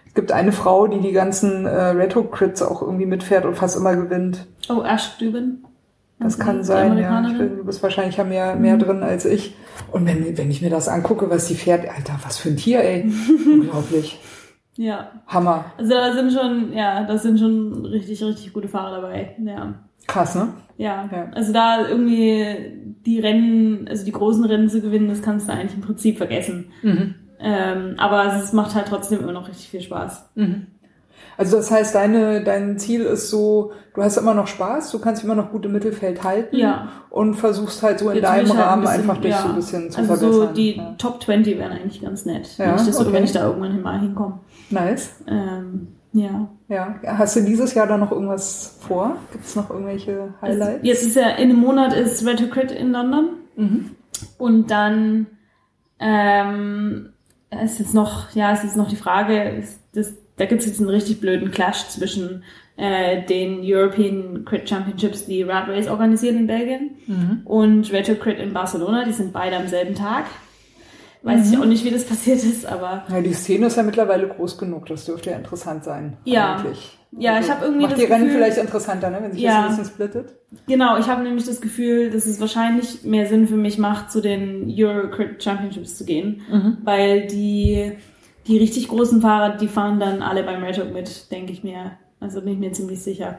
Speaker 2: Es gibt eine Frau, die die ganzen äh, Red Hook Crits auch irgendwie mitfährt und fast immer gewinnt.
Speaker 4: Oh, Ash Düben.
Speaker 2: Das kann sein, ja. Ich bin, du bist wahrscheinlich ja mehr, mehr drin als ich. Und wenn, wenn ich mir das angucke, was die fährt, Alter, was für ein Tier, ey. Unglaublich.
Speaker 4: Ja.
Speaker 2: Hammer.
Speaker 4: Also da sind schon, ja, da sind schon richtig, richtig gute Fahrer dabei. Ja.
Speaker 2: Krass, ne?
Speaker 4: Ja.
Speaker 2: Ja.
Speaker 4: Also da irgendwie die Rennen, also die großen Rennen zu gewinnen, das kannst du eigentlich im Prinzip vergessen.
Speaker 2: Mhm.
Speaker 4: Ähm, aber es macht halt trotzdem immer noch richtig viel Spaß.
Speaker 2: Mhm. Also das heißt, deine, dein Ziel ist so, du hast immer noch Spaß, du kannst immer noch gut im Mittelfeld halten
Speaker 4: Ja.
Speaker 2: und versuchst halt so in
Speaker 4: Jetzt
Speaker 2: deinem
Speaker 4: halt ein
Speaker 2: Rahmen
Speaker 4: bisschen-
Speaker 2: einfach dich
Speaker 4: ja.
Speaker 2: so ein bisschen zu
Speaker 4: also
Speaker 2: verbessern.
Speaker 4: so die
Speaker 2: ja.
Speaker 4: Top 20 wären eigentlich ganz nett,
Speaker 2: Ja,
Speaker 4: wenn, ich das,
Speaker 2: okay.
Speaker 4: wenn ich da irgendwann mal hinkomme.
Speaker 2: Nice.
Speaker 4: Ähm, ja.
Speaker 2: Ja. Hast du dieses Jahr da noch irgendwas vor? Gibt es noch irgendwelche Highlights?
Speaker 4: Jetzt ist ja, in einem Monat ist Red to Crit in London.
Speaker 2: Mhm.
Speaker 4: Und dann ähm, ist jetzt noch, ja, ist jetzt noch die Frage, das, da gibt es jetzt einen richtig blöden Clash zwischen äh, den European Crit Championships, die Rad Race organisieren in Belgien,
Speaker 2: Mhm.
Speaker 4: und Retro Crit in Barcelona. Die sind beide am selben Tag. Weiß
Speaker 2: Mhm.
Speaker 4: ich auch nicht, wie das passiert ist, aber
Speaker 2: Ja, die Szene ist ja mittlerweile groß genug, das dürfte ja interessant sein.
Speaker 4: Ja.
Speaker 2: Eigentlich.
Speaker 4: Ja, ich hab irgendwie
Speaker 2: Macht
Speaker 4: das
Speaker 2: die Rennen
Speaker 4: Gefühl-
Speaker 2: vielleicht interessanter, ne, wenn sich
Speaker 4: Ja.
Speaker 2: das ein bisschen splittet.
Speaker 4: Genau, ich habe nämlich das Gefühl, dass es wahrscheinlich mehr Sinn für mich macht, zu den Eurocrit Championships zu gehen, weil die, die richtig großen Fahrer, die fahren dann alle beim Red mit, denke ich mir. Also bin ich mir ziemlich sicher.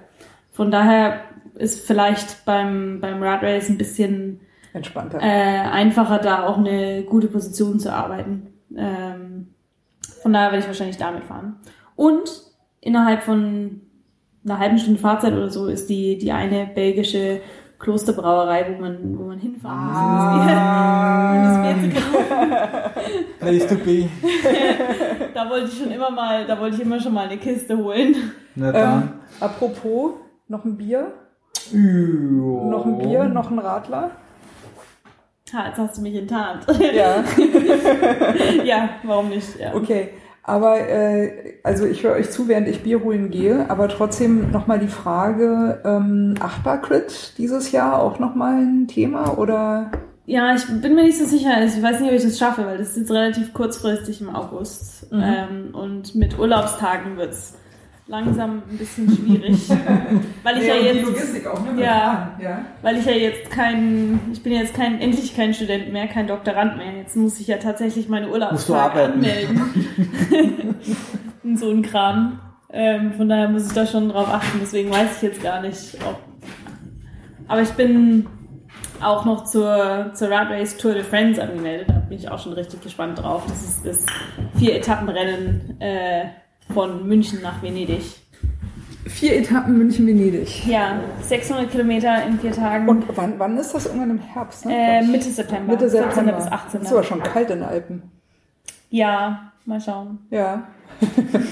Speaker 4: Von daher ist vielleicht beim, beim Rad Race ein bisschen
Speaker 2: Entspannter.
Speaker 4: äh, einfacher, da auch eine gute Position zu arbeiten. Ähm, von daher werde ich wahrscheinlich damit fahren. Und innerhalb von einer halben Stunde Fahrzeit oder so ist die, die eine belgische Klosterbrauerei, wo man, wo man hinfahren muss, um das Bier- um das Bier zu kaufen.
Speaker 3: Place to be.
Speaker 4: Da wollte ich schon immer mal, da wollte ich immer schon mal eine Kiste holen.
Speaker 3: Na
Speaker 2: ähm,
Speaker 3: dann.
Speaker 2: apropos, noch ein Bier?
Speaker 3: Ja.
Speaker 2: Noch ein Bier, noch ein Radler?
Speaker 4: Ha, jetzt hast du mich enttarnt.
Speaker 2: Ja.
Speaker 4: ja, warum nicht? Ja.
Speaker 2: Okay. Aber äh, also ich höre euch zu, während ich Bier holen gehe, aber trotzdem nochmal die Frage, ähm, Achtbar-Crit dieses Jahr auch nochmal ein Thema oder?
Speaker 4: Ja, ich bin mir nicht so sicher. Also ich weiß nicht, ob ich das schaffe, weil das ist jetzt relativ kurzfristig im August.
Speaker 2: Mhm.
Speaker 4: Ähm, und mit Urlaubstagen wird's langsam ein bisschen schwierig. weil ich ja,
Speaker 2: die
Speaker 4: jetzt.
Speaker 2: Logistik auch, ne?
Speaker 4: Ja.
Speaker 2: ja.
Speaker 4: Weil ich ja jetzt kein, ich bin jetzt kein, endlich kein Student mehr, kein Doktorand mehr. Jetzt muss ich ja tatsächlich meine Urlaubstage anmelden. Und so ein Kram. Ähm, von daher muss ich da schon drauf achten. Deswegen weiß ich jetzt gar nicht, ob. Aber ich bin auch noch zur, zur Rad Race Tour de France angemeldet. Da bin ich auch schon richtig gespannt drauf. Das ist das Vier-Etappenrennen äh, von München nach Venedig.
Speaker 2: Vier Etappen München-Venedig.
Speaker 4: Ja, 600 Kilometer in vier Tagen.
Speaker 2: Und wann, wann ist das? Irgendwann im Herbst, ne?
Speaker 4: äh. Mitte September.
Speaker 2: Mitte
Speaker 4: 14.
Speaker 2: September.
Speaker 4: bis 18.
Speaker 2: Ist aber schon kalt in den Alpen.
Speaker 4: Ja, mal schauen.
Speaker 2: Ja.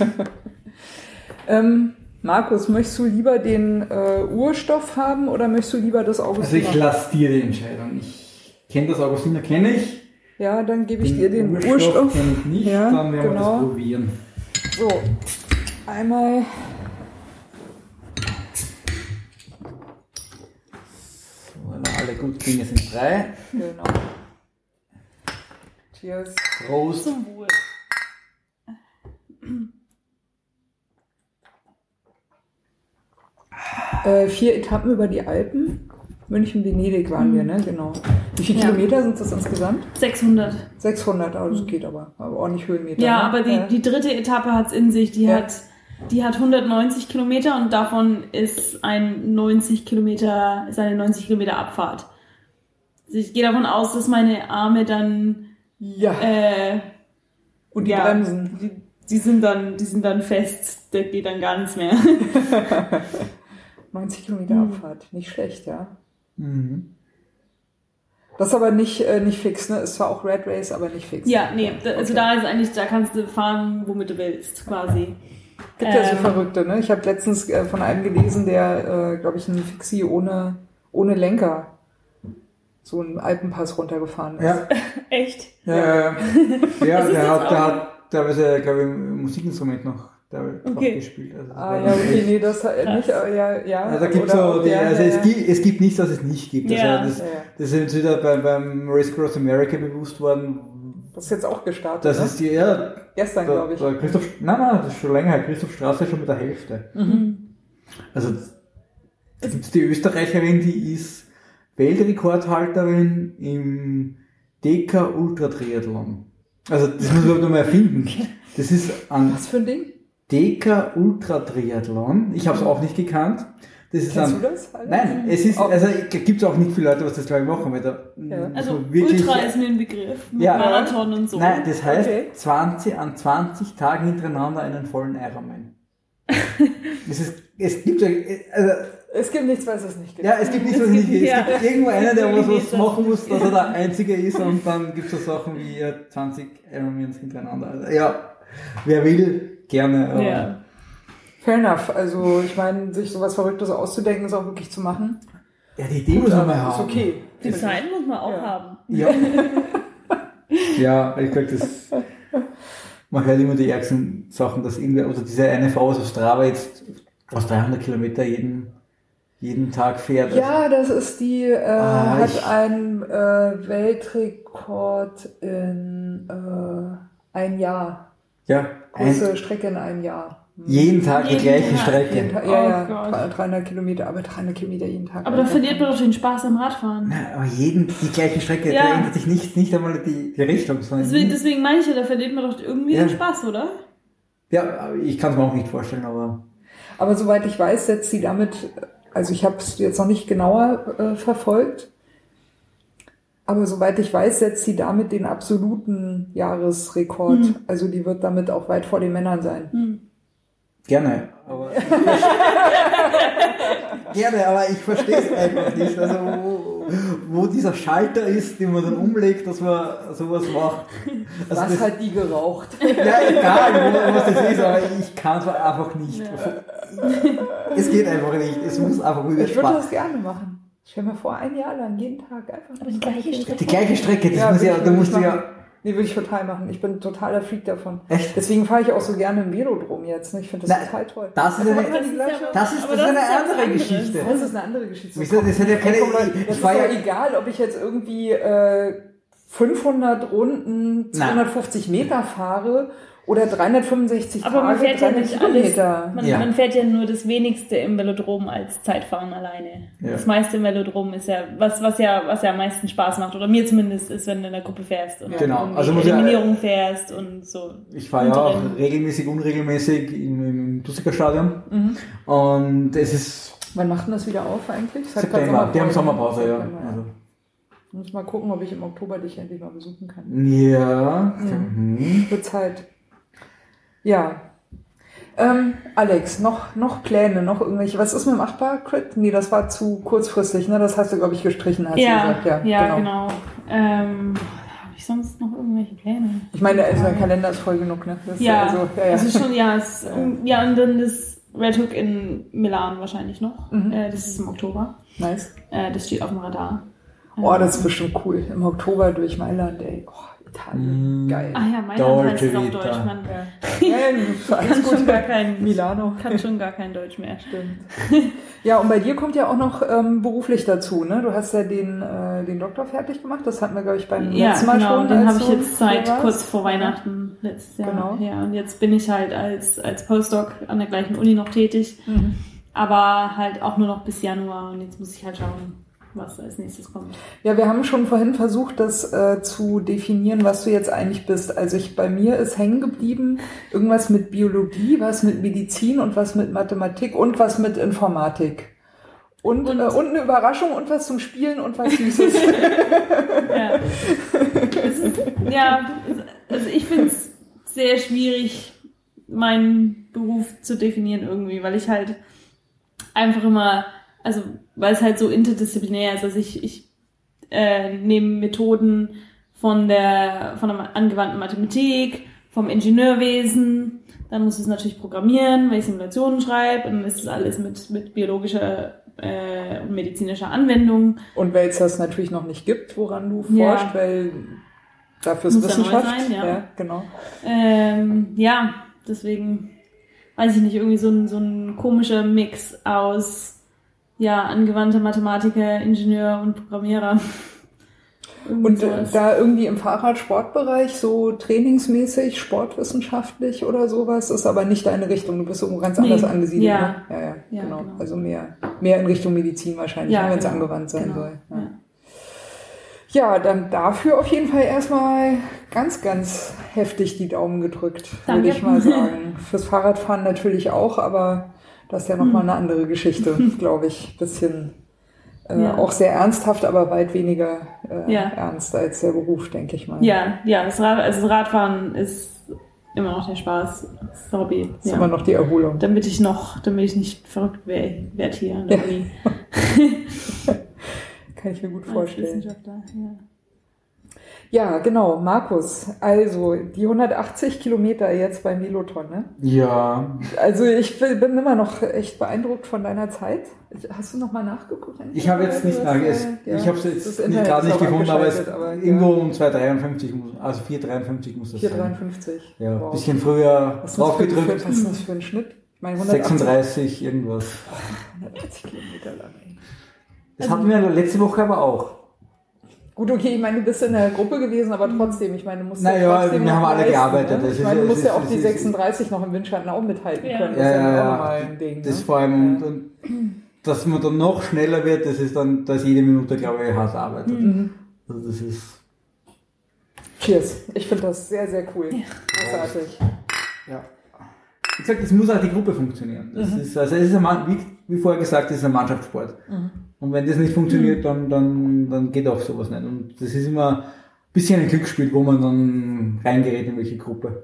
Speaker 2: ähm, Markus, möchtest du lieber den äh, Urstoff haben oder möchtest du lieber das
Speaker 3: Also
Speaker 2: Augustiner?
Speaker 3: ich lasse dir die Entscheidung. Ich kenne das Augustiner, kenne ich.
Speaker 2: ja, dann gebe ich dir den Urstoff.
Speaker 3: kenne ich nicht,
Speaker 2: Ja,
Speaker 3: dann werden wir
Speaker 2: genau.
Speaker 3: das probieren.
Speaker 2: So, einmal.
Speaker 3: So, alle guten Dinge sind drei.
Speaker 2: Genau. Cheers.
Speaker 3: Prost.
Speaker 4: Zum Wohl.
Speaker 2: Äh, vier Etappen über die Alpen. München, Venedig waren wir, ne? Genau. Wie viele
Speaker 4: Ja.
Speaker 2: Kilometer sind das insgesamt?
Speaker 4: 600.
Speaker 2: 600, also das geht aber. aber ordentlich Höhenmeter.
Speaker 4: Ja,
Speaker 2: ne?
Speaker 4: aber die,
Speaker 2: Äh,
Speaker 4: die dritte Etappe hat's in sich. Die
Speaker 2: Ja.
Speaker 4: hat, die hat 190 Kilometer und davon ist ein 90 Kilometer, ist eine 90 Kilometer Abfahrt. Also ich gehe davon aus, dass meine Arme dann,
Speaker 2: ja.
Speaker 4: äh,
Speaker 2: Und die
Speaker 4: ja,
Speaker 2: Bremsen.
Speaker 4: Die, die sind dann, die sind dann fest. Da geht dann gar nichts mehr.
Speaker 2: 90 Kilometer
Speaker 4: Mhm.
Speaker 2: Abfahrt. Nicht schlecht, ja.
Speaker 3: Mhm.
Speaker 2: Das ist aber nicht, äh, nicht fix, ne? Ist zwar auch Red Race, aber nicht fix.
Speaker 4: ja, nee, da, also
Speaker 2: Okay.
Speaker 4: da ist eigentlich, da kannst du fahren, womit du willst, quasi.
Speaker 2: Gibt ja so
Speaker 4: Ähm,
Speaker 2: Verrückte, ne? Ich habe letztens äh, von einem gelesen, der, äh, glaube ich, einen Fixie ohne, ohne Lenker so einen Alpenpass runtergefahren ist.
Speaker 3: Ja,
Speaker 4: Echt?
Speaker 3: ja, ja. ja. ja der, hat, der hat teilweise, glaube ich, ein Musikinstrument noch da
Speaker 4: Okay.
Speaker 3: gespielt. Also,
Speaker 2: Ah, ja, okay, nee, das nicht, ja, ja.
Speaker 3: Also
Speaker 2: Oder
Speaker 3: so die, also es gibt, es gibt nichts, was es nicht gibt.
Speaker 4: Ja.
Speaker 3: Also das,
Speaker 2: Ja,
Speaker 3: das ist uns wieder beim, beim Race Cross America bewusst worden.
Speaker 2: Das ist jetzt auch gestartet,
Speaker 3: Das
Speaker 2: ne?
Speaker 3: ist die, ja,
Speaker 2: Gestern, glaube ich.
Speaker 3: Christoph, nein, nein, das ist schon länger, her. Christoph Straße schon mit der Hälfte.
Speaker 2: Mhm.
Speaker 3: Also da gibt's die Österreicherin, die ist Weltrekordhalterin im DK Ultra Triathlon. Also das muss man nur mal erfinden. Das ist ein
Speaker 2: Was für ein Ding?
Speaker 3: DK Ultra Triathlon. Ich habe es auch nicht gekannt. Das ist
Speaker 2: Kennst
Speaker 3: ein,
Speaker 2: du das? Alter?
Speaker 3: Nein, es ist,
Speaker 2: Auch-
Speaker 3: also gibt es auch nicht viele Leute, was das glaube ich machen, weil da
Speaker 2: Ja.
Speaker 4: Also
Speaker 3: man wirklich,
Speaker 4: Ultra ist mir ein Begriff. Mit
Speaker 3: Ja.
Speaker 4: Marathon und so.
Speaker 3: Nein, das heißt
Speaker 2: Okay.
Speaker 3: 20 an 20 Tagen hintereinander einen vollen Ironman. es ist, es gibt, also,
Speaker 2: Es gibt nichts, was es nicht gibt.
Speaker 3: ja, es gibt nichts, was nicht geht.
Speaker 4: Ja.
Speaker 3: Es gibt irgendwo einen, der was, was machen muss, dass er der Einzige ist und dann gibt es so Sachen wie äh, 20 Ironmans hintereinander. Also, ja, wer will, gerne. aber-
Speaker 4: Ja.
Speaker 2: Fair enough. Also, ich meine, sich sowas Verrücktes auszudenken, ist auch wirklich zu machen.
Speaker 3: ja, die Idee muss man mal
Speaker 2: Ist
Speaker 3: haben.
Speaker 2: okay.
Speaker 4: Die Zeit muss man auch
Speaker 2: Ja.
Speaker 4: haben.
Speaker 3: Ja. ja, ich glaube, das. Man hört immer die ärgsten Sachen, dass irgendwer, oder diese eine Frau aus Strava jetzt aus 300 Kilometer jeden, jeden Tag fährt.
Speaker 2: Ja, das ist die, äh,
Speaker 3: Ah,
Speaker 2: hat einen äh, Weltrekord in äh, ein Jahr.
Speaker 3: Ja
Speaker 2: Große
Speaker 3: ein,
Speaker 2: Strecke in einem Jahr. Hm.
Speaker 3: jeden Tag die
Speaker 4: Jeden
Speaker 3: gleiche
Speaker 4: Tag,
Speaker 3: Strecke.
Speaker 2: Jeden Tag,
Speaker 4: Oh
Speaker 2: ja, ja,
Speaker 4: Gott.
Speaker 2: 300 Kilometer, aber 300 Kilometer jeden Tag.
Speaker 4: Aber da verliert man doch den Spaß am Radfahren.
Speaker 3: Nein, aber jeden die gleiche Strecke,
Speaker 4: Ja.
Speaker 3: da ändert sich nicht, nicht einmal die, die Richtung,
Speaker 4: Deswegen, deswegen meine ich ja, da verliert man doch irgendwie
Speaker 3: Ja.
Speaker 4: den Spaß, oder?
Speaker 3: ja, ich kann es mir auch nicht vorstellen, aber
Speaker 2: Aber soweit ich weiß, setzt sie damit, also ich habe es jetzt noch nicht genauer äh, verfolgt, aber soweit ich weiß, setzt sie damit den absoluten Jahresrekord.
Speaker 4: Hm.
Speaker 2: Also die wird damit auch weit vor den Männern sein.
Speaker 3: gerne. Aber gerne, aber ich verstehe es einfach nicht. Also wo, wo dieser Schalter ist, den man dann umlegt, dass man sowas macht. Also
Speaker 2: Was
Speaker 3: das,
Speaker 2: hat die geraucht?
Speaker 3: Ja, egal, wo- was das ist, aber ich kann es einfach nicht. Es geht einfach nicht. Es muss einfach wieder
Speaker 2: Ich würde das gerne machen. Stell mir vor, ein Jahr lang, jeden Tag einfach
Speaker 4: Aber die gleiche Strecke.
Speaker 3: Die gleiche Strecke, das
Speaker 2: Ja,
Speaker 3: muss ja, da musst du ja,
Speaker 2: Nee, würde ich total machen. Ich bin totaler Freak davon.
Speaker 3: Echt?
Speaker 2: Deswegen fahre ich auch so gerne im Velodrom jetzt. ne? Ich finde das
Speaker 3: Na,
Speaker 2: total toll.
Speaker 3: das ist
Speaker 2: Also
Speaker 3: eine-
Speaker 4: Das ist ja-
Speaker 3: Das ist, das ist
Speaker 4: das ist
Speaker 3: andere. Geschichte.
Speaker 2: Das ist eine andere Geschichte.
Speaker 3: Wieso? Das hat ja keine, ich
Speaker 2: das ist
Speaker 3: ja,
Speaker 2: egal, ob ich jetzt irgendwie äh, 500 Runden,
Speaker 3: Na.
Speaker 2: 250 Meter fahre oder 365
Speaker 4: Aber man
Speaker 2: Tage,
Speaker 4: fährt ja
Speaker 2: 300
Speaker 4: nicht alles.
Speaker 2: Kilometer.
Speaker 4: Man,
Speaker 3: Ja.
Speaker 4: man fährt ja nur das wenigste im Velodrom als Zeitfahren alleine.
Speaker 3: Ja.
Speaker 4: Das meiste im Velodrom ist ja was, was ja, was ja am meisten Spaß macht. Oder mir zumindest ist, wenn du in der Gruppe fährst und
Speaker 3: Genau.
Speaker 4: irgendwie
Speaker 3: Also ja-
Speaker 4: Eliminierung fährst und so.
Speaker 3: ich fahre ja auch regelmäßig, unregelmäßig im, im Dussiker Stadion.
Speaker 2: Mhm.
Speaker 3: Und es ist
Speaker 2: Wann macht denn das wieder auf eigentlich? Grad
Speaker 3: September, die haben
Speaker 2: Sommerpause.
Speaker 3: Ja.
Speaker 2: September,
Speaker 3: Also,
Speaker 2: Ich muss mal gucken, ob ich im Oktober dich endlich mal besuchen kann.
Speaker 3: ja. Mhm.
Speaker 2: Wird Zeit. Ja. Ähm, Alex, noch, noch Pläne, noch irgendwelche. Was ist mit dem Achtbar-Crit? Nee, das war zu kurzfristig, ne? Das hast du, glaube ich, gestrichen, hast du
Speaker 4: Ja,
Speaker 2: gesagt. Ja,
Speaker 4: ja, genau. Ähm, Habe ich sonst noch irgendwelche Pläne?
Speaker 2: Ich meine, also dein Kalender ist voll genug, ne? Das ist
Speaker 4: Ja,
Speaker 2: also, ja, ja.
Speaker 4: das ist schon, ja, es, ja, und dann das Red Hook in Milan wahrscheinlich noch.
Speaker 2: Mhm.
Speaker 4: Äh, das ist im Oktober.
Speaker 2: nice.
Speaker 4: Äh, das steht auf dem Radar.
Speaker 2: Oh, das ist bestimmt cool. Im Oktober durch Mailand, ey. Oh, Italien.
Speaker 3: Mm.
Speaker 2: Geil.
Speaker 4: Ah ja, Mailand
Speaker 3: Dolce
Speaker 4: heißt es auf. Deutsch. Man
Speaker 2: Ja, ja
Speaker 4: kann schon gar kein,
Speaker 2: Milano.
Speaker 4: kann schon gar kein Deutsch mehr.
Speaker 2: Stimmt. Ja, und bei dir kommt ja auch noch ähm, beruflich dazu, ne? Du hast ja den, äh, den Doktor fertig gemacht. Das hatten wir, glaube ich, beim
Speaker 4: Ja,
Speaker 2: letzten Mal
Speaker 4: genau,
Speaker 2: schon.
Speaker 4: den
Speaker 2: als
Speaker 4: habe ich jetzt seit
Speaker 2: warst.
Speaker 4: kurz vor Weihnachten letztes Jahr.
Speaker 2: Genau.
Speaker 4: Ja, und jetzt bin ich halt als, als Postdoc an der gleichen Uni noch tätig,
Speaker 2: Mhm.
Speaker 4: aber halt auch nur noch bis Januar und jetzt muss ich halt schauen, was als nächstes kommt.
Speaker 2: Ja, wir haben schon vorhin versucht, das äh, zu definieren, was du jetzt eigentlich bist. Also ich, bei mir ist hängen geblieben irgendwas mit Biologie, was mit Medizin und was mit Mathematik und was mit Informatik. Und,
Speaker 4: Und-
Speaker 2: äh, und eine Überraschung und was zum Spielen und was Süßes.
Speaker 4: Ja, ist, ja also ich finde es sehr schwierig, meinen Beruf zu definieren irgendwie, weil ich halt einfach immer, also weil es halt so interdisziplinär ist, also ich, ich äh, nehme Methoden von der, von der angewandten Mathematik, vom Ingenieurwesen, dann muss ich es natürlich programmieren, weil ich Simulationen schreibe, und dann ist es alles mit, mit biologischer äh, und medizinischer Anwendung.
Speaker 2: und weil es das natürlich noch nicht gibt, woran du
Speaker 4: Ja.
Speaker 2: forscht, weil dafür ist
Speaker 4: Muss ja
Speaker 2: Wissenschaft.
Speaker 4: sein, ja.
Speaker 2: genau.
Speaker 4: Ähm, ja, deswegen weiß ich nicht, irgendwie so ein, so ein komischer Mix aus ja, angewandter Mathematiker, Ingenieur und Programmierer.
Speaker 2: Und äh,
Speaker 4: sowas.
Speaker 2: da irgendwie im Fahrradsportbereich so trainingsmäßig, sportwissenschaftlich oder sowas, ist aber nicht deine Richtung. Du bist irgendwo ganz
Speaker 4: Nee,
Speaker 2: anders angesiedelt.
Speaker 4: ja.
Speaker 2: Ne? Ja, ja,
Speaker 4: Ja,
Speaker 2: genau.
Speaker 4: genau.
Speaker 2: Also mehr, mehr in Richtung Medizin wahrscheinlich,
Speaker 4: Ja,
Speaker 2: ne, wenn es
Speaker 4: genau.
Speaker 2: angewandt sein
Speaker 4: Genau.
Speaker 2: soll. Ja.
Speaker 4: Ja.
Speaker 2: dann dafür auf jeden Fall erstmal ganz, ganz heftig die Daumen gedrückt, würde ich mal sagen. Fürs Fahrradfahren natürlich auch, aber das ist ja nochmal
Speaker 4: Hm.
Speaker 2: eine andere Geschichte, glaube ich. Bisschen äh,
Speaker 4: Ja.
Speaker 2: auch sehr ernsthaft, aber weit weniger äh,
Speaker 4: Ja.
Speaker 2: ernst als der Beruf, denke ich mal.
Speaker 4: ja, ja, das, Rad, also das Radfahren ist immer noch der Spaß, das Hobby.
Speaker 2: Das ist
Speaker 4: Ja.
Speaker 2: immer noch die Erholung.
Speaker 4: Damit ich noch, damit ich nicht verrückt werde werd hier
Speaker 2: Ja. Kann ich mir gut
Speaker 4: als
Speaker 2: vorstellen.
Speaker 4: Wissenschaftler. Ja.
Speaker 2: Ja, genau, Markus. Also die 180 Kilometer jetzt beim Veloton, ne?
Speaker 3: Ja,
Speaker 2: Also ich bin immer noch echt beeindruckt von deiner Zeit. Hast du noch mal nachgeguckt?
Speaker 3: ich habe jetzt nicht
Speaker 2: Du
Speaker 3: nach,
Speaker 2: hast,
Speaker 3: es,
Speaker 2: äh, ja,
Speaker 3: ich habe es jetzt nicht,
Speaker 2: Internet
Speaker 3: gerade nicht gefunden, aber es
Speaker 2: aber,
Speaker 3: irgendwo
Speaker 2: ja.
Speaker 3: um 2,53 muss, also 4,53 muss das sein.
Speaker 2: 4,53.
Speaker 3: Ja,
Speaker 2: Wow.
Speaker 3: bisschen früher
Speaker 2: Was
Speaker 3: draufgedrückt.
Speaker 2: was ist das für ein Schnitt? Meine 180,
Speaker 3: 36 irgendwas.
Speaker 2: 180 Kilometer lang. Ey.
Speaker 3: Das hatten wir letzte Woche aber auch.
Speaker 2: Gut, okay, ich meine, du bist in der Gruppe gewesen, aber trotzdem, ich meine, du musst
Speaker 3: Naja,
Speaker 2: ja trotzdem
Speaker 3: wir
Speaker 2: noch
Speaker 3: haben alle
Speaker 2: leisten,
Speaker 3: gearbeitet,
Speaker 2: Ne? Ich meine, du musst ja auch die
Speaker 3: ist-
Speaker 2: 36 noch im Windschatten auch mithalten
Speaker 4: Ja.
Speaker 2: können.
Speaker 3: Ja,
Speaker 2: Das ist
Speaker 3: ja,
Speaker 2: ja
Speaker 3: ja.
Speaker 2: nochmal ein Ding.
Speaker 3: Das
Speaker 2: ne?
Speaker 3: vor allem,
Speaker 2: Ja.
Speaker 3: und, dass man dann noch schneller wird, das ist dann, dass jede Minute, glaube ich, hart arbeitet.
Speaker 2: Mhm.
Speaker 3: Also das ist,
Speaker 2: Cheers. Ich finde das sehr, sehr cool. Großartig.
Speaker 3: ja. Wie gesagt, es muss auch die Gruppe funktionieren. Das
Speaker 2: Mhm.
Speaker 3: ist, also es ist ein, Mann- wie, wie vorher gesagt, es ist ein Mannschaftssport.
Speaker 2: Mhm.
Speaker 3: Und wenn das nicht funktioniert, dann, dann, dann geht auch sowas nicht. Und das ist immer ein bisschen ein Glücksspiel, wo man dann reingerät in welche Gruppe.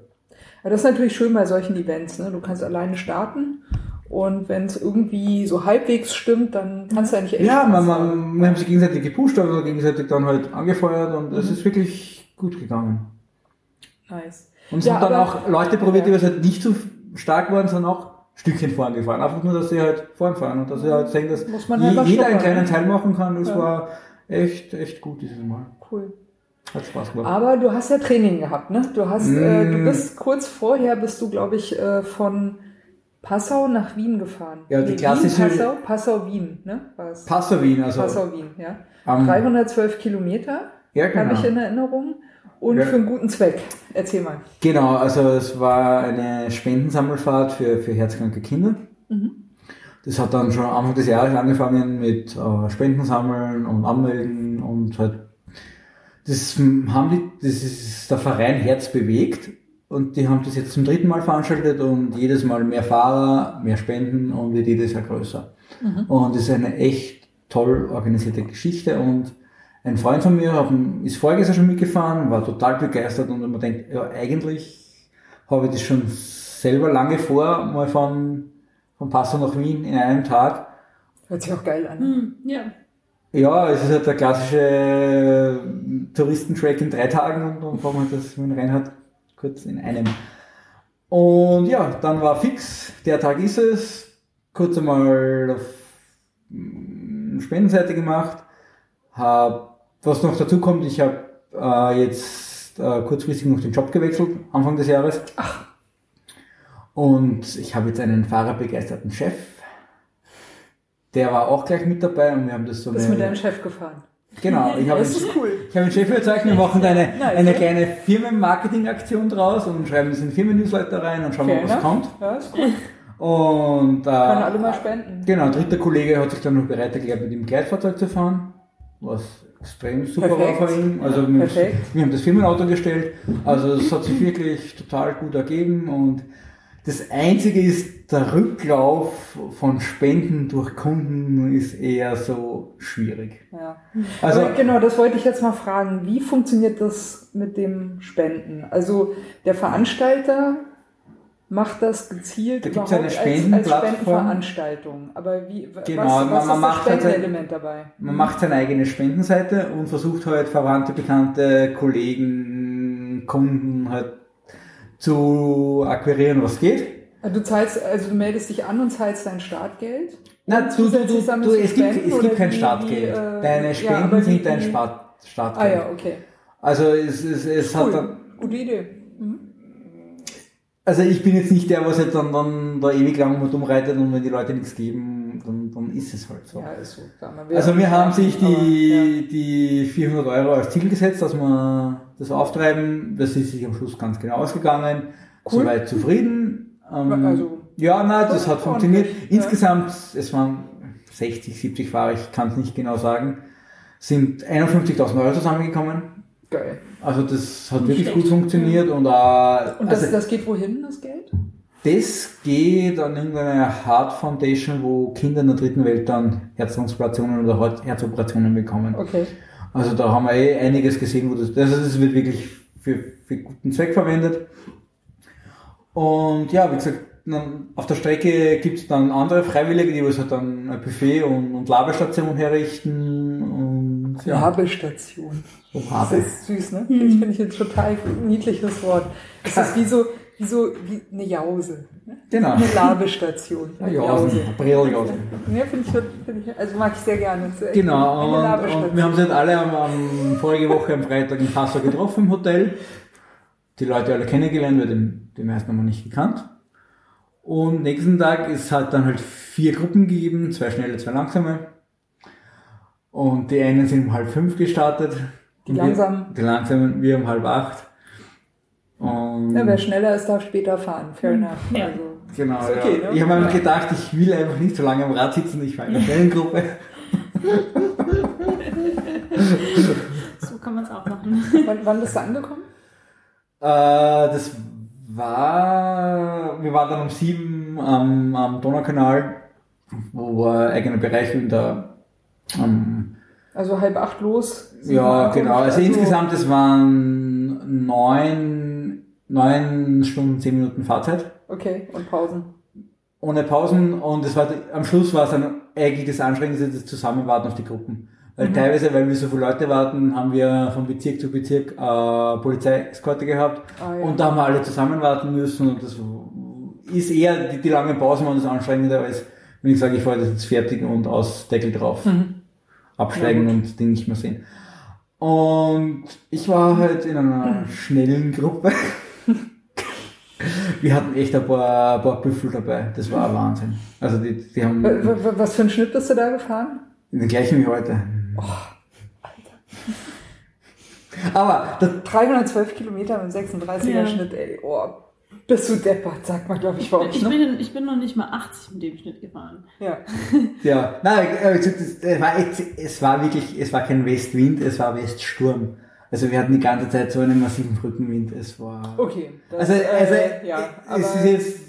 Speaker 2: Aber das ist natürlich schön bei solchen Events. Ne? Du kannst alleine starten und wenn es irgendwie so halbwegs stimmt, dann kannst du ja nicht echt
Speaker 3: Ja, man, man, wir haben sich gegenseitig gepusht, also gegenseitig dann halt angefeuert und
Speaker 2: Mhm.
Speaker 3: es ist wirklich gut gegangen.
Speaker 2: Nice.
Speaker 3: Und es
Speaker 2: Ja,
Speaker 3: haben dann auch Leute probiert, die
Speaker 2: Ja.
Speaker 3: was halt nicht so stark waren, sondern auch Stückchen vorn gefahren. Einfach nur, dass sie halt vorn fahren und dass sie halt sehen, dass je, jeder einen kleinen
Speaker 2: ne?
Speaker 3: Teil machen kann. Das
Speaker 2: Ja.
Speaker 3: war echt, echt gut dieses Mal.
Speaker 2: Cool.
Speaker 3: Hat Spaß gemacht.
Speaker 2: Aber du hast ja Training gehabt, ne? Du hast, äh, du
Speaker 3: Mm.
Speaker 2: bist kurz vorher bist du, glaube ich, äh, von Passau nach Wien gefahren.
Speaker 3: Ja, die
Speaker 2: Nee,
Speaker 3: klassische-
Speaker 2: Wien, Passau, Passau, Wien, ne? War's?
Speaker 3: Passau Wien, also.
Speaker 2: Passau, Wien, ja.
Speaker 3: am-
Speaker 2: 312 Kilometer
Speaker 3: ja,
Speaker 2: habe
Speaker 3: genau.
Speaker 2: ich in Erinnerung. Und
Speaker 3: Ja.
Speaker 2: für einen guten Zweck. Erzähl mal.
Speaker 3: Genau, also es war eine Spendensammelfahrt für, für herzkranke Kinder. Das hat dann schon Anfang des Jahres angefangen mit äh, Spenden sammeln und anmelden und halt das haben die, das ist der Verein Herz bewegt und die haben das jetzt zum dritten Mal veranstaltet und jedes Mal mehr Fahrer, mehr Spenden und wird jedes Jahr größer. Und es ist eine echt toll organisierte Geschichte und ein Freund von mir hat, ist voriges Jahr schon mitgefahren, war total begeistert und man denkt, ja, eigentlich habe ich das schon selber lange vor, mal von, von Passau nach Wien in einem Tag.
Speaker 2: Hört sich auch geil an.
Speaker 4: Hm, ja.
Speaker 3: Ja, es ist halt der klassische Touristentrack in drei Tagen und dann fahren wir das mit dem Reinhard kurz in einem. Und ja, dann war fix, der Tag ist es, kurz einmal auf mm, Spendenseite gemacht, was noch dazu kommt, ich habe äh, jetzt äh, kurzfristig noch den Job gewechselt, Anfang des Jahres. Und ich habe jetzt einen fahrerbegeisterten Chef. Der war auch gleich mit dabei und wir haben das so
Speaker 2: Bist
Speaker 3: eine-
Speaker 2: mit deinem Chef gefahren.
Speaker 3: Genau, ich habe
Speaker 2: Das cool.
Speaker 3: ich habe den Chef überzeugt, wir machen da eine,
Speaker 2: ja.
Speaker 3: kleine Firmenmarketing-Aktion draus und schreiben das in Firmen-Newsletter rein und schauen mal, was kommt.
Speaker 2: Ja, ist cool.
Speaker 3: Und äh,
Speaker 2: Können alle mal spenden.
Speaker 3: genau, ein dritter Kollege hat sich dann noch bereit erklärt, mit dem Gleitfahrzeug zu fahren, was extrem super
Speaker 2: Perfekt.
Speaker 3: war von ihm. Also wir, wir haben das Firmenauto gestellt, also es hat sich wirklich total gut ergeben und das Einzige ist, der Rücklauf von Spenden durch Kunden ist eher so schwierig.
Speaker 2: Ja.
Speaker 3: Also
Speaker 2: Aber genau, das wollte ich jetzt mal fragen. Wie funktioniert das mit dem Spenden? Also der Veranstalter macht das gezielt
Speaker 3: Da
Speaker 2: überhaupt
Speaker 3: eine
Speaker 2: als, als. Spendenveranstaltung. Aber wie,
Speaker 3: Genau,
Speaker 2: was,
Speaker 3: man-
Speaker 2: was
Speaker 3: man
Speaker 2: ist
Speaker 3: macht
Speaker 2: das
Speaker 3: halt-
Speaker 2: Spendenelement dabei?
Speaker 3: Man macht seine eigene Spendenseite und versucht halt Verwandte, Bekannte, Kollegen, Kunden halt zu akquirieren, was geht.
Speaker 2: Du zahlst, also du meldest dich an und zahlst dein Startgeld?
Speaker 3: Na,
Speaker 2: Und
Speaker 3: du, du, du, du, es gibt, es gibt kein Startgeld.
Speaker 2: äh,
Speaker 3: Deine
Speaker 2: ja,
Speaker 3: Spenden
Speaker 2: wie-
Speaker 3: sind dein
Speaker 2: wie-
Speaker 3: Spart,
Speaker 2: Ah
Speaker 3: Startgeld.
Speaker 2: ja, okay.
Speaker 3: Also es, es, es hat dann,
Speaker 2: Cool. Gute Idee.
Speaker 3: Also ich bin jetzt nicht der, was jetzt dann, dann da ewig lang mit umreitet und wenn die Leute nichts geben, dann, dann ist es halt so.
Speaker 2: Ja, ist so. Wir,
Speaker 3: Also wir haben sich
Speaker 2: aber, ja.
Speaker 3: die, die 400 Euro als Ziel gesetzt, dass wir das auftreiben. Das ist sich am Schluss ganz genau ausgegangen.
Speaker 2: Cool.
Speaker 3: Soweit zufrieden. Ähm,
Speaker 2: Also-
Speaker 3: ja, nein, das hat funktioniert.
Speaker 2: ja.
Speaker 3: Insgesamt, es waren 60, 70 Fahrer, ich kann es nicht genau sagen, sind 51.000 Euro zusammengekommen.
Speaker 2: Geil.
Speaker 3: Also das hat wirklich gut funktioniert und, äh,
Speaker 2: Und das,
Speaker 3: also,
Speaker 2: das geht wohin, das Geld?
Speaker 3: das geht an irgendeine Heart Foundation, wo Kinder in der dritten Welt dann Herztransplantationen oder Herz- Herzoperationen bekommen.
Speaker 2: Okay.
Speaker 3: Also da haben wir eh einiges gesehen, wo das, also das wird wirklich für, für guten Zweck verwendet. Und ja, wie gesagt, dann auf der Strecke gibt es dann andere Freiwillige, die was halt dann ein Buffet und, und Labestation herrichten
Speaker 2: Labestation.
Speaker 3: so
Speaker 2: Das ist süß, ne? Ich finde ich ein total niedliches Wort. Es ist wie so, wie so, wie eine Jause. Ne?
Speaker 3: Genau.
Speaker 2: Eine Labestation.
Speaker 3: Ja, Jausen, Brilljausen.
Speaker 2: Ja, finde ich, find ich, also mag ich sehr gerne.
Speaker 3: Genau,
Speaker 2: eine
Speaker 3: und, und
Speaker 2: Labestation.
Speaker 3: wir haben sie alle am, am vorige Woche am Freitag in Passau getroffen im Hotel. Die Leute alle kennengelernt, weil den, die meisten haben wir nicht gekannt. Und nächsten Tag ist halt dann halt vier Gruppen gegeben, zwei schnelle, zwei langsame. Und die einen sind um halb fünf gestartet.
Speaker 2: Die
Speaker 3: Und wir-
Speaker 2: langsamen.
Speaker 3: Die langsamen, wir um halb acht. Und
Speaker 2: Ja, wer schneller ist, darf später fahren. Fair enough.
Speaker 4: Ja.
Speaker 2: Also,
Speaker 3: genau,
Speaker 2: ist okay,
Speaker 3: ja.
Speaker 2: ne?
Speaker 3: Ich habe mir gedacht, ich will einfach nicht so lange am Rad sitzen, ich war in der schnellen Gruppe.
Speaker 4: So kann man es auch machen.
Speaker 2: wann, wann bist du angekommen?
Speaker 3: Äh, das war, wir waren dann um sieben am, am Donaukanal, wo war ein eigener Bereich in der, ähm,
Speaker 2: Also halb acht los.
Speaker 3: ja, genau, also, insgesamt, es waren neun, neun Stunden, zehn Minuten Fahrzeit.
Speaker 2: Okay, und Pausen.
Speaker 3: Ohne Pausen und es war, am Schluss war es dann eigentlich das Anstrengendste, das Zusammenwarten auf die Gruppen. Weil teilweise, weil wir so viele Leute warten, haben wir von Bezirk zu Bezirk äh, Polizeieskorte gehabt.
Speaker 2: Ah, ja.
Speaker 3: Und da haben wir alle zusammen warten müssen und das ist eher, die, die langen Pausen waren das anstrengender, als wenn ich sage, ich fahre das jetzt fertig und aus Deckel drauf. Absteigen.
Speaker 2: Ja,
Speaker 3: und den nicht mehr sehen. Und ich war halt in einer schnellen Gruppe. Wir hatten echt ein paar, ein paar Büffel dabei. Das war Wahnsinn. Also die, die haben
Speaker 2: Was für einen Schnitt bist du da gefahren?
Speaker 3: den gleichen wie heute. Aber das,
Speaker 2: 312 Kilometer mit 36er
Speaker 4: Ja.
Speaker 2: Schnitt, ey. Oh, bist du deppert, sagt man, glaube ich, bei euch.
Speaker 4: Ich bin, ich bin noch nicht mal 80 mit dem Schnitt gefahren.
Speaker 2: Ja.
Speaker 3: ja, nein, äh, es es war, es war wirklich, es war kein Westwind, es war Weststurm. Also wir hatten die ganze Zeit so einen massiven Rückenwind. Es war.
Speaker 2: Okay. Das,
Speaker 3: Also, also
Speaker 2: äh, ja, aber
Speaker 3: es ist jetzt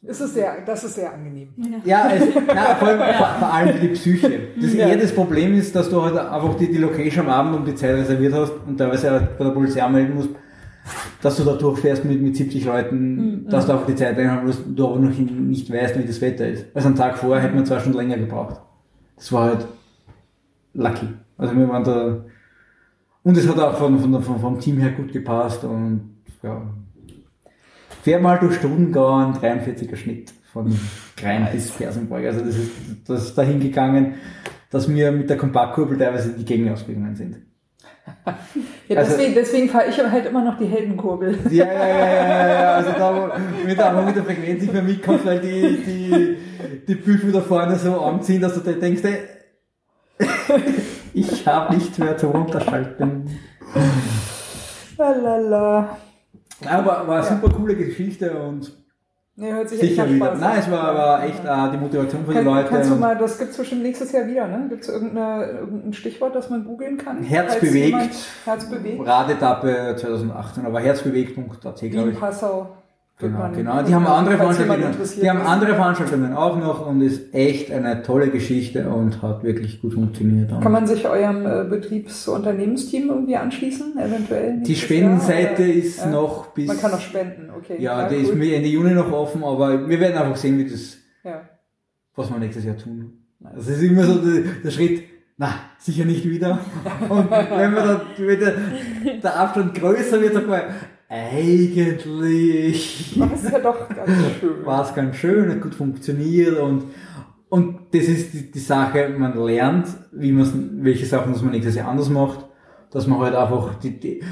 Speaker 2: es ist sehr, das ist sehr angenehm.
Speaker 3: Ja, es, na, vor, allem, vor, vor allem für die Psyche. Das
Speaker 2: Ja.
Speaker 3: eher das Problem ist, dass du halt einfach die, die Location am Abend um die Zeit reserviert hast und teilweise halt bei der Polizei anmelden musst, dass du da durchfährst mit, mit 70 Leuten, dass du einfach die Zeit einhalten du aber noch nicht weißt, wie das Wetter ist. Also am Tag vorher hätte man zwei Stunden länger gebraucht. Das war halt lucky. Also wir waren da und es hat auch von, von, von, vom Team her gut gepasst und ja. Viermal durch Stundengau ein 43er Schnitt von Grein bis Fersenburg. Also das ist, das ist dahin gegangen, dass wir mit der Kompaktkurbel teilweise die Gegend ausgegangen sind.
Speaker 2: Ja,
Speaker 3: Also-
Speaker 2: deswegen, deswegen fahre ich halt immer noch die Heldenkurbel.
Speaker 3: Ja, ja, ja, ja, ja, also da, mit der, mit der Frequenz nicht mehr mitkommst, weil die, die, die Büffel da vorne so anziehen, dass du dir denkst, ey, ich habe nichts mehr zum Runterschalten.
Speaker 2: Lalala.
Speaker 3: Aber war eine
Speaker 2: Ja.
Speaker 3: super coole Geschichte und
Speaker 2: Nee, hört sich
Speaker 3: sicher wieder.
Speaker 2: Spaß
Speaker 3: Nein, es war, war echt äh, die Motivation für die
Speaker 2: Kann,
Speaker 3: Leute.
Speaker 2: kannst du mal, das gibt's bestimmt nächstes Jahr wieder, ne? Gibt's irgendeine, irgendein Stichwort, das man googeln kann?
Speaker 3: Herz bewegt.
Speaker 2: jemand Herz bewegt.
Speaker 3: Radetappe 2018, aber herzbewegt.at, glaube
Speaker 2: in
Speaker 3: ich.
Speaker 2: Passau.
Speaker 3: Genau,
Speaker 2: man-
Speaker 3: genau. Die haben andere Veranstaltungen, die haben andere Veranstaltungen auch noch und ist echt eine tolle Geschichte und hat wirklich gut funktioniert.
Speaker 2: Kann man sich eurem äh, Betriebs- Unternehmensteam irgendwie anschließen, eventuell?
Speaker 3: die Spendenseite
Speaker 2: Jahr,
Speaker 3: ist
Speaker 2: Ja.
Speaker 3: noch bis,
Speaker 2: Man kann noch spenden, okay.
Speaker 3: ja, die ist mir Ende Juni noch offen, aber wir werden einfach sehen, wie das,
Speaker 2: Ja.
Speaker 3: was wir nächstes Jahr tun. Also es ist immer so der, der Schritt, na, sicher nicht wieder. Und wenn wir dann wieder, der Abstand größer wird, sagt man, eigentlich
Speaker 2: Das ist ja doch ganz schön.
Speaker 3: war es ganz schön, hat gut funktioniert und, und das ist die, die Sache, man lernt, wie man welche Sachen muss man nächstes Jahr anders macht, dass man halt einfach die, die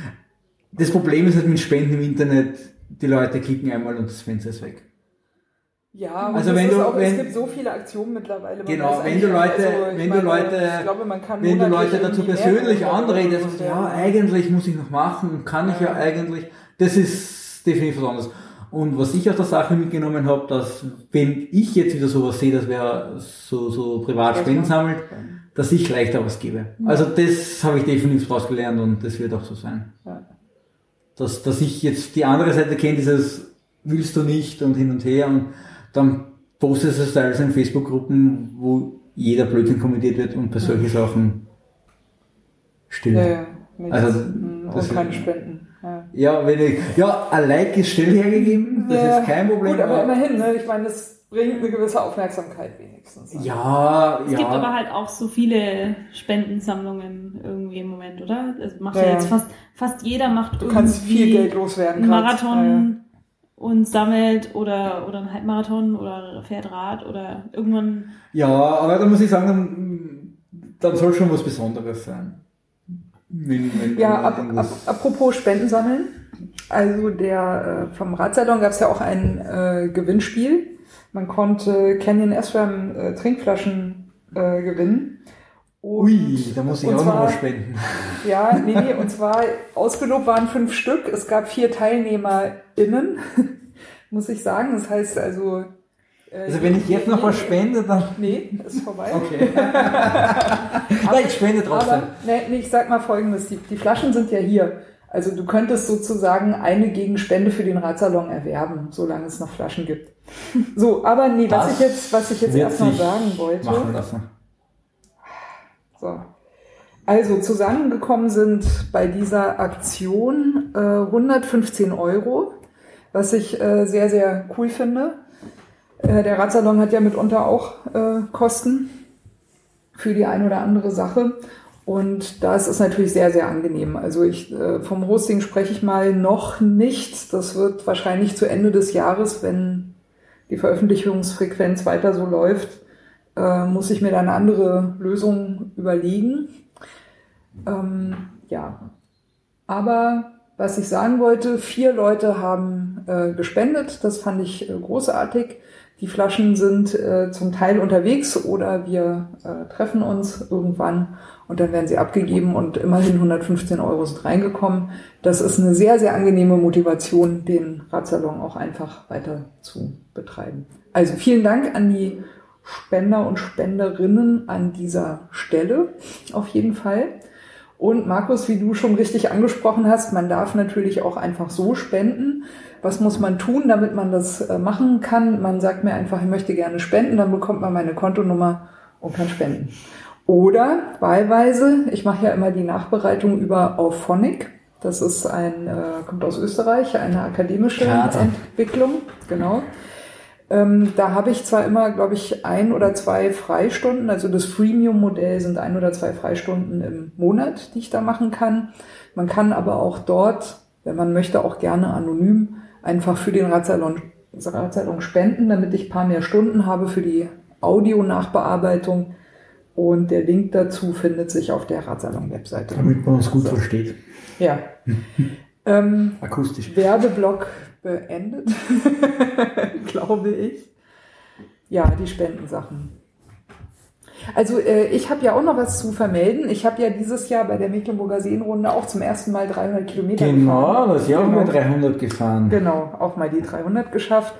Speaker 3: das Problem ist halt mit Spenden im Internet, die Leute klicken einmal und das Fenster ist weg.
Speaker 2: Ja, und
Speaker 3: Also
Speaker 2: es
Speaker 3: wenn du-
Speaker 2: auch,
Speaker 3: wenn-
Speaker 2: es gibt so viele Aktionen mittlerweile.
Speaker 3: Genau, wenn du Leute-
Speaker 2: ich
Speaker 3: wenn du Leute-
Speaker 2: ich glaube,
Speaker 3: Wenn du Leute dazu persönlich anredest, ja, eigentlich muss ich noch machen und kann ich ja
Speaker 2: Ja.
Speaker 3: eigentlich, das ist definitiv was anderes. Und was ich aus der Sache mitgenommen habe, dass wenn ich jetzt wieder sowas sehe, dass wer so, so privat Spenden sammelt, dass ich leichter was gebe. Also das habe ich definitiv daraus gelernt und das wird auch so sein. Dass, dass ich jetzt die andere Seite kenne, dieses willst du nicht und hin und her und dann postest du es teilweise in Facebook-Gruppen, wo jeder Blödsinn kommentiert wird und bei solchen Sachen still.
Speaker 2: Ja, ja.
Speaker 3: Also, das
Speaker 2: und keine Spenden. Ja.
Speaker 3: Ja, wenn ich, ja, ein Like ist still hergegeben, das
Speaker 2: Ja,
Speaker 3: ist kein Problem.
Speaker 2: Gut, aber immerhin, ne? ich meine, das bringt eine gewisse Aufmerksamkeit wenigstens. ne?
Speaker 3: ja,
Speaker 4: Es
Speaker 3: ja.
Speaker 4: gibt aber halt auch so viele Spendensammlungen irgendwie im Moment, oder? Also macht ja,
Speaker 2: Ja, ja.
Speaker 4: jetzt fast, fast jeder macht
Speaker 2: Du kannst
Speaker 4: irgendwie
Speaker 2: viel Geld loswerden.
Speaker 4: Marathon und sammelt oder, oder einen Halbmarathon oder fährt Rad oder irgendwann.
Speaker 3: Ja, aber da muss ich sagen, dann, dann soll schon was Besonderes sein. Wenn, wenn,
Speaker 2: Ja, ab, ab, apropos Spenden sammeln. Also der äh, vom Radsalon gab es ja auch ein äh, Gewinnspiel. Man konnte Canyon SRAM äh, Trinkflaschen äh, gewinnen. Und,
Speaker 3: Ui, da muss ich auch noch
Speaker 2: zwar-
Speaker 3: was spenden.
Speaker 2: Ja, nee, nee, und zwar ausgelobt waren fünf Stück. Es gab vier TeilnehmerInnen, muss ich sagen. Das heißt also.
Speaker 3: Also wenn ich jetzt noch was spende, dann.
Speaker 2: Nee, ist vorbei.
Speaker 3: Okay. aber ich spende trotzdem.
Speaker 2: Aber nee, ich sag mal folgendes, die, die Flaschen sind ja hier. Also du könntest sozusagen eine Gegenspende für den Radsalon erwerben, solange es noch Flaschen gibt. So, aber nee, was
Speaker 3: Das
Speaker 2: ich jetzt, was ich jetzt
Speaker 3: wird
Speaker 2: erst noch
Speaker 3: sich
Speaker 2: sagen wollte.
Speaker 3: Machen lassen.
Speaker 2: So. Also zusammengekommen sind bei dieser Aktion äh, 115 Euro, was ich äh, sehr, sehr cool finde. Äh, der Radsalon hat ja mitunter auch äh, Kosten für die ein oder andere Sache. Und da ist natürlich sehr, sehr angenehm. Also ich, äh, vom Hosting spreche ich mal noch nicht. Das wird wahrscheinlich zu Ende des Jahres, wenn die Veröffentlichungsfrequenz weiter so läuft, äh, muss ich mir da eine andere Lösung überlegen. Ähm, ja, aber was ich sagen wollte, vier Leute haben äh, gespendet. Das fand ich äh, großartig. Die Flaschen sind äh, zum Teil unterwegs oder wir äh, treffen uns irgendwann und dann werden sie abgegeben und immerhin 115 Euro sind reingekommen. Das ist eine sehr, sehr angenehme Motivation, den Radsalon auch einfach weiter zu betreiben. Also vielen Dank an die Spender und Spenderinnen an dieser Stelle auf jeden Fall. Und Markus, wie du schon richtig angesprochen hast, man darf natürlich auch einfach so spenden. Was muss man tun, damit man das äh, machen kann? Man sagt mir einfach, ich möchte gerne spenden, dann bekommt man meine Kontonummer und kann spenden. Oder wahlweise, ich mache ja immer die Nachbereitung über Auphonic. Das ist ein, äh, kommt aus Österreich, eine akademische. Entwicklung, genau. Ähm, da habe ich zwar immer, glaube ich, ein oder zwei Freistunden, also das Freemium-Modell sind ein oder zwei Freistunden im Monat, die ich da machen kann. Man kann aber auch dort, wenn man möchte, auch gerne anonym einfach für den Radsalon, Radsalon spenden, damit ich ein paar mehr Stunden habe für die Audio-Nachbearbeitung. Und der Link dazu findet sich auf der Radsalon-Webseite.
Speaker 3: Damit man uns gut versteht.
Speaker 2: Ja. ähm,
Speaker 3: Akustisch.
Speaker 2: Werbeblock beendet, glaube ich. Ja, die Spendensachen. Also äh, ich habe ja auch noch was zu vermelden. Ich habe ja dieses Jahr bei der Mecklenburger Seenrunde auch zum ersten Mal 300 Kilometer
Speaker 3: Genau,
Speaker 2: gefahren.
Speaker 3: das ist ja auch
Speaker 2: Genau.
Speaker 3: mal 300 gefahren.
Speaker 2: Genau, auch mal die 300 geschafft.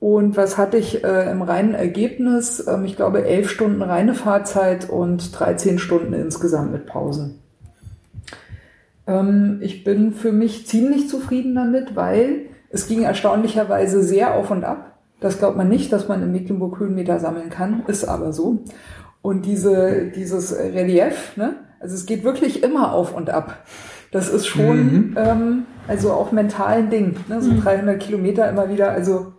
Speaker 2: Und was hatte ich äh, im reinen Ergebnis? Ähm, ich glaube, elf Stunden reine Fahrzeit und 13 Stunden insgesamt mit Pausen. Ähm, ich bin für mich ziemlich zufrieden damit, weil es ging erstaunlicherweise sehr auf und ab. Das glaubt man nicht, dass man in Mecklenburg Höhenmeter sammeln kann, ist aber so. Und diese, dieses Relief, ne? also es geht wirklich immer auf und ab. Das ist schon,
Speaker 3: Mhm.
Speaker 2: ähm, also auch mental ein Ding, ne? so 300 Kilometer immer wieder. Also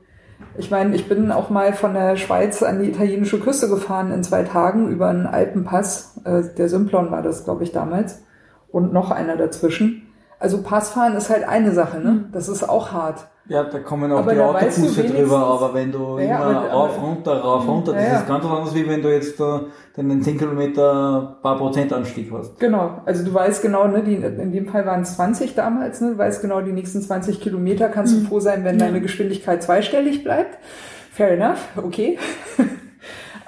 Speaker 2: ich meine, ich bin auch mal von der Schweiz an die italienische Küste gefahren in zwei Tagen über einen Alpenpass. Äh, der Simplon war das, glaube ich, damals. Und noch einer dazwischen. Also Passfahren ist halt eine Sache, ne? Das ist auch hart.
Speaker 3: Ja, da kommen auch
Speaker 2: Aber
Speaker 3: die Autobusse drüber, aber wenn du
Speaker 2: Ja,
Speaker 3: immer
Speaker 2: aber-
Speaker 3: rauf, runter, rauf, runter, das
Speaker 2: Ja,
Speaker 3: ist ganz anders, wie wenn du jetzt da den 10 Kilometer paar Prozent Anstieg hast.
Speaker 2: Genau, also du weißt genau, ne, die, in dem Fall waren es 20 damals, ne, du weißt genau, die nächsten 20 Kilometer kannst du froh sein, wenn deine Geschwindigkeit zweistellig bleibt. Fair enough, okay.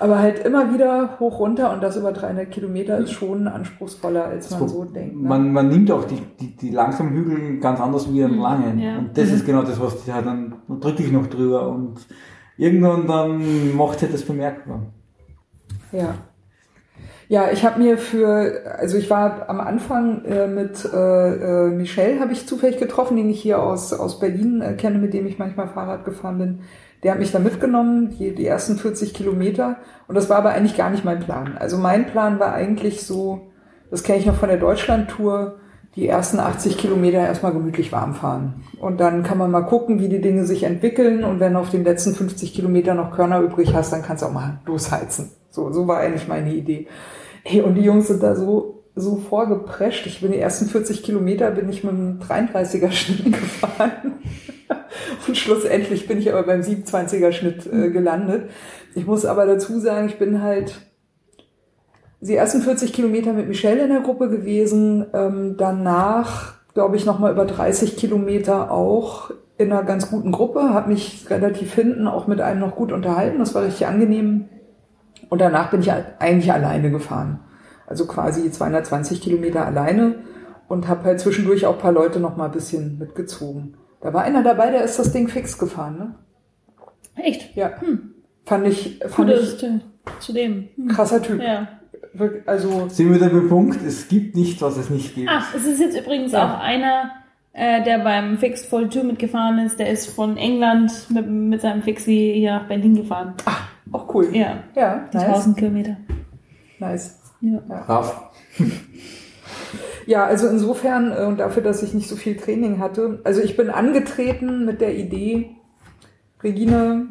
Speaker 2: Aber halt immer wieder hoch runter und das über 300 Kilometer ist schon anspruchsvoller, als man so denkt. Ne?
Speaker 3: Man, man nimmt auch die, die, die langsamen Hügel ganz anders wie einen
Speaker 4: Mhm,
Speaker 3: langen.
Speaker 4: ja.
Speaker 3: Und das ist genau das, was die halt dann, dann drücke ich noch drüber und irgendwann dann macht sich das bemerkbar.
Speaker 2: Ja. Ja, ich habe mir für, also ich war am Anfang äh, mit äh, äh, Michel, habe ich zufällig getroffen, den ich hier aus, aus Berlin äh, kenne, mit dem ich manchmal Fahrrad gefahren bin. Der hat mich da mitgenommen, die, die ersten 40 Kilometer. Und das war aber eigentlich gar nicht mein Plan. Also mein Plan war eigentlich so, das kenne ich noch von der Deutschland-Tour, die ersten 80 Kilometer erstmal gemütlich warm fahren. Und dann kann man mal gucken, wie die Dinge sich entwickeln. Und wenn du auf den letzten 50 Kilometer noch Körner übrig hast, dann kannst du auch mal losheizen. So, so war eigentlich meine Idee. Hey, und die Jungs sind da so, so vorgeprescht. Ich bin die ersten 40 Kilometer bin ich mit einem 33er Schnitt gefahren. Und schlussendlich bin ich aber beim 27er Schnitt äh, gelandet. Ich muss aber dazu sagen, ich bin halt die ersten 40 Kilometer mit Michelle in der Gruppe gewesen. Ähm, danach, glaube ich, nochmal über 30 Kilometer auch in einer ganz guten Gruppe. Habe mich relativ hinten auch mit einem noch gut unterhalten. Das war richtig angenehm. Und danach bin ich eigentlich alleine gefahren. Also quasi 220 Kilometer alleine und habe halt zwischendurch auch ein paar Leute noch mal ein bisschen mitgezogen. Da war einer dabei, der ist das Ding fix gefahren, ne?
Speaker 4: Echt?
Speaker 2: Ja. Fand ich, fand
Speaker 4: Gute
Speaker 2: ich
Speaker 4: zu, dem. Hm.
Speaker 2: krasser Typ.
Speaker 4: Ja.
Speaker 2: Also,
Speaker 3: Sind wir wieder beim Punkt, es gibt nicht, was es nicht gibt.
Speaker 4: Ah, es ist jetzt übrigens
Speaker 2: Ja.
Speaker 4: auch einer, äh, der beim Fixed 42 mitgefahren ist. Der ist von England mit, mit seinem Fixie hier nach Berlin gefahren.
Speaker 2: auch cool.
Speaker 4: Ja,
Speaker 2: Ja,
Speaker 4: die
Speaker 2: nice.
Speaker 4: 1000 Kilometer.
Speaker 2: nice.
Speaker 4: Ja.
Speaker 3: Brav.
Speaker 2: Ja, also insofern, äh, und dafür, dass ich nicht so viel Training hatte, also ich bin angetreten mit der Idee, Regine,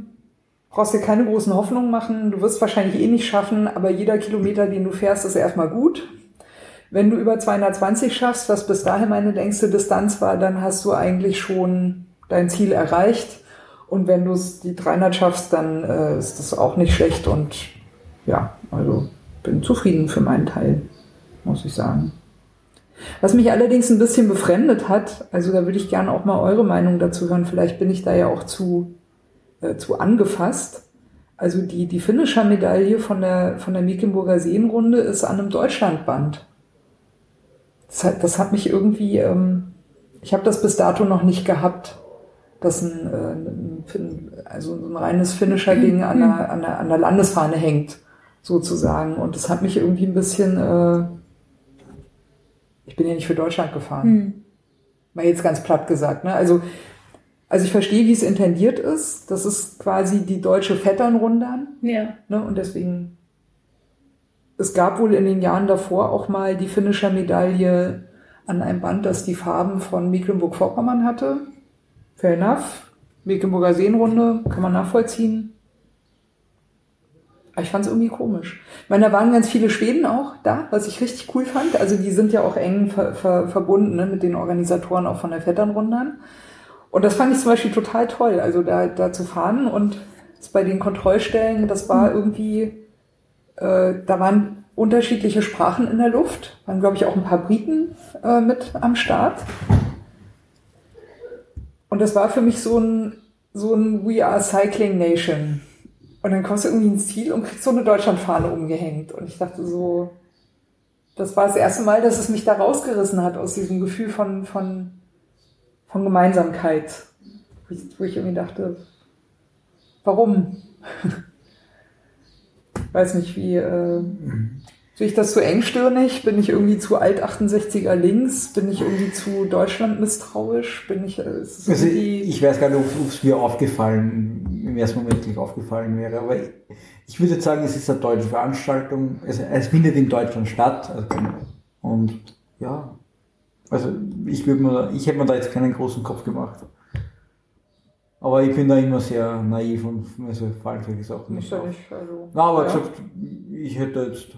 Speaker 2: brauchst dir keine großen Hoffnungen machen, du wirst wahrscheinlich eh nicht schaffen, aber jeder Kilometer, den du fährst, ist erstmal gut. Wenn du über 220 schaffst, was bis dahin meine längste Distanz war, dann hast du eigentlich schon dein Ziel erreicht. Und wenn du es die 300 schaffst, dann äh, ist das auch nicht schlecht. Und ja, also bin zufrieden für meinen Teil, muss ich sagen. Was mich allerdings ein bisschen befremdet hat, also da würde ich gerne auch mal eure Meinung dazu hören, vielleicht bin ich da ja auch zu, äh, zu angefasst. Also die, die Finisher-Medaille von der, von der Mecklenburger Seenrunde ist an einem Deutschlandband. Das hat, das hat mich irgendwie, ähm, ich habe das bis dato noch nicht gehabt, dass ein, äh, ein also ein reines Finisher-Ding an der, an, der, an der Landesfahne hängt, sozusagen. Und das hat mich irgendwie ein bisschen, äh, ich bin ja nicht für Deutschland gefahren. Hm. Mal jetzt ganz platt gesagt. Ne? Also, also ich verstehe, wie es intendiert ist. Das ist quasi die deutsche Vetternrundern.
Speaker 4: Ja.
Speaker 2: Ne? Und deswegen, es gab wohl in den Jahren davor auch mal die finnischer Medaille an einem Band, das die Farben von Mecklenburg-Vorpommern hatte. Fair enough. Mecklenburger Seenrunde, kann man nachvollziehen. Aber ich fand es irgendwie komisch. Ich meine, da waren ganz viele Schweden auch da, was ich richtig cool fand. Also die sind ja auch eng ver ver verbunden ne, mit den Organisatoren auch von der Vetternrundern. Und das fand ich zum Beispiel total toll, also da, da zu fahren und bei den Kontrollstellen, das war irgendwie, äh, da waren unterschiedliche Sprachen in der Luft, waren glaube ich auch ein paar Briten äh, mit am Start. Und das war für mich so ein, so ein We Are Cycling Nation. Und dann kommst du irgendwie ins Ziel und kriegst so eine Deutschlandfahne umgehängt. Und ich dachte so, das war das erste Mal, dass es mich da rausgerissen hat aus diesem Gefühl von, von, von Gemeinsamkeit. Wo ich irgendwie dachte, warum? Weiß nicht, wie, äh, Bin ich das zu engstirnig? Bin ich irgendwie zu alt 68er links? Bin ich irgendwie zu Deutschland misstrauisch? Bin ich, äh,
Speaker 3: also ich weiß gar nicht, ob es mir aufgefallen, im ersten Moment nicht aufgefallen wäre, aber ich, ich würde jetzt sagen, es ist eine deutsche Veranstaltung, es, es findet in Deutschland statt, also, und ja, also ich würde mir, ich hätte mir da jetzt keinen großen Kopf gemacht. Aber ich bin da immer sehr naiv und mir so fallen solche Sachen
Speaker 2: nicht. Auf. Nicht, also,
Speaker 3: Na, aber ja. gesagt, ich hätte jetzt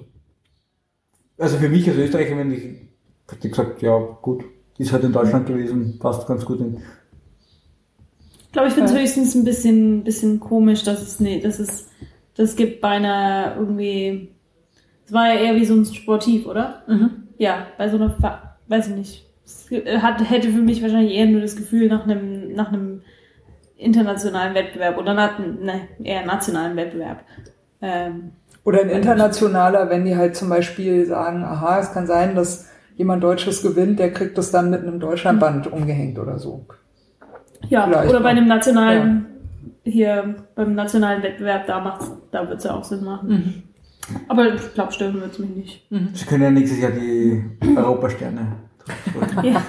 Speaker 3: also für mich als Österreicher, wenn ich, hätte gesagt, ja gut, ist halt in Deutschland gewesen, passt ganz gut in.
Speaker 4: Ich glaube, ich finde es höchstens ein bisschen, bisschen komisch, dass es, nee, dass es, das gibt bei einer irgendwie, es war ja eher wie so ein Sportiv, oder? Mhm. Ja, bei so einer, weiß ich nicht. Es hat, hätte für mich wahrscheinlich eher nur das Gefühl nach einem, nach einem internationalen Wettbewerb oder nach, ne, eher nationalen Wettbewerb. Ähm,
Speaker 2: oder ein internationaler, wenn die halt zum Beispiel sagen, aha, es kann sein, dass jemand Deutsches gewinnt, der kriegt das dann mit einem Deutschlandband umgehängt oder so.
Speaker 4: Ja, Vielleicht oder bei einem nationalen, ja. hier beim nationalen Wettbewerb, da macht's, da wird's ja auch Sinn machen. Mhm. Aber ich glaube, stören wird's mich nicht.
Speaker 3: Mhm. Sie können ja nächstes Jahr die Europasterne. ja.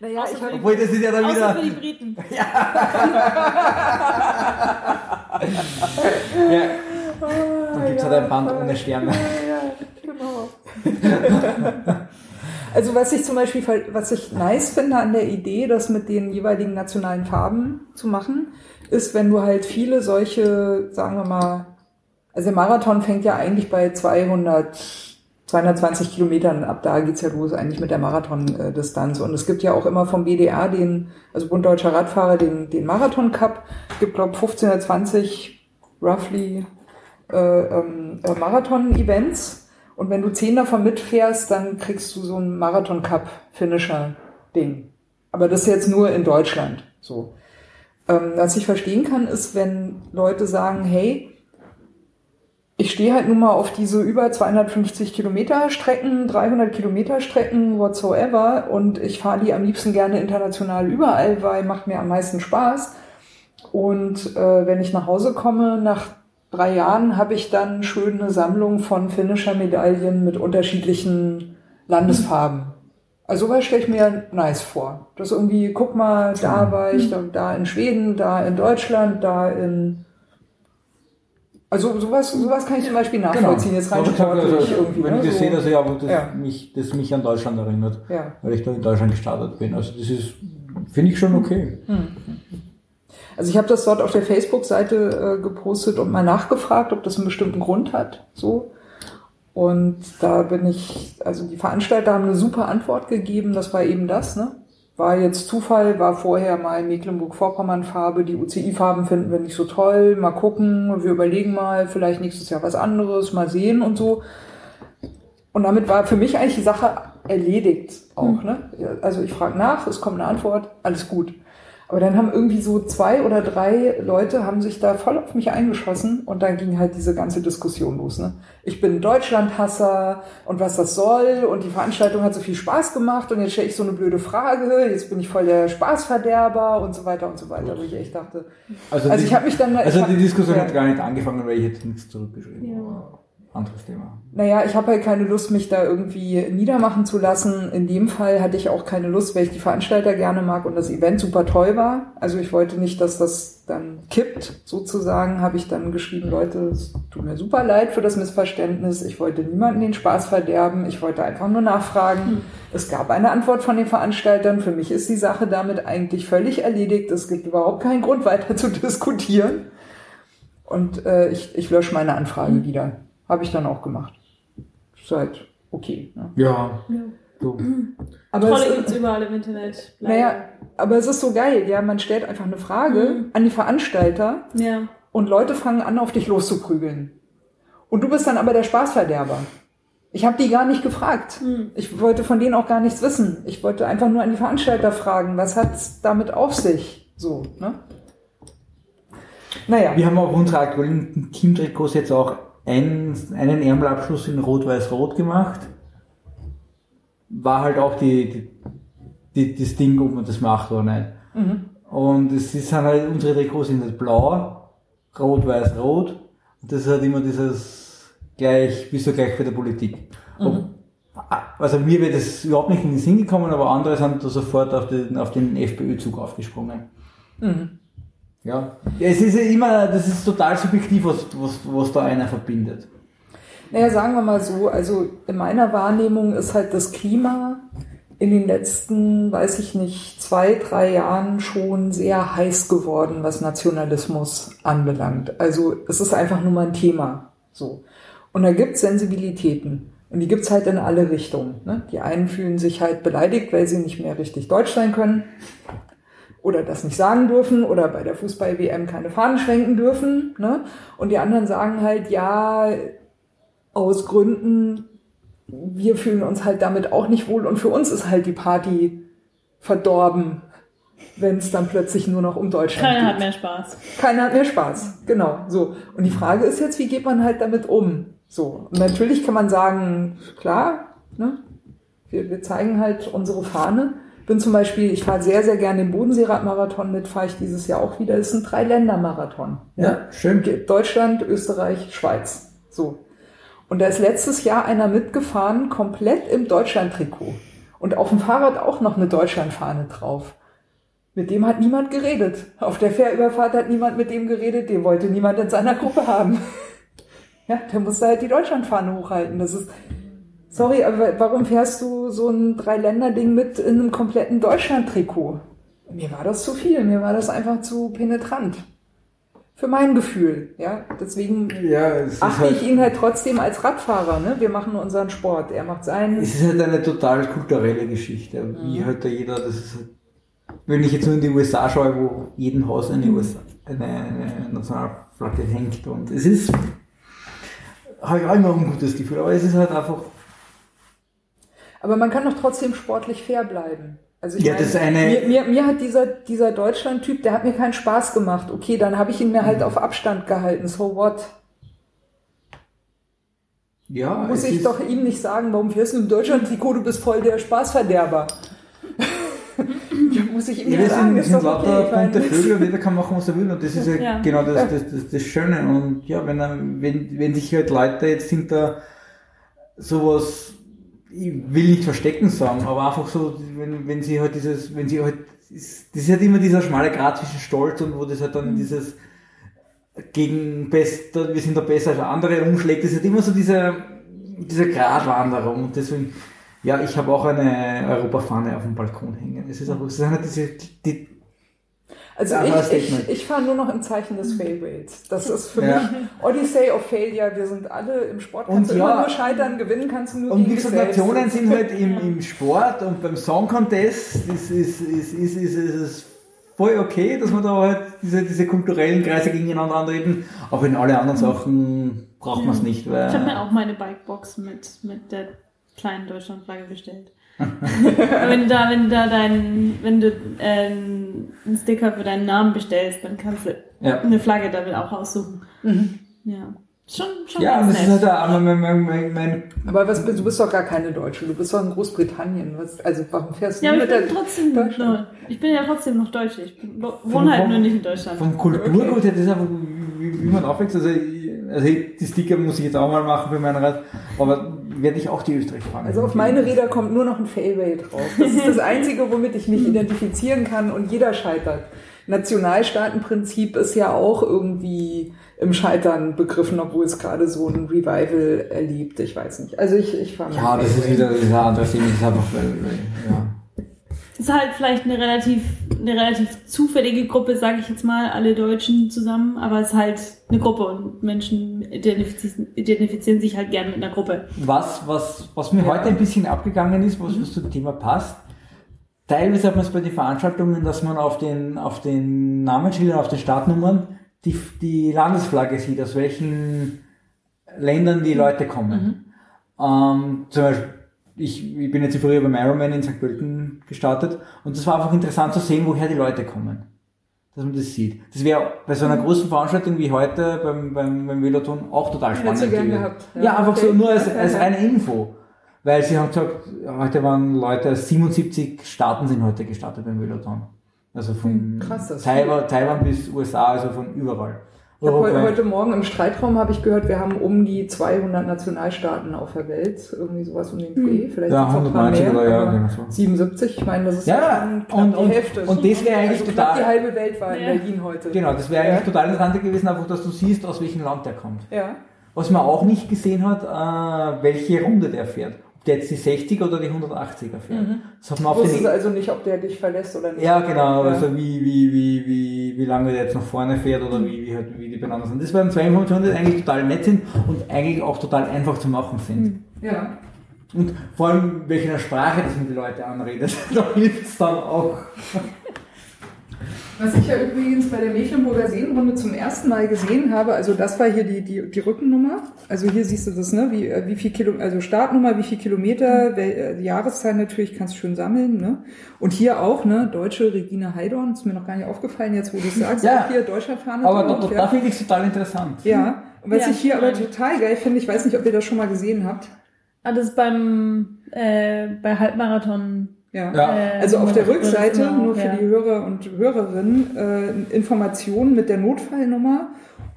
Speaker 2: Naja,
Speaker 3: ich Obwohl, das ist ja dann wieder.
Speaker 4: für die Briten.
Speaker 3: ja. ja. Dann gibt es halt ein Band ohne Sterne. Ja,
Speaker 2: genau. Also was ich zum Beispiel, was ich nice finde an der Idee, das mit den jeweiligen nationalen Farben zu machen, ist, wenn du halt viele solche, sagen wir mal, also der Marathon fängt ja eigentlich bei 200, 220 Kilometern ab, da geht's ja los eigentlich mit der Marathon-Distanz. Und es gibt ja auch immer vom BDR den, also Bund Deutscher Radfahrer, den, den Marathon Cup. Es gibt, glaube 15 oder 20 roughly äh, ähm, äh, Marathon-Events. Und wenn du zehn davon mitfährst, dann kriegst du so ein Marathon-Cup-Finisher-Ding. Aber das ist jetzt nur in Deutschland so. Ähm, was ich verstehen kann, ist, wenn Leute sagen, hey, ich stehe halt nun mal auf diese über 250 Kilometer Strecken, 300 Kilometer Strecken, whatsoever, und ich fahre die am liebsten gerne international überall, weil macht mir am meisten Spaß. Und äh, wenn ich nach Hause komme, nach drei Jahren habe ich dann schön eine Sammlung von finnischer Medaillen mit unterschiedlichen Landesfarben. Also was stelle ich mir nice vor. Das irgendwie, guck mal, da war ich, da, da in Schweden, da in Deutschland, da in also sowas, sowas kann ich zum Beispiel genau. nachvollziehen, genau. jetzt rein sportlich
Speaker 3: also, irgendwie. Wenn ne? ich das so. sehe, dass ich aber das, ja. mich, das mich an Deutschland erinnert, ja. weil ich da in Deutschland gestartet bin. Also das ist, finde ich schon okay. Hm.
Speaker 2: Also ich habe das dort auf der Facebook-Seite äh, gepostet und mal nachgefragt, ob das einen bestimmten Grund hat. So. Und da bin ich, also die Veranstalter haben eine super Antwort gegeben, das war eben das, ne? War jetzt Zufall, war vorher mal Mecklenburg-Vorpommern-Farbe, die UCI-Farben finden wir nicht so toll, mal gucken, wir überlegen mal, vielleicht nächstes Jahr was anderes, mal sehen und so. Und damit war für mich eigentlich die Sache erledigt auch. Ne? Ja, Also ich frage nach, es kommt eine Antwort, alles gut. Aber dann haben irgendwie so zwei oder drei Leute haben sich da voll auf mich eingeschossen und dann ging halt diese ganze Diskussion los. Ne? Ich bin Deutschlandhasser und was das soll und die Veranstaltung hat so viel Spaß gemacht und jetzt stelle ich so eine blöde Frage, jetzt bin ich voll der Spaßverderber und so weiter und so weiter, wo ich echt dachte. Also,
Speaker 3: die-
Speaker 2: ich habe mich dann...
Speaker 3: Also die
Speaker 2: hab-
Speaker 3: Diskussion
Speaker 2: ja.
Speaker 3: hat gar nicht angefangen, weil ich jetzt nichts zurückgeschrieben
Speaker 4: Ja.
Speaker 3: habe. Anderes Thema.
Speaker 2: Naja, ich habe halt keine Lust, mich da irgendwie niedermachen zu lassen. In dem Fall hatte ich auch keine Lust, weil ich die Veranstalter gerne mag und das Event super toll war. Also ich wollte nicht, dass das dann kippt, sozusagen, habe ich dann geschrieben, Leute, es tut mir super leid für das Missverständnis. Ich wollte niemanden den Spaß verderben. Ich wollte einfach nur nachfragen. Es gab eine Antwort von den Veranstaltern. Für mich ist die Sache damit eigentlich völlig erledigt. Es gibt überhaupt keinen Grund, weiter zu diskutieren. Und äh, ich, ich lösche meine Anfrage wieder. Habe ich dann auch gemacht. Ist halt okay. Ne?
Speaker 3: Ja.
Speaker 4: Ja.
Speaker 3: So.
Speaker 2: Aber
Speaker 4: Trolle
Speaker 2: es,
Speaker 4: gibt's überall im Internet. leider.
Speaker 2: naja, aber es ist so geil. Ja, man stellt einfach eine Frage
Speaker 4: Mhm.
Speaker 2: an die Veranstalter
Speaker 4: Ja.
Speaker 2: und Leute fangen an, auf dich loszuprügeln. Und du bist dann aber der Spaßverderber. Ich habe die gar nicht gefragt.
Speaker 4: Hm.
Speaker 2: Ich wollte von denen auch gar nichts wissen. Ich wollte einfach nur an die Veranstalter fragen, was hat's damit auf sich? So, ne? Naja.
Speaker 3: Wir haben auf unsere aktuellen Teamtrikots jetzt auch einen, einen Ärmelabschluss in Rot-Weiß-Rot gemacht. War halt auch die, die, die, das Ding, ob man das macht oder nicht.
Speaker 2: Mhm.
Speaker 3: Und es ist halt, unsere Trikots sind halt blau, rot-weiß-rot. Und das ist halt immer dieses gleich, wie so gleich bei der Politik. Ob, also mir wird das überhaupt nicht in den Sinn gekommen, aber andere sind da sofort auf den, auf den FPÖ-Zug aufgesprungen.
Speaker 2: Mhm.
Speaker 3: Ja. ja. Es ist ja immer, das ist total subjektiv, was, was, was da einer verbindet.
Speaker 2: Naja, sagen wir mal so, also in meiner Wahrnehmung ist halt das Klima in den letzten, weiß ich nicht, zwei, drei Jahren schon sehr heiß geworden, was Nationalismus anbelangt. Also es ist einfach nur mal ein Thema. So. Und da gibt's Sensibilitäten. Und die gibt's halt in alle Richtungen. Ne? Die einen fühlen sich halt beleidigt, weil sie nicht mehr richtig Deutsch sein können oder das nicht sagen dürfen oder bei der Fußball-WM keine Fahnen schwenken dürfen. Ne? Und die anderen sagen halt, ja, aus Gründen, wir fühlen uns halt damit auch nicht wohl und für uns ist halt die Party verdorben, wenn es dann plötzlich nur noch um Deutschland
Speaker 4: Keiner
Speaker 2: geht.
Speaker 4: hat mehr Spaß.
Speaker 2: Keiner hat mehr Spaß, genau. So. Und die Frage ist jetzt, wie geht man halt damit um? So. Und natürlich kann man sagen, klar, ne? wir, wir zeigen halt unsere Fahne. Bin zum Beispiel, ich fahre sehr, sehr gerne den Bodenseeradmarathon mit, fahre ich dieses Jahr auch wieder. Das ist ein Dreiländermarathon.
Speaker 3: schön.
Speaker 2: Deutschland, Österreich, Schweiz. So. Und da ist letztes Jahr einer mitgefahren, komplett im Deutschland-Trikot. Und auf dem Fahrrad auch noch eine Deutschlandfahne drauf. Mit dem hat niemand geredet. Auf der Fährüberfahrt hat niemand mit dem geredet, den wollte niemand in seiner Gruppe haben. Ja, der musste halt die Deutschlandfahne hochhalten. Das ist, sorry, aber warum fährst du so ein Dreiländer-Ding mit in einem kompletten Deutschland-Trikot? Mir war das zu viel, mir war das einfach zu penetrant. Für mein Gefühl, ja. Deswegen
Speaker 3: Ja,
Speaker 2: achte
Speaker 3: halt,
Speaker 2: ich ihn halt trotzdem als Radfahrer, ne? Wir machen unseren Sport, er macht seinen.
Speaker 3: es ist halt eine total kulturelle Geschichte, wie halt da jeder, das ist halt, wenn ich jetzt nur in die USA schaue, wo jeden Haus eine, USA, eine, eine Nationalflagge hängt und es ist, habe ich auch immer ein gutes Gefühl, aber es ist halt einfach,
Speaker 2: Aber man kann doch trotzdem sportlich fair bleiben. Also ich
Speaker 3: Ja,
Speaker 2: meine,
Speaker 3: das eine-
Speaker 2: mir, mir, mir hat dieser, dieser Deutschland-Typ, der hat mir keinen Spaß gemacht. Okay, dann habe ich ihn mir
Speaker 3: Mhm.
Speaker 2: halt auf Abstand gehalten. So what?
Speaker 3: ja,
Speaker 2: Muss ich doch ihm nicht sagen, warum fährst du im Deutschland-Trikot, du bist voll der Spaßverderber. ja, muss ich ihm
Speaker 3: Ja,
Speaker 2: sagen,
Speaker 3: sind,
Speaker 2: ist
Speaker 3: sind
Speaker 2: okay.
Speaker 3: lauter bunte Vögel und jeder kann machen, was er will. Und das ist ja,
Speaker 4: Ja.
Speaker 3: genau das, das, das, das Schöne. Und ja, wenn, er- wenn, wenn sich halt Leute jetzt hinter sowas, ich will nicht verstecken sagen, aber einfach so, wenn, wenn sie halt dieses, wenn sie halt, ist- das ist halt immer dieser schmale Grat zwischen Stolz und wo das halt dann dieses gegen best, wir sind da besser als andere umschlägt, das ist halt immer so diese, diese Gratwanderung. Und deswegen, ja, ich habe auch eine Europafahne auf dem Balkon hängen. Es ist einfach, es sind halt diese, die,
Speaker 2: Also
Speaker 3: Ja,
Speaker 2: ich, ich, ich fahre nur noch im Zeichen des Fail Rates. Das ist für
Speaker 3: Ja.
Speaker 2: mich Odyssey of Failure. Wir sind alle im Sport.
Speaker 3: Und
Speaker 2: Kannst du
Speaker 3: ja.
Speaker 2: immer nur scheitern, gewinnen kannst du nur
Speaker 3: Und
Speaker 2: gegen selbst.
Speaker 3: Nationen sind halt im, im Sport und beim Song Contest ist, ist, ist, ist, ist, ist es voll okay, dass man da halt diese, diese kulturellen Kreise gegeneinander antreten, aber in alle anderen Sachen braucht man es nicht, weil
Speaker 4: Ich habe mir auch meine Bikebox mit, mit der kleinen Deutschlandflagge bestellt. Wenn du da, wenn du da deinen, wenn du äh, einen Sticker für deinen Namen bestellst, dann kannst du
Speaker 3: Ja.
Speaker 4: eine Flagge damit auch aussuchen. Ja. Schon, schon
Speaker 3: Ja,
Speaker 4: ganz
Speaker 3: das ist
Speaker 4: nett.
Speaker 3: halt auch mein, mein, mein, mein
Speaker 2: Aber was, du bist doch gar keine Deutsche, du bist doch in Großbritannien. Was, also warum fährst du
Speaker 4: ja,
Speaker 2: mit
Speaker 4: ich bin
Speaker 2: der
Speaker 4: trotzdem
Speaker 2: Deutschland?
Speaker 4: ich bin ja trotzdem noch Deutsche. Ich bin, wohne halt
Speaker 3: vom-
Speaker 4: nur nicht in Deutschland.
Speaker 3: Von Kulturgut her, das ist einfach, wie, wie man aufwächst. Also, ich- also die Sticker muss ich jetzt auch mal machen für mein Rad, aber werde ich auch die Österreich fahren.
Speaker 2: Also auf meine Räder kommt nur noch ein Fairway drauf. Das ist das Einzige, womit ich mich identifizieren kann und jeder scheitert. Nationalstaatenprinzip ist ja auch irgendwie im Scheitern begriffen, obwohl es gerade so ein Revival erlebt. Ich weiß nicht. Also ich, ich fahre
Speaker 3: Ja, das ist wieder Thema, das ist einfach, ja.
Speaker 4: Ist halt vielleicht eine relativ, eine relativ zufällige Gruppe, sage ich jetzt mal, alle Deutschen zusammen, aber es ist halt eine Gruppe und Menschen identifizieren, identifizieren sich halt gern mit einer Gruppe.
Speaker 3: Was, was, was mir
Speaker 2: Ja.
Speaker 3: heute ein bisschen abgegangen ist, was, was zum Thema passt, teilweise hat man es bei den Veranstaltungen, dass man auf den, auf den Namensschildern, auf den Startnummern die, die Landesflagge sieht, aus welchen Ländern die Leute kommen. Ähm, zum Beispiel, ich, ich bin jetzt früher beim Ironman in St. Pölten gestartet und das war einfach interessant zu sehen, woher die Leute kommen. Dass man das sieht. Das wäre bei so einer großen Veranstaltung wie heute beim, beim, beim Veloton auch total spannend.
Speaker 2: Du gern gehabt,
Speaker 3: Ja,
Speaker 2: ja.
Speaker 3: einfach so
Speaker 2: Okay.
Speaker 3: nur als, als
Speaker 2: ja.
Speaker 3: reine Info. Weil sie haben gesagt, heute waren Leute, aus 77 Staaten sind heute gestartet beim Veloton. Also von
Speaker 2: Hm, krass,
Speaker 3: Taiwan, Taiwan bis USA, also von überall.
Speaker 2: Hab heute, Morgen im Streitraum habe ich gehört, wir haben um die 200 Nationalstaaten auf der Welt. Irgendwie sowas um den Dreh. Vielleicht
Speaker 3: Ja,
Speaker 2: sind's noch ein paar
Speaker 3: 190
Speaker 2: mehr,
Speaker 3: oder ja,
Speaker 2: aber
Speaker 3: genau so.
Speaker 2: 77, ich meine, das ist
Speaker 3: Ja,
Speaker 2: schon knapp
Speaker 3: und-
Speaker 2: die
Speaker 3: und-
Speaker 2: Hälfte.
Speaker 3: und das wäre eigentlich
Speaker 2: also
Speaker 3: total-
Speaker 2: die halbe Welt war in
Speaker 4: Ja.
Speaker 2: Berlin heute.
Speaker 3: Genau, das wäre
Speaker 2: Ja.
Speaker 3: eigentlich total interessant gewesen, einfach, dass du siehst, aus welchem Land der kommt.
Speaker 2: Ja.
Speaker 3: Was man auch nicht gesehen hat, äh, welche Runde der fährt. Der jetzt die 60er oder die 180er fährt. Das hat man auf
Speaker 2: Wusstest
Speaker 3: den
Speaker 2: also nicht, ob der dich verlässt oder nicht?
Speaker 3: Ja, genau,
Speaker 2: Ja.
Speaker 3: also wie, wie, wie, wie, wie lange der jetzt nach vorne fährt oder wie, wie, halt, wie die beieinander sind. Das waren zwei Informationen, die eigentlich total nett sind und eigentlich auch total einfach zu machen sind.
Speaker 2: Ja.
Speaker 3: Und vor allem, welche Sprache das mit den Leuten anredet, da hilft es dann auch.
Speaker 2: Was ich ja übrigens bei der Mecklenburger Seenrunde zum ersten Mal gesehen habe, also das war hier die, die, die Rückennummer. Also hier siehst du das, ne? Wie, äh, wie viel Kilo, also Startnummer, wie viel Kilometer, wel, äh, die Jahreszahl natürlich kannst du schön sammeln, ne? Und hier auch, ne? Deutsche Regina Heidorn, ist mir noch gar nicht aufgefallen, jetzt wo du es sagst.
Speaker 3: Ja.
Speaker 2: Auch hier Deutschlandfahne
Speaker 3: Aber
Speaker 2: drauf,
Speaker 3: da, da,
Speaker 2: ja.
Speaker 3: da finde ich es total interessant.
Speaker 2: Ja, und was
Speaker 4: Ja,
Speaker 2: ich hier aber total geil finde, ich weiß nicht, ob ihr das schon mal gesehen habt.
Speaker 4: Ah, das ist beim, äh, bei Halbmarathon.
Speaker 2: Ja.
Speaker 3: Ja.
Speaker 4: Äh,
Speaker 2: Also auf der Rückseite,
Speaker 4: immer-
Speaker 2: nur für
Speaker 4: ja.
Speaker 2: die Hörer und Hörerinnen, äh, Informationen mit der Notfallnummer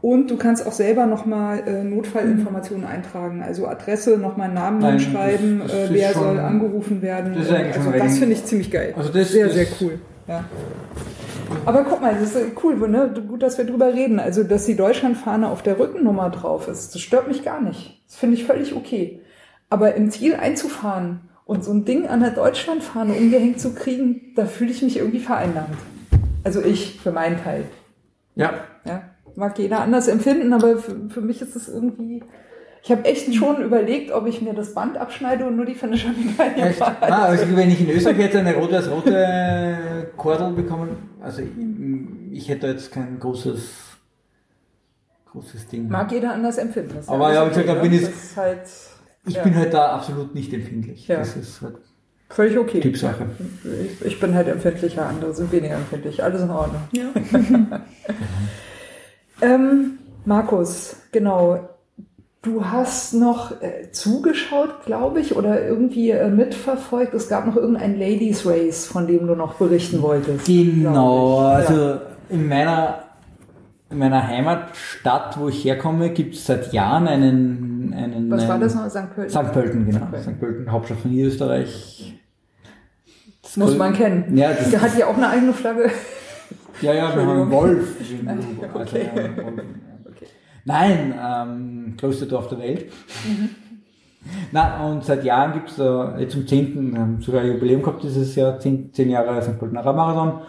Speaker 2: und du kannst auch selber nochmal äh, Notfallinformationen eintragen. Also Adresse, nochmal Namen
Speaker 3: Nein, das-
Speaker 2: hinschreiben,
Speaker 3: das
Speaker 2: äh, wer
Speaker 3: schon-
Speaker 2: soll angerufen werden.
Speaker 3: das
Speaker 2: also das finde ich ziemlich geil.
Speaker 3: Also das-
Speaker 2: sehr, sehr cool. Ja. Aber guck mal, das ist cool, ne? gut, dass wir drüber reden. Also, dass die Deutschlandfahne auf der Rückennummer drauf ist, das stört mich gar nicht. Das finde ich völlig okay. Aber im Ziel einzufahren und so ein Ding an der Deutschlandfahne umgehängt zu kriegen, da fühle ich mich irgendwie vereinnahmt. Also ich, für meinen Teil.
Speaker 3: Ja.
Speaker 2: Ja, mag jeder anders empfinden, aber für, für mich ist es irgendwie. Ich habe echt schon überlegt, ob ich mir das Band abschneide und nur die Finisher-Medaille
Speaker 3: Echt?
Speaker 2: behalte.
Speaker 3: Ah, also wenn ich in Österreich jetzt eine rot-weiß-rote Kordel bekommen, also ich, ich hätte jetzt kein großes, großes Ding.
Speaker 2: Mag jeder anders empfinden. Das
Speaker 3: Aber ja, wie gesagt, da
Speaker 2: ne?
Speaker 3: bin ich-
Speaker 2: ist halt
Speaker 3: Ich
Speaker 2: ja,
Speaker 3: bin halt da absolut nicht empfindlich.
Speaker 2: Ja.
Speaker 3: Das ist halt
Speaker 2: völlig okay.
Speaker 3: Typsache.
Speaker 2: Ich, ich bin halt empfindlicher, andere sind weniger empfindlich. Alles in Ordnung.
Speaker 4: Ja.
Speaker 2: Ähm, Markus, genau. Du hast noch äh, zugeschaut, glaube ich, oder irgendwie äh, mitverfolgt. Es gab noch irgendein Ladies Race, von dem du noch berichten wolltest.
Speaker 3: Genau, also
Speaker 2: Ja.
Speaker 3: in meiner, in meiner Heimatstadt, wo ich herkomme, gibt es seit Jahren einen... einen
Speaker 2: Was war das noch? St. Pölten?
Speaker 3: St. Pölten, genau.
Speaker 2: St. Pölten.
Speaker 3: St. Pölten, Hauptstadt von Niederösterreich. Das
Speaker 2: Muss man kennen.
Speaker 3: Ja, das
Speaker 2: Der hat ja auch eine eigene Flagge.
Speaker 3: Ja, ja, wir haben einen. Wolf.
Speaker 2: Okay.
Speaker 3: Nein, ähm, größte Dorf der Welt.
Speaker 2: Mhm.
Speaker 3: Na, und seit Jahren gibt es äh, zum 10. Wir haben sogar Jubiläum gehabt dieses Jahr, 10, 10 Jahre St. Pöltener Marathon.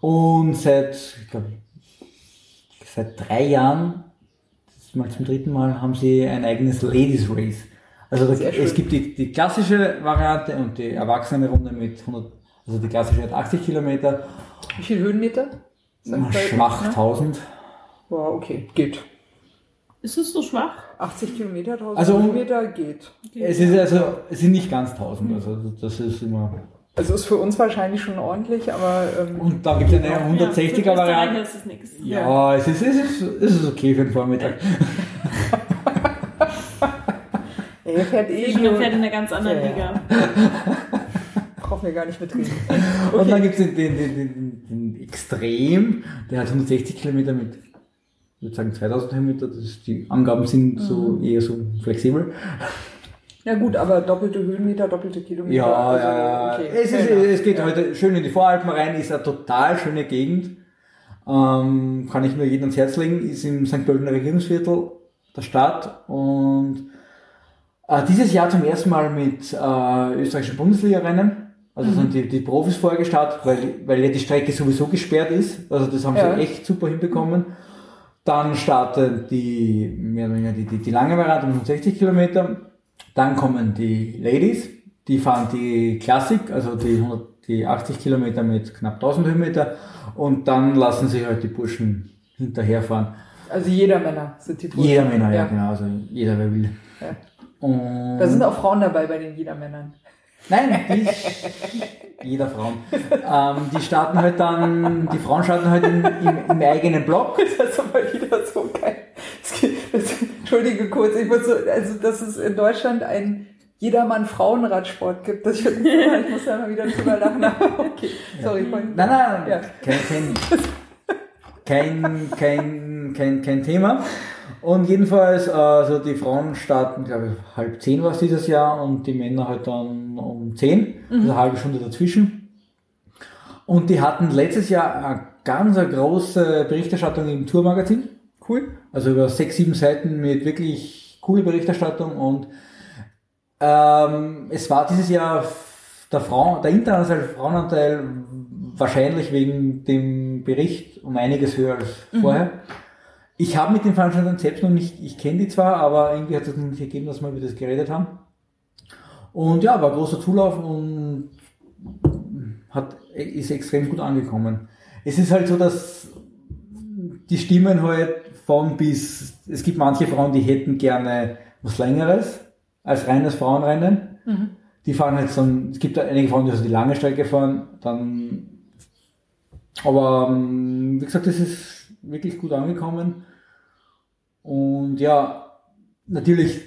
Speaker 3: Und seit, ich glaube, seit drei Jahren, mal zum dritten Mal, haben sie ein eigenes Ladies Race. Also da, es gibt die, die klassische Variante und die erwachsene Runde mit 100, also die klassische hat 80 Kilometer,
Speaker 2: Wie viel Höhenmeter?
Speaker 3: Schwach
Speaker 2: ne?
Speaker 3: 1000.
Speaker 2: Wow, okay, geht.
Speaker 4: Ist es so schwach?
Speaker 2: 80 Kilometer, 1000
Speaker 3: Also-
Speaker 2: Kilometer geht.
Speaker 3: Es ist also, es sind nicht ganz 1000, also das ist immer.
Speaker 2: Also ist für uns wahrscheinlich schon ordentlich, aber ähm,
Speaker 3: Und dann gibt es eine 160er
Speaker 4: ja,
Speaker 3: Variante.
Speaker 4: für ist es nichts.
Speaker 3: Ja, es ist, es, ist, es ist okay für den Vormittag.
Speaker 2: er fährt eh
Speaker 4: Ich
Speaker 2: nur,
Speaker 4: fährt in einer ganz anderen
Speaker 2: Ja, ja.
Speaker 4: Liga.
Speaker 2: brauchen wir gar nicht mitreden.
Speaker 3: Und dann gibt es den, den, den, den, den Extrem, der hat 160 Kilometer mit, ich würde sagen 2000 Höhenmeter. Das ist, die Angaben sind so eher so flexibel.
Speaker 2: Ja gut, aber doppelte Höhenmeter, doppelte Kilometer.
Speaker 3: Ja,
Speaker 2: also,
Speaker 3: ja, ja.
Speaker 2: okay.
Speaker 3: Es, ist,
Speaker 2: Ja, ja.
Speaker 3: es geht heute schön in die Voralpen rein, ist eine total schöne Gegend. Ähm, kann ich nur jedem ans Herz legen, ist im St. Pöltener Regierungsviertel der Stadt und äh, dieses Jahr zum ersten Mal mit äh, österreichischen Bundesliga-Rennen. Also sind die, die Profis vorher gestartet, weil, weil ja die Strecke sowieso gesperrt ist. Also das haben
Speaker 2: Ja.
Speaker 3: sie echt super hinbekommen. Dann startet die, mehr oder weniger die, die, die lange Variante um 60 Kilometer. Dann kommen die Ladies, die fahren die Klassik, also die, 100, die 80 Kilometer mit knapp 1000 Höhenmeter. Und dann lassen sich halt die Burschen hinterherfahren.
Speaker 2: Also jeder Männer sind die Burschen.
Speaker 3: Jeder Männer, ja, genau, also jeder wer will.
Speaker 2: Ja.
Speaker 3: Und
Speaker 2: Da sind auch Frauen dabei bei den Jedermännern.
Speaker 3: Nein, die, jeder Frauen. Ähm, die starten halt dann, die Frauen starten halt im, im, im eigenen Block.
Speaker 2: Das ist aber wieder so geil. Gibt, das, Entschuldige kurz, ich muss so, also dass es in Deutschland ein jedermann Frauenradsport gibt. Das, ich, ich muss da mal wieder drüber lachen. Aber Okay, sorry. wollte-
Speaker 3: Nein, nein,
Speaker 2: Ja.
Speaker 3: kein, kein, kein, kein, kein, Thema. Und jedenfalls, also die Frauen starten, glaube ich, halb zehn war es dieses Jahr und die Männer halt dann um zehn, also eine halbe Stunde dazwischen. Und die hatten letztes Jahr eine ganz große Berichterstattung im Tourmagazin.
Speaker 2: Cool.
Speaker 3: Also über sechs, sieben Seiten mit wirklich coole Berichterstattung und ähm, es war dieses Jahr der, Frauen, der internationale Frauenanteil wahrscheinlich wegen dem Bericht um einiges höher als vorher. Ich habe mit den Veranstaltern selbst noch nicht, ich kenne die zwar, aber irgendwie hat es noch nicht ergeben, dass wir über das geredet haben. Und ja, war großer Zulauf und hat, ist extrem gut angekommen. Es ist halt so, dass die Stimmen halt von bis, es gibt manche Frauen, die hätten gerne was längeres als reines Frauenrennen. Die fahren halt so, es gibt einige Frauen, die also die lange Strecke fahren, dann, aber ähm, wie gesagt, es ist wirklich gut angekommen. Und ja, natürlich,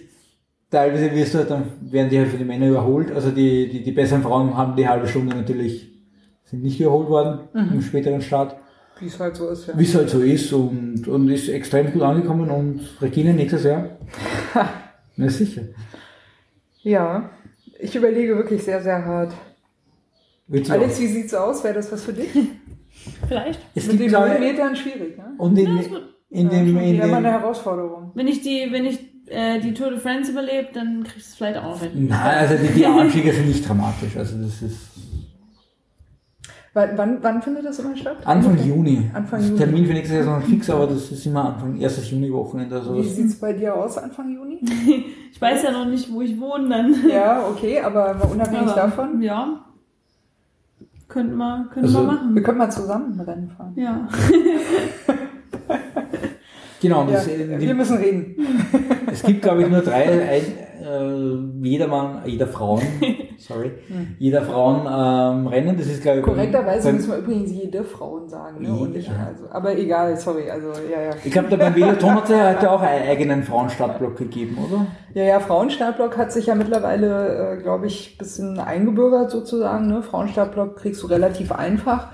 Speaker 3: teilweise wirst du halt dann, werden die halt für die Männer überholt. Also die, die, die besseren Frauen haben die halbe Stunde natürlich, sind nicht überholt worden im späteren Start
Speaker 2: Wie es halt so ist, ja.
Speaker 3: wie es halt so ist und, und ist extrem gut angekommen und Regine nächstes Jahr. Na sicher.
Speaker 2: Ja, ich überlege wirklich sehr, sehr hart.
Speaker 3: Sie
Speaker 2: Alex,
Speaker 3: auch.
Speaker 2: wie sieht's aus? Wäre das was für dich?
Speaker 4: Vielleicht.
Speaker 3: es
Speaker 2: Mit
Speaker 3: gibt
Speaker 2: den
Speaker 3: glaube
Speaker 2: Höhenmetern schwierig, ne?
Speaker 3: und in,
Speaker 4: gut.
Speaker 3: in
Speaker 2: Ja,
Speaker 3: dem, in
Speaker 2: wieder mal eine
Speaker 3: dem,
Speaker 2: Herausforderung.
Speaker 4: Wenn ich die, wenn ich äh, die Tour de France überlebe, dann kriegst du es vielleicht auch noch hin.
Speaker 3: nein, also die, die Anstiege sind nicht dramatisch, also das ist
Speaker 2: Wann, wann, findet das immer statt?
Speaker 3: Anfang? Juni.
Speaker 2: Anfang
Speaker 3: Das
Speaker 2: Juni.
Speaker 3: Termin für nächstes Jahr ist noch fix, aber das ist immer Anfang, erstes Juni-Wochenende oder
Speaker 2: Wie
Speaker 3: sowas.
Speaker 2: sieht's bei dir aus, Anfang Juni?
Speaker 4: Ich weiß ja noch nicht, wo ich wohne dann.
Speaker 2: Ja, okay, aber unabhängig
Speaker 4: Aber,
Speaker 2: davon,
Speaker 4: Ja. Könnten wir, könnten
Speaker 3: Also-
Speaker 4: wir machen.
Speaker 2: wir können mal zusammen Rennen fahren.
Speaker 4: Ja.
Speaker 3: Genau,
Speaker 2: Ja, wir müssen reden.
Speaker 3: es gibt glaube ich nur drei, ein, äh, jeder Mann, jeder Frauen, sorry, jeder Frauen ähm, Rennen, das ist glaube ich
Speaker 2: Korrekterweise müssen wir übrigens jede Frauen sagen, ne? Und
Speaker 3: Ja.
Speaker 2: also, aber egal, sorry, also ja, ja.
Speaker 3: Ich glaube, beim Veloton hat es ja auch einen eigenen Frauenstadtblock gegeben, oder?
Speaker 2: Ja, ja, Frauenstartblock hat sich ja mittlerweile, äh, glaube ich, ein bisschen eingebürgert sozusagen. Ne? Frauenstartblock kriegst du relativ einfach.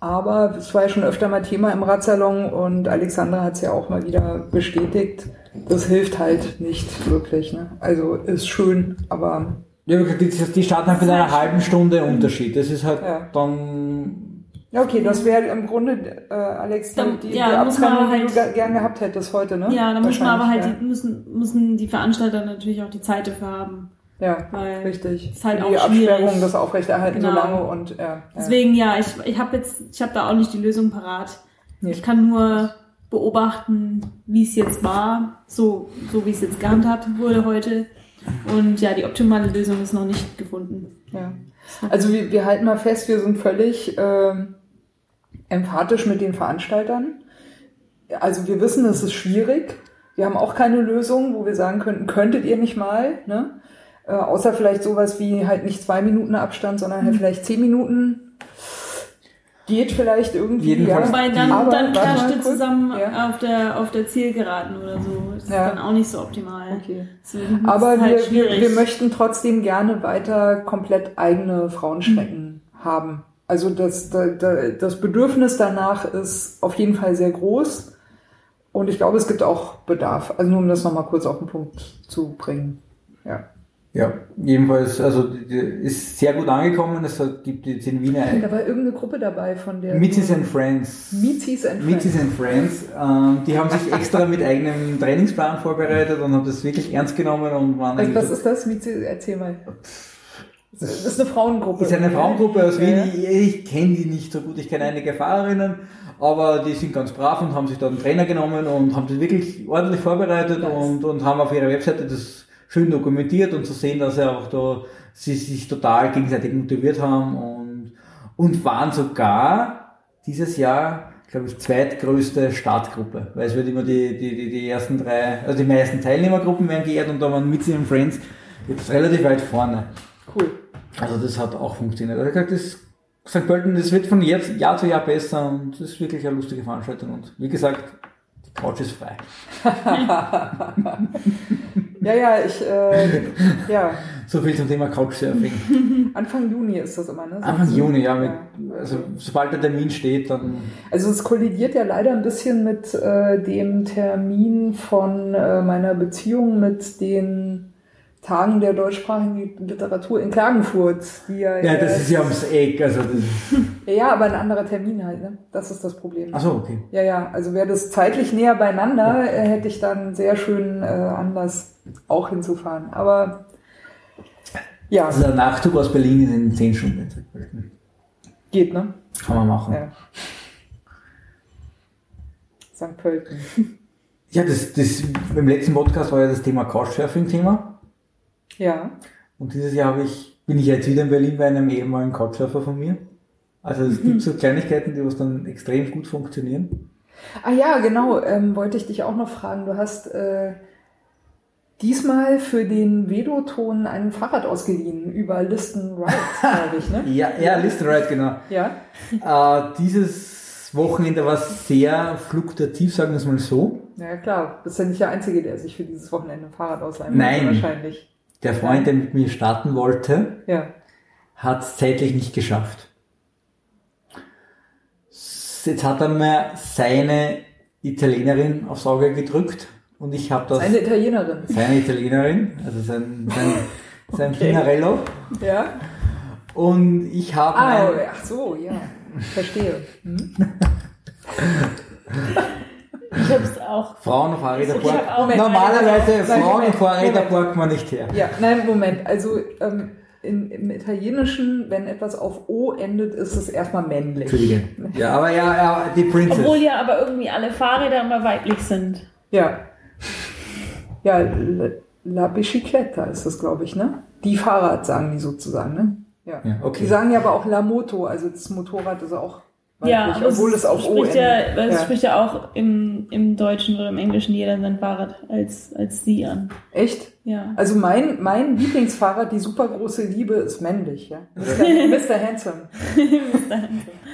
Speaker 2: Aber es war ja schon öfter mal Thema im Radsalon und Alexandra hat es ja auch mal wieder bestätigt. Das hilft halt nicht wirklich. Ne? Also ist schön, aber
Speaker 3: Ja, die, die starten halt mit einer halben Stunde Unterschied. Das ist halt
Speaker 2: Ja.
Speaker 3: dann.
Speaker 2: ja, okay, das wäre im Grunde, äh, Alex, die,
Speaker 4: Dann-
Speaker 2: die,
Speaker 4: ja,
Speaker 2: die Abtrennung, die
Speaker 4: halt-
Speaker 2: du ga- gern gehabt hättest heute, ne?
Speaker 4: Ja, da muss man aber halt, die, müssen, müssen die Veranstalter natürlich auch die Zeit dafür haben.
Speaker 2: Ja,
Speaker 4: weil
Speaker 2: richtig.
Speaker 4: ist halt
Speaker 2: die
Speaker 4: auch schwierig.
Speaker 2: Absperrung, das Aufrechterhalten
Speaker 4: Genau.
Speaker 2: so lange und ja. ja.
Speaker 4: Deswegen, ja, ich, ich habe jetzt, ich habe da auch nicht die Lösung parat.
Speaker 2: Nee.
Speaker 4: Ich kann nur beobachten, wie es jetzt war, so, so wie es jetzt gehandhabt wurde heute. Und ja, die optimale Lösung ist noch nicht gefunden.
Speaker 2: Ja. Also wir, wir halten mal fest, wir sind völlig ähm, emphatisch mit den Veranstaltern. Also wir wissen, es ist schwierig. Wir haben auch keine Lösung, wo wir sagen könnten, könntet ihr nicht mal, ne? Äh, außer vielleicht sowas wie halt nicht zwei Minuten Abstand, sondern halt vielleicht zehn Minuten. Geht vielleicht irgendwie.
Speaker 3: Jedenfalls-
Speaker 2: ja.
Speaker 4: Wobei dann,
Speaker 2: Aber,
Speaker 4: dann klatscht ihr zusammen
Speaker 2: Ja.
Speaker 4: auf, der, auf der Zielgeraden oder so. Das ist
Speaker 2: Ja.
Speaker 4: dann auch nicht so optimal.
Speaker 2: Okay. Aber
Speaker 4: ist
Speaker 2: wir,
Speaker 4: halt
Speaker 2: wir,
Speaker 4: schwierig.
Speaker 2: wir möchten trotzdem gerne weiter komplett eigene Frauenstrecken haben. Also das, da- da- das Bedürfnis danach ist auf jeden Fall sehr groß. Und ich glaube, es gibt auch Bedarf. Also nur um das nochmal kurz auf den Punkt zu bringen. Ja.
Speaker 3: Ja, jedenfalls, also ist sehr gut angekommen. Es gibt jetzt in Wien ein
Speaker 2: Da war irgendeine Gruppe dabei von der...
Speaker 3: Mitzis and Friends.
Speaker 2: Mitzis and Friends.
Speaker 3: and Friends. Ähm, die haben sich extra mit eigenem Trainingsplan vorbereitet und haben das wirklich ernst genommen und waren
Speaker 2: Was,
Speaker 3: eigentlich
Speaker 2: was ist das? Mizi, erzähl mal. Das ist eine Frauengruppe.
Speaker 3: ist eine Frauengruppe aus Wien.
Speaker 2: ja.
Speaker 3: Ich, ich kenne die nicht so gut. Ich kenne einige Fahrerinnen, aber die sind ganz brav und haben sich da einen Trainer genommen und haben das wirklich ordentlich vorbereitet
Speaker 2: Nice.
Speaker 3: und, und haben auf ihrer Webseite das schön dokumentiert und zu sehen, dass sie auch da sie sich total gegenseitig motiviert haben und, und waren sogar dieses Jahr, glaube ich, zweitgrößte Startgruppe, weil es wird immer die, die, die, die ersten drei, also die meisten Teilnehmergruppen werden geehrt und da waren Mitzi und Friends jetzt relativ weit vorne.
Speaker 2: Cool.
Speaker 3: Also das hat auch funktioniert. Also ich gesagt, das St. Pölten, das wird von Jahr zu Jahr besser und das ist wirklich eine lustige Veranstaltung. Und wie gesagt, Couch ist frei.
Speaker 2: Ja, ja, ich, äh, ja,
Speaker 3: So viel zum Thema Couchsurfing.
Speaker 2: Anfang Juni ist das immer, ne?
Speaker 3: Anfang Juni, ja. Mit,
Speaker 2: Ja.
Speaker 3: also sobald der Termin steht, dann
Speaker 2: Also es kollidiert ja leider ein bisschen mit äh, dem Termin von äh, meiner Beziehung mit den Tagen der deutschsprachigen Literatur in Klagenfurt. Die ja,
Speaker 3: ja, das ist ja ums Eck. Also
Speaker 2: ja, aber ein anderer Termin halt, ne? Das ist das Problem.
Speaker 3: ach so, okay.
Speaker 2: Ja, ja, also wäre das zeitlich näher beieinander, äh, hätte ich dann sehr schönen äh, Anlass auch hinzufahren. Aber ja,
Speaker 3: Also der Nachzug aus Berlin ist in 10 Stunden
Speaker 2: geht, ne?
Speaker 3: Kann man machen.
Speaker 2: Ja. St. Pölten.
Speaker 3: Ja, das, das, beim letzten Podcast war ja das Thema Couchsurfing-Thema.
Speaker 2: Ja.
Speaker 3: Und dieses Jahr ich, bin ich jetzt wieder in Berlin bei einem ehemaligen Couchsurfer von mir. Also es gibt so Kleinigkeiten, die was dann extrem gut funktionieren.
Speaker 2: Ah ja, genau, ähm, wollte ich dich auch noch fragen. Du hast äh, diesmal für den Veloton ein Fahrrad ausgeliehen über Listen Rides, glaube ich, ne?
Speaker 3: Ja, ja, Listen Right, genau.
Speaker 2: Ja.
Speaker 3: Äh, dieses Wochenende war sehr fluktuativ, sagen wir es mal so.
Speaker 2: Ja, klar. Du bist ja nicht der Einzige, der sich für dieses Wochenende ein Fahrrad ausleihen
Speaker 3: Nein.
Speaker 2: wahrscheinlich.
Speaker 3: Der Freund, der mit mir starten wollte,
Speaker 2: Ja.
Speaker 3: hat es zeitlich nicht geschafft. Jetzt hat er mir seine Italienerin aufs Auge gedrückt und ich habe das...
Speaker 2: Eine Italienerin.
Speaker 3: seine Italienerin, also sein, sein, sein
Speaker 2: Okay.
Speaker 3: Pinarello.
Speaker 2: Ja.
Speaker 3: Und ich habe
Speaker 2: Ah, ach so, ja. Verstehe. Hm?
Speaker 4: Ich hab's auch.
Speaker 3: Frauen auf Fahrräder
Speaker 4: Ich hab auch
Speaker 3: Normalerweise
Speaker 2: Nein,
Speaker 3: Frauen
Speaker 2: Moment,
Speaker 3: auf Fahrräder
Speaker 2: Moment.
Speaker 3: parkt man nicht her.
Speaker 2: Ja, nein, Moment. Also ähm, in, im Italienischen, wenn etwas auf O endet, ist es erstmal männlich.
Speaker 3: Entschuldige. Ja, aber ja, ja die Princess.
Speaker 4: Obwohl ja aber irgendwie alle Fahrräder immer weiblich sind.
Speaker 2: Ja. Ja, La- La Bicicletta ist das, glaube ich, ne? Die Fahrrad sagen die sozusagen, ne? Ja.
Speaker 3: Ja, okay.
Speaker 2: Die sagen ja aber auch La Moto, also das Motorrad ist auch
Speaker 4: Ja, aber
Speaker 2: obwohl es auf O
Speaker 4: spricht ja, es
Speaker 2: Ja.
Speaker 4: spricht ja auch im, im Deutschen oder im Englischen jeder sein Fahrrad als, als sie an.
Speaker 2: Echt?
Speaker 4: Ja.
Speaker 2: Also mein, mein Lieblingsfahrrad, die super große Liebe, ist männlich, ja. Mr. Mr. Handsome.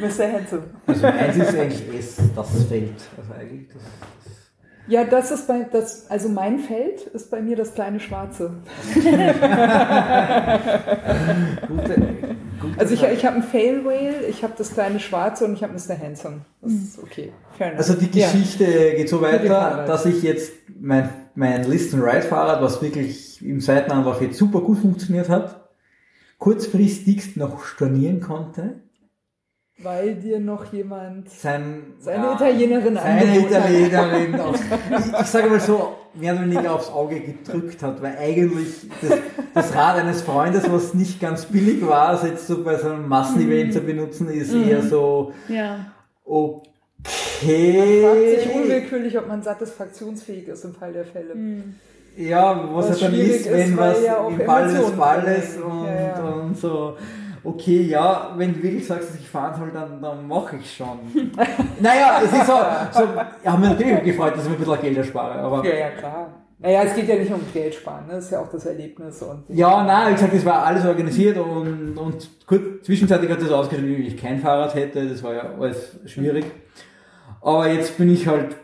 Speaker 2: Mr. Handsome.
Speaker 3: Also meins ist eigentlich S, das Feld. Also eigentlich das,
Speaker 2: Ja, das ist bei, das, also mein Feld ist bei mir das kleine Schwarze.
Speaker 3: gute
Speaker 2: Also ich, ich habe ein Fail Whale, ich habe das kleine Schwarze und ich habe Mr. Handsome. Das ist okay. Fair enough.
Speaker 3: Also die
Speaker 2: Ja.
Speaker 3: Geschichte geht so weiter, dass ich jetzt mein, mein Listen-Ride-Fahrrad, was wirklich im zweiten Anlauf jetzt super gut funktioniert hat, kurzfristigst noch stornieren konnte.
Speaker 2: Weil dir noch jemand
Speaker 3: Sein,
Speaker 2: seine Italienerin
Speaker 3: seine. Italienerin aufs, ich, ich sage mal so, mehr oder weniger aufs Auge gedrückt hat, weil eigentlich das, das Rad eines Freundes, was nicht ganz billig war, also jetzt so bei so einem Massenevent zu benutzen, ist eher so,
Speaker 4: Ja.
Speaker 3: okay.
Speaker 2: Fragt sich unwillkürlich, ob man satisfaktionsfähig ist im Fall der Fälle.
Speaker 3: Ja, was,
Speaker 2: Was
Speaker 3: halt dann
Speaker 2: schwierig
Speaker 3: ist, wenn
Speaker 2: ist, weil
Speaker 3: was
Speaker 2: ja
Speaker 3: im Fall des
Speaker 2: drin
Speaker 3: und.
Speaker 2: Ja, ja.
Speaker 3: und so. Okay, ja, wenn du wirklich sagst, dass ich fahren soll, dann, dann mache ich schon. naja, es ist so, so ich habe mich natürlich gefreut, dass ich mir ein bisschen Geld erspare, aber...
Speaker 2: Ja, ja, klar. Naja, es geht ja nicht um Geld sparen, ne? das ist ja auch das Erlebnis. Und
Speaker 3: Ja, nein, wie gesagt, das war alles organisiert und, und kurz, zwischenzeitlich hat das ausgeschaut, wie ich kein Fahrrad hätte, das war ja alles schwierig. Aber jetzt bin ich halt,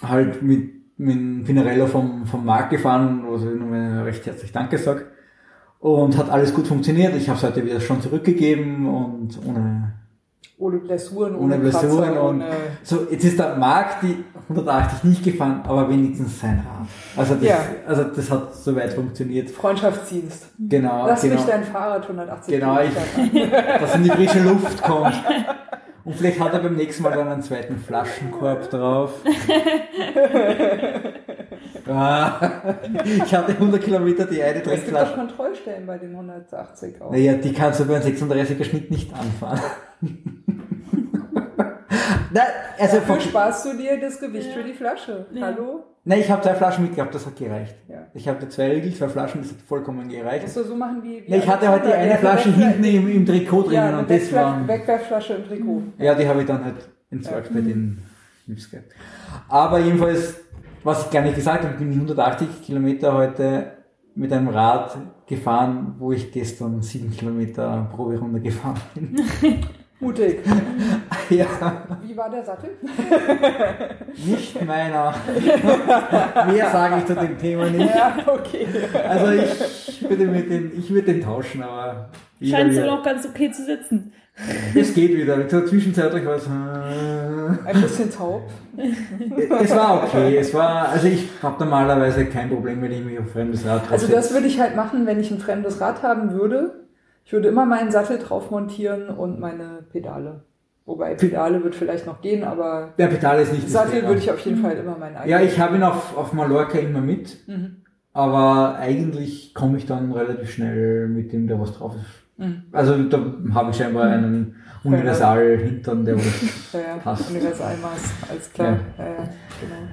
Speaker 3: halt mit, mit Pinarello vom, vom Markt gefahren, wo ich nochmal recht herzlich Danke sage. Und hat alles gut funktioniert. Ich habe es heute wieder schon zurückgegeben und ohne,
Speaker 2: ohne Blessuren,
Speaker 3: ohne
Speaker 2: ohne,
Speaker 3: Blessuren
Speaker 2: Kratzer,
Speaker 3: und
Speaker 2: ohne
Speaker 3: so, jetzt ist der Markt die 180 nicht gefahren, aber wenigstens sein Rad. Also das,
Speaker 2: Ja.
Speaker 3: also das hat soweit funktioniert.
Speaker 2: Freundschaftsdienst.
Speaker 3: Genau,
Speaker 2: Lass
Speaker 3: genau.
Speaker 2: mich dein Fahrrad 180
Speaker 3: Genau, ich- dass in die frische Luft kommt. Und vielleicht hat er beim nächsten Mal dann einen zweiten Flaschenkorb drauf. Ah, ich hatte 100 Kilometer die eine
Speaker 2: Es gibt doch
Speaker 3: Trinkflasche.
Speaker 2: Kontrollstellen bei den 180 auch.
Speaker 3: Naja, die kannst du beim 36er Schnitt nicht anfahren. Nein, also
Speaker 2: Dafür sparst du dir das Gewicht
Speaker 4: Ja.
Speaker 2: für die Flasche.
Speaker 4: Ja.
Speaker 2: Hallo?
Speaker 3: Nein, ich habe zwei Flaschen mitgehabt, das hat gereicht.
Speaker 2: Ja.
Speaker 3: Ich hatte zwei Riegel, zwei Flaschen, das hat vollkommen gereicht.
Speaker 2: Musst du so machen wie. wie
Speaker 3: Ja, ich hatte halt die eine Flasche hinten im, im Trikot drinnen
Speaker 2: Ja,
Speaker 3: und das war.
Speaker 2: Wegwerfflasche im Trikot.
Speaker 3: Ja, die habe ich dann halt entsorgt bei den Nips. Aber jedenfalls, was ich gar nicht gesagt habe, bin ich 180 Kilometer heute mit einem Rad gefahren, wo ich gestern 7 Kilometer Proberunde gefahren bin.
Speaker 2: Mutig.
Speaker 3: ja,
Speaker 2: Wie war der Sattel?
Speaker 3: nicht meiner. Mehr sage ich zu dem Thema nicht.
Speaker 2: Ja, okay.
Speaker 3: Also ich würde mit den, ich würde den tauschen, aber
Speaker 4: Scheint so
Speaker 3: wie-
Speaker 4: noch ganz okay zu sitzen.
Speaker 3: es geht wieder. So zwischenzeitlich war es. äh,
Speaker 2: Ein bisschen taub.
Speaker 3: Es war okay. Es war, also ich habe normalerweise kein Problem, wenn ich mich auf fremdes Rad
Speaker 2: Also
Speaker 3: draufsetze.
Speaker 2: das würde ich halt machen, wenn ich ein fremdes Rad haben würde. Ich würde immer meinen Sattel drauf montieren und meine Pedale. Wobei Pedale wird vielleicht noch gehen, aber
Speaker 3: Der Pedal ist nicht
Speaker 2: Sattel
Speaker 3: Thema.
Speaker 2: würde ich auf jeden Fall immer meinen eigenen.
Speaker 3: Ja, ich habe ihn auf, auf Mallorca immer mit,
Speaker 2: Mhm.
Speaker 3: aber eigentlich komme ich dann relativ schnell mit dem, der was drauf ist.
Speaker 2: Mhm.
Speaker 3: Also da habe ich scheinbar einen Universal-Hintern, der was
Speaker 2: Ja, ja,
Speaker 3: passt.
Speaker 2: Universalmaß, alles klar. Ja. Ja, genau.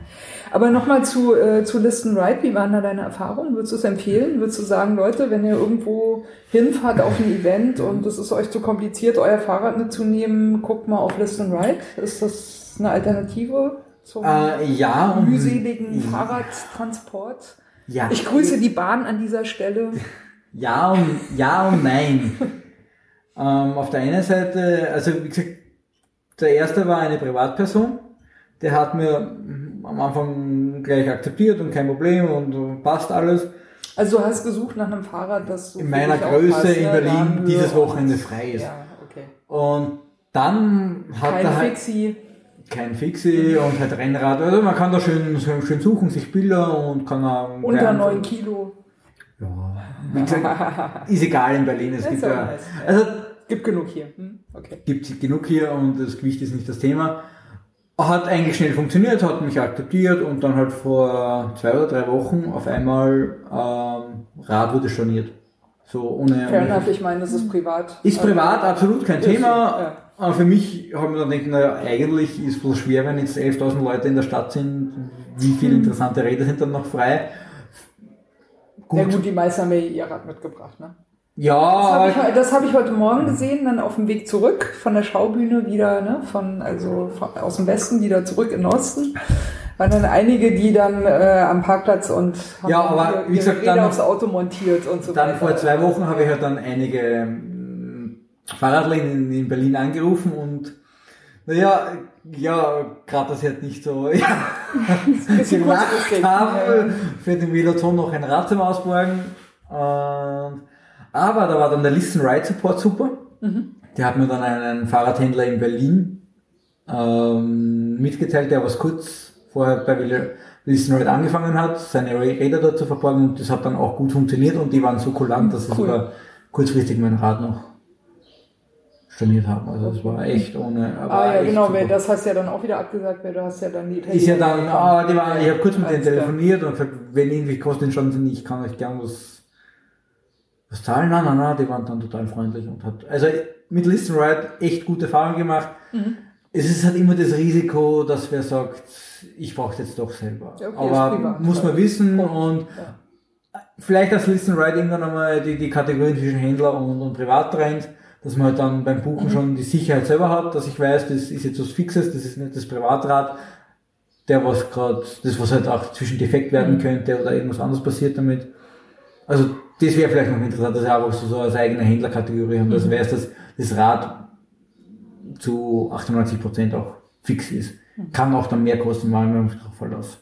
Speaker 2: Aber nochmal zu, äh, zu Listen Right, wie waren da deine Erfahrungen? Würdest du es empfehlen? Würdest du sagen, Leute, wenn ihr irgendwo hinfahrt auf ein Event und es ist euch zu kompliziert, euer Fahrrad mitzunehmen, guckt mal auf Listen Right. Ist das eine Alternative zum
Speaker 3: Äh, ja, und,
Speaker 2: mühseligen Fahrradtransport?
Speaker 3: ja,
Speaker 2: Ich grüße die Bahn an dieser Stelle.
Speaker 3: Ja und, ja und nein. ähm, auf der einen Seite, also wie gesagt, der erste war eine Privatperson, der hat mir am Anfang gleich akzeptiert und kein Problem und passt alles.
Speaker 2: Also du hast gesucht nach einem Fahrrad, das so
Speaker 3: In meiner Größe
Speaker 2: passt,
Speaker 3: in? Berlin dieses Wochenende frei ist.
Speaker 2: Ja, okay.
Speaker 3: Und dann hat
Speaker 2: Kein
Speaker 3: er halt
Speaker 2: Fixie.
Speaker 3: kein Fixie und halt Rennrad. Also man kann da schön, schön, suchen, sich Bilder und kann auch
Speaker 2: Unter
Speaker 3: gleich
Speaker 2: 9 Kilo.
Speaker 3: Ja, wie gesagt, ist egal in Berlin. Es
Speaker 2: Das
Speaker 3: gibt ja, also
Speaker 2: Gibt genug hier. Hm? Okay.
Speaker 3: gibt genug hier und das Gewicht ist nicht das Thema. Hat eigentlich schnell funktioniert, hat mich akzeptiert und dann halt vor zwei oder drei Wochen auf einmal ähm, Rad wurde storniert. So ohne.
Speaker 2: Fair enough, ich meine, das ist privat.
Speaker 3: ist privat absolut kein
Speaker 2: Ist-
Speaker 3: Thema.
Speaker 2: ja.
Speaker 3: Aber für mich haben wir dann gedacht, naja, eigentlich ist es wohl schwer, wenn jetzt 11.000 Leute in der Stadt sind. Wie viele
Speaker 2: Hm.
Speaker 3: interessante Räder sind dann noch frei?
Speaker 2: Ja gut, die meisten haben ja ihr Rad mitgebracht. Ne?
Speaker 3: Ja,
Speaker 2: Das habe ich, das hab ich heute Morgen gesehen, dann auf dem Weg zurück von der Schaubühne wieder, ne, von, also von, aus dem Westen wieder zurück in den Osten. Waren dann einige, die dann äh, am Parkplatz und haben
Speaker 3: Ja, aber wie gesagt,
Speaker 2: Räder
Speaker 3: dann-
Speaker 2: aufs Auto montiert und so
Speaker 3: Dann
Speaker 2: weiter.
Speaker 3: vor zwei Wochen habe ich halt dann einige ähm, Fahrradläden in, in Berlin angerufen und naja, ja, gerade sie halt nicht so ja, gemacht haben, für den Veloton noch ein Rad zum Ausborgen. Und, aber da war dann der Listen Ride Support super.
Speaker 2: Mhm.
Speaker 3: Der hat mir dann einen Fahrradhändler in Berlin ähm, mitgeteilt, der was kurz vorher bei Listen Ride angefangen hat, seine Räder dort zu verborgen und das hat dann auch gut funktioniert und die waren so kulant, dass
Speaker 2: Cool.
Speaker 3: sogar kurzfristig mein Rad noch storniert haben. Also das war echt ohne.
Speaker 2: Ah ja, genau, weil das hast ja dann auch wieder abgesagt, weil du hast ja dann die
Speaker 3: Ist ja dann, ah, die war, ich habe kurz mit denen telefoniert und gesagt, wenn irgendwie Kosten schon sind, ich kann euch gern was, was zahlen. Nein, nein, nein, die waren dann total freundlich und hat, also mit Listen Ride echt gute Erfahrungen gemacht.
Speaker 2: Mhm.
Speaker 3: Es ist halt immer das Risiko, dass wer sagt, ich brauche jetzt doch selber.
Speaker 2: Okay,
Speaker 3: Aber muss man wissen und
Speaker 2: Ja.
Speaker 3: vielleicht als Listen Ride irgendwann einmal die, die Kategorien zwischen Händler und, und Privat trennt, dass man halt dann beim Buchen schon die Sicherheit selber hat, dass ich weiß, das ist jetzt was Fixes, das ist nicht das Privatrad, der was gerade, das was halt auch zwischen defekt werden könnte oder irgendwas anderes passiert damit. Also das wäre vielleicht noch interessant, dass ich einfach so, als eigene Händlerkategorie haben, dass ich weiß, dass das Rad zu 98 Prozent auch fix ist. Kann auch dann mehr kosten, weil man drauf verlassen.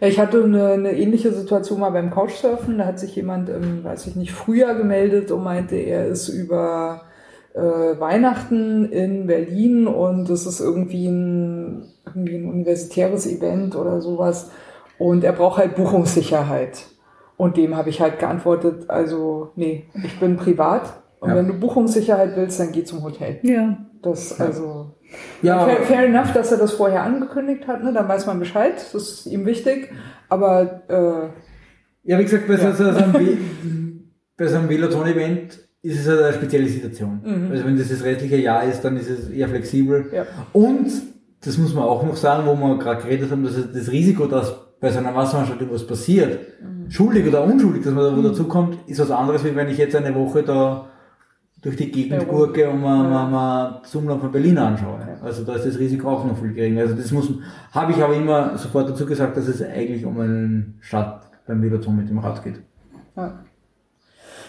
Speaker 2: Ja, ich hatte eine, eine ähnliche Situation mal beim Couchsurfen. Da hat sich jemand, im, weiß ich nicht, Frühjahr gemeldet und meinte, er ist über äh, Weihnachten in Berlin und es ist irgendwie ein, irgendwie ein universitäres Event oder sowas. Und er braucht halt Buchungssicherheit. Und dem habe ich halt geantwortet, also nee, ich bin privat. Und
Speaker 3: Ja.
Speaker 2: wenn du Buchungssicherheit willst, dann geh zum Hotel.
Speaker 4: Ja.
Speaker 2: Das, also,
Speaker 3: Ja,
Speaker 2: fair, fair enough, dass er das vorher angekündigt hat, ne? dann weiß man Bescheid, das ist ihm wichtig. Aber äh,
Speaker 3: Ja, wie gesagt, bei,
Speaker 2: Ja.
Speaker 3: so, so einem, We- bei so einem Veloton-Event ist es halt eine spezielle Situation.
Speaker 2: Mhm.
Speaker 3: Also wenn das das restliche Jahr ist, dann ist es eher flexibel.
Speaker 2: Ja.
Speaker 3: Und, das muss man auch noch sagen, wo wir gerade geredet haben, dass das Risiko, dass bei so einer Wasserveranstaltung was passiert,
Speaker 2: Mhm.
Speaker 3: schuldig oder unschuldig, dass man da wo dazukommt, ist was anderes, wie wenn ich jetzt eine Woche da durch die Gegend gurke und mal,
Speaker 2: ja.
Speaker 3: mal, mal das Umland von Berlin anschaue. Also da ist das Risiko auch noch viel geringer. Also das muss, habe ich aber immer sofort dazu gesagt, dass es eigentlich um einen Start beim Veloton mit dem Rad geht.
Speaker 2: Ja,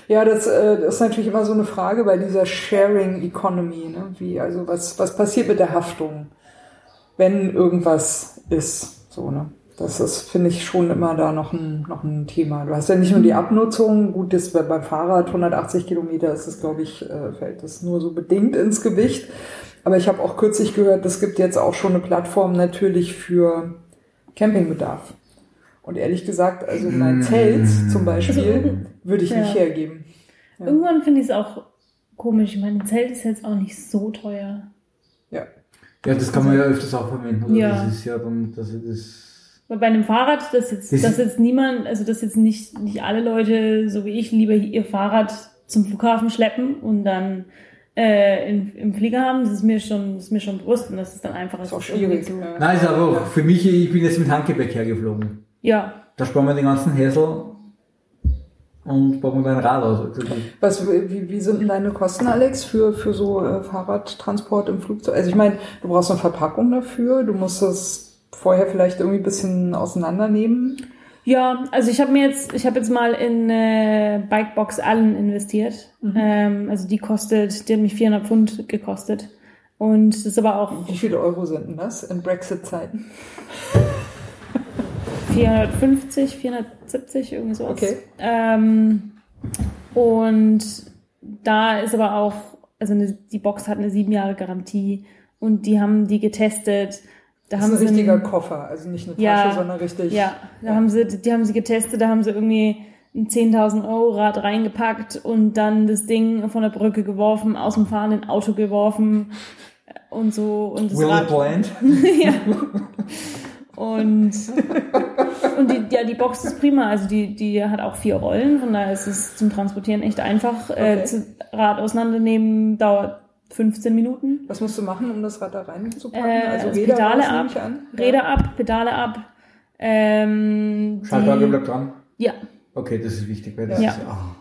Speaker 2: ja das, äh, das ist natürlich immer so eine Frage bei dieser Sharing Economy. Ne? Wie, also was, was passiert mit der Haftung, wenn irgendwas ist? So, ne? Das ist, finde ich, schon immer da noch ein, noch ein Thema. Du hast ja nicht nur die Abnutzung, gut, das bei, beim Fahrrad 180 Kilometer ist es, glaube ich, äh, fällt das nur so bedingt ins Gewicht. Aber ich habe auch kürzlich gehört, es gibt jetzt auch schon eine Plattform natürlich für Campingbedarf. Und ehrlich gesagt, also mein Zelt zum Beispiel würde ich
Speaker 4: Ja.
Speaker 2: nicht hergeben. Ja.
Speaker 4: Irgendwann finde ich es auch komisch. Ich meine, ein Zelt ist jetzt auch nicht so teuer.
Speaker 2: Ja.
Speaker 3: Ja, das kann man ja öfters auch verwenden. Oder?
Speaker 4: Ja.
Speaker 3: Das ist ja dann, dass ich das.
Speaker 4: Weil bei einem Fahrrad, das jetzt,
Speaker 3: Das-
Speaker 4: das jetzt niemand, also dass jetzt nicht, nicht alle Leute, so wie ich, lieber ihr Fahrrad zum Flughafen schleppen und dann äh, in, im Flieger haben, das ist mir schon, das ist mir schon bewusst und das ist dann einfach
Speaker 2: ist auch schwierig.
Speaker 4: So.
Speaker 3: Nein, ist aber auch für mich, ich bin jetzt mit Handgepäck hergeflogen.
Speaker 4: ja,
Speaker 3: Da sparen wir den ganzen Häsel und bauen wir dein Rad aus.
Speaker 2: Was, wie, wie sind denn deine Kosten, Alex, für, für so äh, Fahrradtransport im Flugzeug? Also ich meine, du brauchst eine Verpackung dafür, du musst das vorher vielleicht irgendwie ein bisschen auseinandernehmen.
Speaker 4: Ja, also ich habe mir jetzt, ich habe jetzt mal in äh, Bikebox Allen investiert. Ähm, also die kostet, die hat mich 400 Pfund gekostet. Und das ist aber auch
Speaker 2: Wie viele Euro sind denn das in Brexit-Zeiten?
Speaker 4: 450, 470, irgendwie sowas.
Speaker 2: Okay.
Speaker 4: Ähm, und da ist aber auch, also eine, die Box hat eine sieben Jahre Garantie und die haben die getestet. Da
Speaker 2: Das
Speaker 4: haben
Speaker 2: ist
Speaker 4: sie
Speaker 2: ein richtiger
Speaker 4: einen-
Speaker 2: Koffer, also nicht eine Tasche,
Speaker 4: Ja,
Speaker 2: sondern richtig.
Speaker 4: Ja, da haben sie, die haben sie getestet, da haben sie irgendwie ein 10.000 Euro Rad reingepackt und dann das Ding von der Brücke geworfen, aus dem fahrenden Auto geworfen und so und das
Speaker 3: Will
Speaker 4: Rad.
Speaker 3: it blend?
Speaker 4: ja. Und, und die, ja, die Box ist prima. Also die, die hat auch vier Rollen, von daher ist es zum Transportieren echt einfach.
Speaker 2: Okay.
Speaker 4: Äh, zu, Rad auseinandernehmen dauert 15 Minuten.
Speaker 2: Was musst du machen, um das Rad da reinzupacken?
Speaker 4: Äh,
Speaker 2: also
Speaker 4: also
Speaker 2: Räder
Speaker 4: Pedale
Speaker 2: raus,
Speaker 4: ab,
Speaker 2: ich an.
Speaker 4: Räder ab, Pedale ab. Ähm,
Speaker 3: Schaltwaage
Speaker 4: die,
Speaker 3: bleibt dran.
Speaker 4: ja,
Speaker 3: Okay, das ist wichtig, weil das
Speaker 4: Ja.
Speaker 3: ist ah.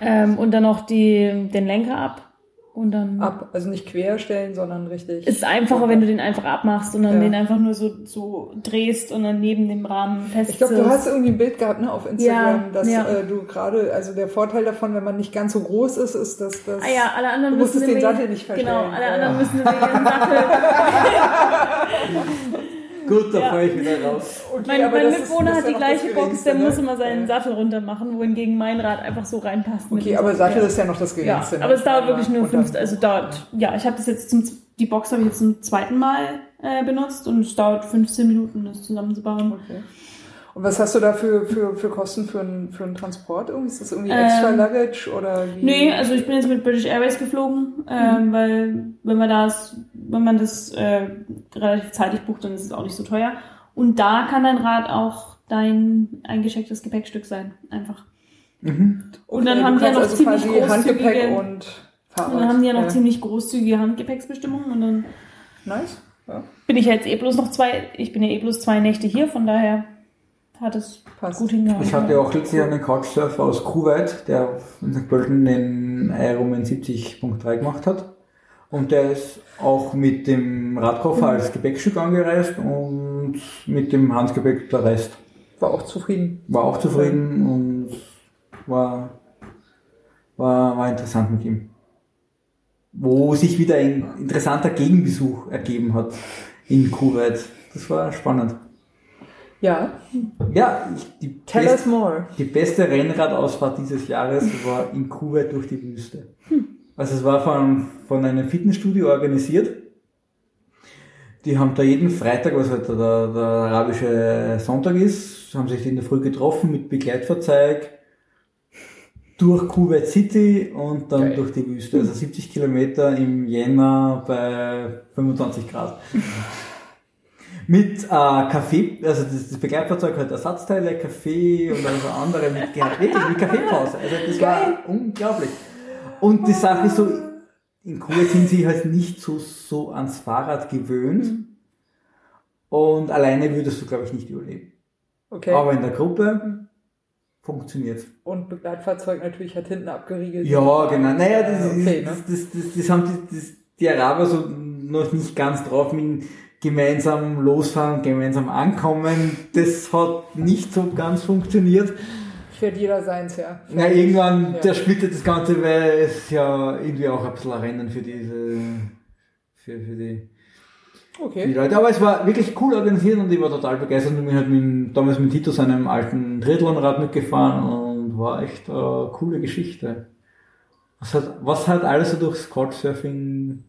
Speaker 4: ähm, und dann noch die, den Lenker ab. Und dann
Speaker 2: Ab, also nicht querstellen, sondern richtig.
Speaker 4: ist einfacher, wenn du den einfach abmachst und dann
Speaker 2: Ja.
Speaker 4: den einfach nur so, so drehst und dann neben dem Rahmen fest.
Speaker 2: Ich glaube, du hast irgendwie ein Bild gehabt ne, auf Instagram,
Speaker 4: Ja,
Speaker 2: dass
Speaker 4: ja.
Speaker 2: äh, du gerade, also der Vorteil davon, wenn man nicht ganz so groß ist, ist, dass das.
Speaker 4: Ah ja, alle anderen
Speaker 2: Du musstest
Speaker 4: müssen
Speaker 2: den
Speaker 4: nämlich-
Speaker 2: Sattel nicht verstellen.
Speaker 4: Genau, alle anderen müssen ihren Sattel.
Speaker 3: Gut, da
Speaker 4: Ja.
Speaker 3: fahre ich wieder raus.
Speaker 2: Okay,
Speaker 4: Mein, mein
Speaker 2: ist- ist
Speaker 4: hat die
Speaker 2: ja
Speaker 4: gleiche Box, der
Speaker 2: ne?
Speaker 4: muss immer seinen
Speaker 2: Ja.
Speaker 4: Sattel runter machen, wohingegen mein Rad einfach so reinpasst.
Speaker 2: Okay, aber Sattel
Speaker 4: ja.
Speaker 2: ist ja noch das
Speaker 4: Ja,
Speaker 2: Geringste. ne?
Speaker 4: aber es dauert wirklich nur fünf, also dauert, ja, ich habe das jetzt zum, die Box habe ich jetzt zum zweiten Mal äh, benutzt und es dauert 15 Minuten, das zusammenzubauen.
Speaker 2: Okay. Und was hast du da für, für, für Kosten für einen, für einen Transport? Irgendwie? Ist das irgendwie
Speaker 4: Ähm,
Speaker 2: extra Luggage oder wie?
Speaker 4: Nee, also ich bin jetzt mit British Airways geflogen, ähm, weil wenn man das, wenn man das äh, relativ zeitig bucht, dann ist es auch nicht so teuer. Und da kann dein Rad auch dein eingeschecktes Gepäckstück sein, einfach. Und dann haben die ja noch
Speaker 2: also
Speaker 4: ziemlich
Speaker 2: quasi Handgepäck
Speaker 4: großzügige-
Speaker 2: und Fahrrad.
Speaker 4: Und dann haben die ja noch
Speaker 2: Ja.
Speaker 4: ziemlich großzügige Handgepäcksbestimmungen und dann
Speaker 2: Nice. Ja.
Speaker 4: bin ich ja jetzt eh bloß noch zwei, ich bin ja eh bloß zwei Nächte hier, von daher hat es
Speaker 2: Passt.
Speaker 4: gut hingehauen.
Speaker 3: Ich hatte auch letztes Jahr einen Couchsurfer aus Kuwait, der in St. Pölten den Ironman 70.3 gemacht hat. Und der ist auch mit dem Radkoffer als Gepäckstück angereist und mit dem Handgepäck der Rest.
Speaker 2: War auch zufrieden.
Speaker 3: War auch zufrieden und war, war, war interessant mit ihm. Wo sich wieder ein interessanter Gegenbesuch ergeben hat in Kuwait. Das war spannend.
Speaker 2: Ja,
Speaker 3: Ja, die,
Speaker 2: tell
Speaker 3: best-
Speaker 2: us more.
Speaker 3: die beste Rennradausfahrt dieses Jahres war in Kuwait durch die Wüste. Also es war von, von einem Fitnessstudio organisiert. Die haben da jeden Freitag, was halt der, der arabische Sonntag ist, haben sich in der Früh getroffen mit Begleitfahrzeug durch Kuwait City und dann
Speaker 2: Geil.
Speaker 3: durch die Wüste. Also 70 Kilometer im Jänner bei 25 Grad. Mit äh, Kaffee, also das, das Begleitfahrzeug hat Ersatzteile, Kaffee und also andere mit, wirklich mit Kaffeepause. Also das war unglaublich. Und die Sache ist so, in Kuwait sind sie halt nicht so, so ans Fahrrad gewöhnt. Und alleine würdest du, glaube ich, nicht überleben.
Speaker 2: Okay.
Speaker 3: Aber in der Gruppe funktioniert's.
Speaker 2: Und Begleitfahrzeug natürlich hat hinten abgeriegelt.
Speaker 3: Ja, genau. Naja, das,
Speaker 2: Ja,
Speaker 3: ist,
Speaker 2: okay,
Speaker 3: das,
Speaker 2: ne?
Speaker 3: das, das, das haben die, das, die Araber so noch nicht ganz drauf mit gemeinsam losfahren, gemeinsam ankommen. Das hat nicht so ganz funktioniert.
Speaker 2: Fährt jeder seins, ja.
Speaker 3: Na, irgendwann,
Speaker 2: Ja.
Speaker 3: der splittet das Ganze, weil es ja irgendwie auch ein bisschen ein Rennen für diese, für, für die, für die
Speaker 2: Okay.
Speaker 3: Leute. Aber es war wirklich cool organisiert und ich war total begeistert und bin halt mit, damals mit Tito seinem alten Triathlonrad mitgefahren und war echt eine coole Geschichte. Was hat, was halt alles so durchs Couchsurfing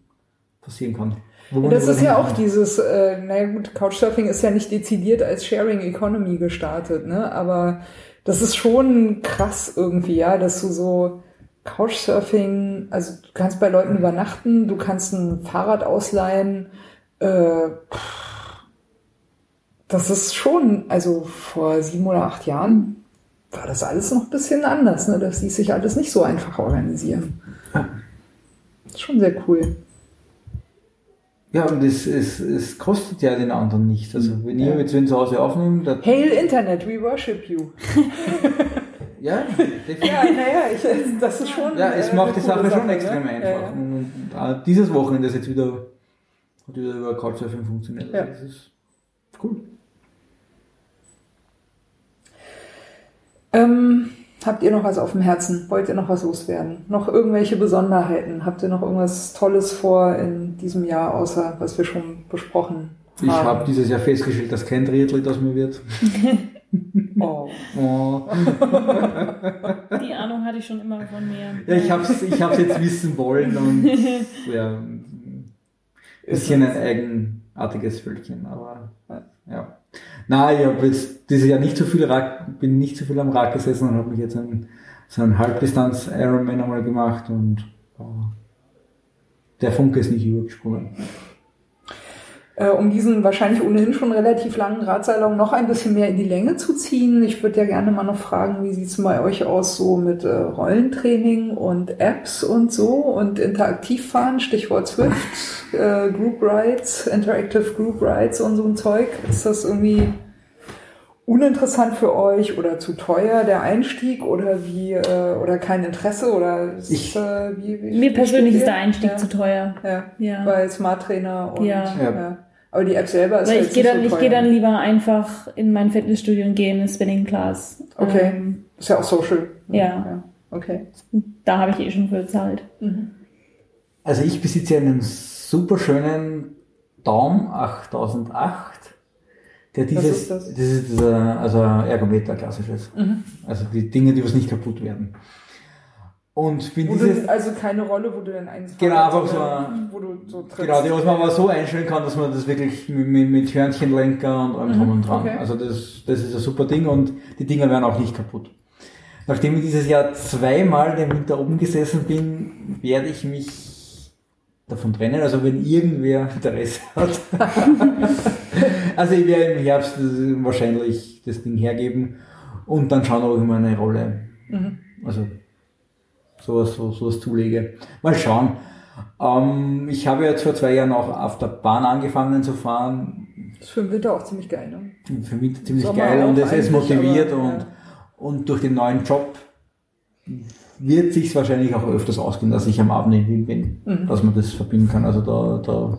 Speaker 3: passieren kann. Man
Speaker 2: Das ist ja auch dieses, äh, naja gut, Couchsurfing ist ja nicht dezidiert als Sharing Economy gestartet, ne? Aber das ist schon krass irgendwie, ja, dass du so Couchsurfing, also du kannst bei Leuten übernachten, du kannst ein Fahrrad ausleihen, äh, das ist schon, also vor sieben oder acht Jahren war das alles noch ein bisschen anders, ne? Das ließ sich alles nicht so einfach organisieren.
Speaker 3: Ja.
Speaker 2: Das ist schon sehr cool.
Speaker 3: Ja, und es, es, es kostet ja den anderen nicht. Also wenn ihr jetzt wen zu Hause aufnimmt,
Speaker 2: Hail Internet, we worship you.
Speaker 3: ja, definitiv.
Speaker 2: Ja, naja, ich, das ist schon.
Speaker 3: Ja, es
Speaker 2: äh,
Speaker 3: macht die
Speaker 2: eine coole
Speaker 3: Sache schon
Speaker 2: ne?
Speaker 3: extrem einfach.
Speaker 2: Ja, ja.
Speaker 3: Und, und, äh, dieses Wochenende ist jetzt wieder, hat wieder über Couchsurfing funktioniert.
Speaker 2: Ja.
Speaker 3: Also das ist cool.
Speaker 2: Ähm, habt ihr noch was auf dem Herzen? Wollt ihr noch was loswerden? Noch irgendwelche Besonderheiten? Habt ihr noch irgendwas Tolles vor in diesem Jahr, außer was wir schon besprochen
Speaker 3: Ich
Speaker 2: haben?
Speaker 3: habe dieses Jahr festgestellt, dass kein Triathlet aus mir wird.
Speaker 2: Oh.
Speaker 3: Oh.
Speaker 4: Die Ahnung hatte ich schon immer von mir.
Speaker 3: Ja, ich habe es ich hab's jetzt wissen wollen und ja, ein bisschen ein eigenartiges Völkchen, aber ja. Nein, ich habe jetzt dieses Jahr nicht so viel Rad, bin nicht so viel am Rad gesessen und habe mich jetzt einen, so einen Halbdistanz Ironman einmal gemacht und äh, der Funke ist nicht übergesprungen.
Speaker 2: Äh, um diesen wahrscheinlich ohnehin schon relativ langen Radsalon noch ein bisschen mehr in die Länge zu ziehen. Ich würde ja gerne mal noch fragen, wie sieht's bei euch aus so mit äh, Rollentraining und Apps und so und Interaktivfahren, Stichwort Swift, äh, Group Rides, Interactive Group Rides und so ein Zeug. Ist das irgendwie uninteressant für euch oder zu teuer der Einstieg oder wie äh, oder kein Interesse oder ist,
Speaker 3: Ich-
Speaker 2: äh, wie, wie
Speaker 4: Mir persönlich ist der Einstieg
Speaker 2: ja.
Speaker 4: zu teuer.
Speaker 2: Ja.
Speaker 4: Ja.
Speaker 2: Bei Smart Trainer und
Speaker 4: Ja.
Speaker 3: Ja.
Speaker 2: Aber die App selber ist
Speaker 4: Weil
Speaker 2: ja
Speaker 4: ich gehe
Speaker 2: nicht
Speaker 4: dann,
Speaker 2: so
Speaker 4: ich gehe dann lieber einfach in mein Fitnessstudio und gehe in eine Spinning Class.
Speaker 2: Okay.
Speaker 4: Ähm,
Speaker 2: Ist ja auch social.
Speaker 4: Ja.
Speaker 2: Okay.
Speaker 4: da habe ich eh schon für bezahlt.
Speaker 3: Also ich besitze einen super schönen Daum 8008, der dieses,
Speaker 2: ist das?
Speaker 3: das ist dieser, also Ergometer klassisches. Also die Dinge, die was nicht kaputt werden. Und bin
Speaker 2: Wo
Speaker 3: dieses,
Speaker 2: also keine Rolle, wo du dann eins
Speaker 3: Genau, einfach so
Speaker 2: wo du so trittst.
Speaker 3: Genau, die was man aber so einstellen kann, dass man das wirklich mit, mit, mit Hörnchenlenker und allem drum und dran.
Speaker 2: okay.
Speaker 3: Also das, das ist ein super Ding und die Dinger werden auch nicht kaputt. Nachdem ich dieses Jahr zweimal den Winter oben gesessen bin, werde ich mich davon trennen. Also wenn irgendwer Interesse hat. also ich werde im Herbst wahrscheinlich das Ding hergeben und dann schauen, ob ich mir eine Rolle, also sowas, so, sowas zulege. Mal schauen. Ähm, ich habe jetzt vor zwei Jahren auch auf der Bahn angefangen zu fahren.
Speaker 2: Ist für den Winter auch ziemlich geil, ne?
Speaker 3: für mich ziemlich
Speaker 2: Sommer
Speaker 3: geil und es ist motiviert
Speaker 2: aber,
Speaker 3: und,
Speaker 2: ja.
Speaker 3: und durch den neuen Job wird sich wahrscheinlich auch öfters ausgehen, dass ich am Abend in Wien bin,
Speaker 2: Mhm.
Speaker 3: dass man das verbinden kann. Also da, da